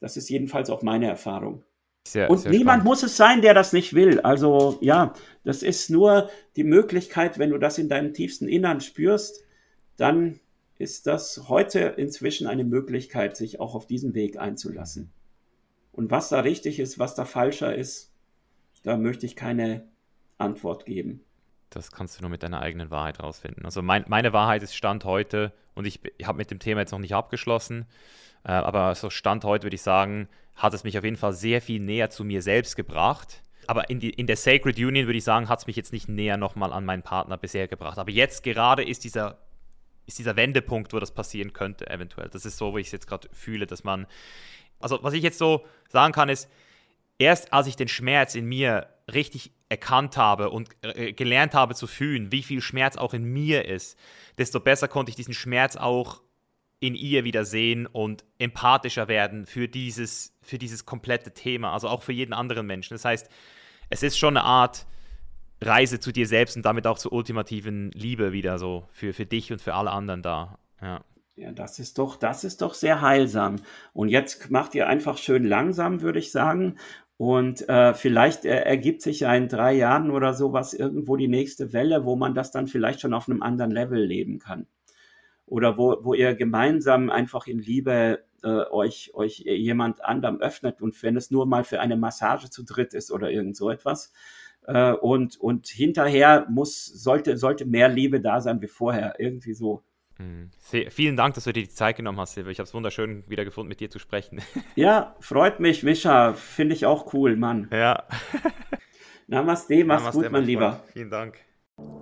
Speaker 1: Das ist jedenfalls auch meine Erfahrung. Sehr, und sehr niemand spannend. muss es sein, der das nicht will. Also ja, das ist nur die Möglichkeit, wenn du das in deinem tiefsten Innern spürst, dann ist das heute inzwischen eine Möglichkeit, sich auch auf diesen Weg einzulassen. Und was da richtig ist, was da falscher ist, da möchte ich keine Antwort geben.
Speaker 2: Das kannst du nur mit deiner eigenen Wahrheit rausfinden. Also mein, meine Wahrheit ist Stand heute und ich, ich habe mit dem Thema jetzt noch nicht abgeschlossen, äh, aber so Stand heute würde ich sagen, hat es mich auf jeden Fall sehr viel näher zu mir selbst gebracht. Aber in, die, in der Sacred Union würde ich sagen, hat es mich jetzt nicht näher nochmal an meinen Partner bisher gebracht. Aber jetzt gerade ist dieser, ist dieser Wendepunkt, wo das passieren könnte, eventuell. Das ist so, wo ich es jetzt gerade fühle, dass man. Also, was ich jetzt so sagen kann, ist, erst als ich den Schmerz in mir richtig erkannt habe und äh, gelernt habe zu fühlen, wie viel Schmerz auch in mir ist, desto besser konnte ich diesen Schmerz auch in ihr wieder sehen und empathischer werden für dieses, für dieses komplette Thema, also auch für jeden anderen Menschen. Das heißt, es ist schon eine Art Reise zu dir selbst und damit auch zur ultimativen Liebe wieder so für, für dich und für alle anderen da. Ja.
Speaker 1: Ja, das ist doch, das ist doch sehr heilsam. Und jetzt macht ihr einfach schön langsam, würde ich sagen. Und äh, vielleicht äh, ergibt sich ja in drei Jahren oder sowas irgendwo die nächste Welle, wo man das dann vielleicht schon auf einem anderen Level leben kann oder wo, wo ihr gemeinsam einfach in Liebe äh, euch, euch jemand anderem öffnet und wenn es nur mal für eine Massage zu dritt ist oder irgend so etwas. Äh, und, und hinterher muss, sollte, sollte mehr Liebe da sein wie vorher. Irgendwie so.
Speaker 2: Mhm. Vielen Dank, dass du dir die Zeit genommen hast, Silvia. Ich habe es wunderschön wieder gefunden, mit dir zu sprechen.
Speaker 1: Ja, freut mich, Mischa. Finde ich auch cool, Mann.
Speaker 2: Ja.
Speaker 1: Namaste, mach's Namaste, gut, mein Lieber.
Speaker 2: Vielen Dank.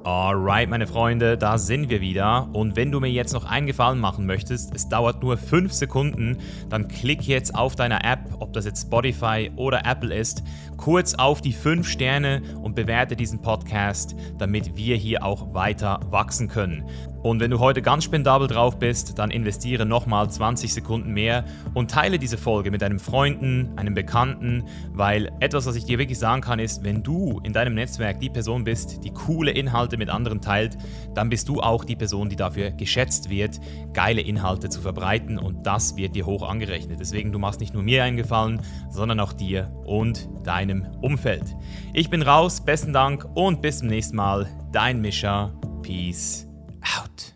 Speaker 2: Alright, meine Freunde, da sind wir wieder. Und wenn du mir jetzt noch einen Gefallen machen möchtest, es dauert nur 5 Sekunden, dann klick jetzt auf deiner App, ob das jetzt Spotify oder Apple ist, kurz auf die 5 Sterne und bewerte diesen Podcast, damit wir hier auch weiter wachsen können. Und wenn du heute ganz spendabel drauf bist, dann investiere nochmal 20 Sekunden mehr und teile diese Folge mit einem Freunden, einem Bekannten, weil etwas, was ich dir wirklich sagen kann, ist, wenn du in deinem Netzwerk die Person bist, die coole Inhalte mit anderen teilt, dann bist du auch die Person, die dafür geschätzt wird, geile Inhalte zu verbreiten und das wird dir hoch angerechnet. Deswegen, du machst nicht nur mir einen Gefallen, sondern auch dir und deinem Umfeld. Ich bin raus, besten Dank und bis zum nächsten Mal. Dein Mischer. Peace out.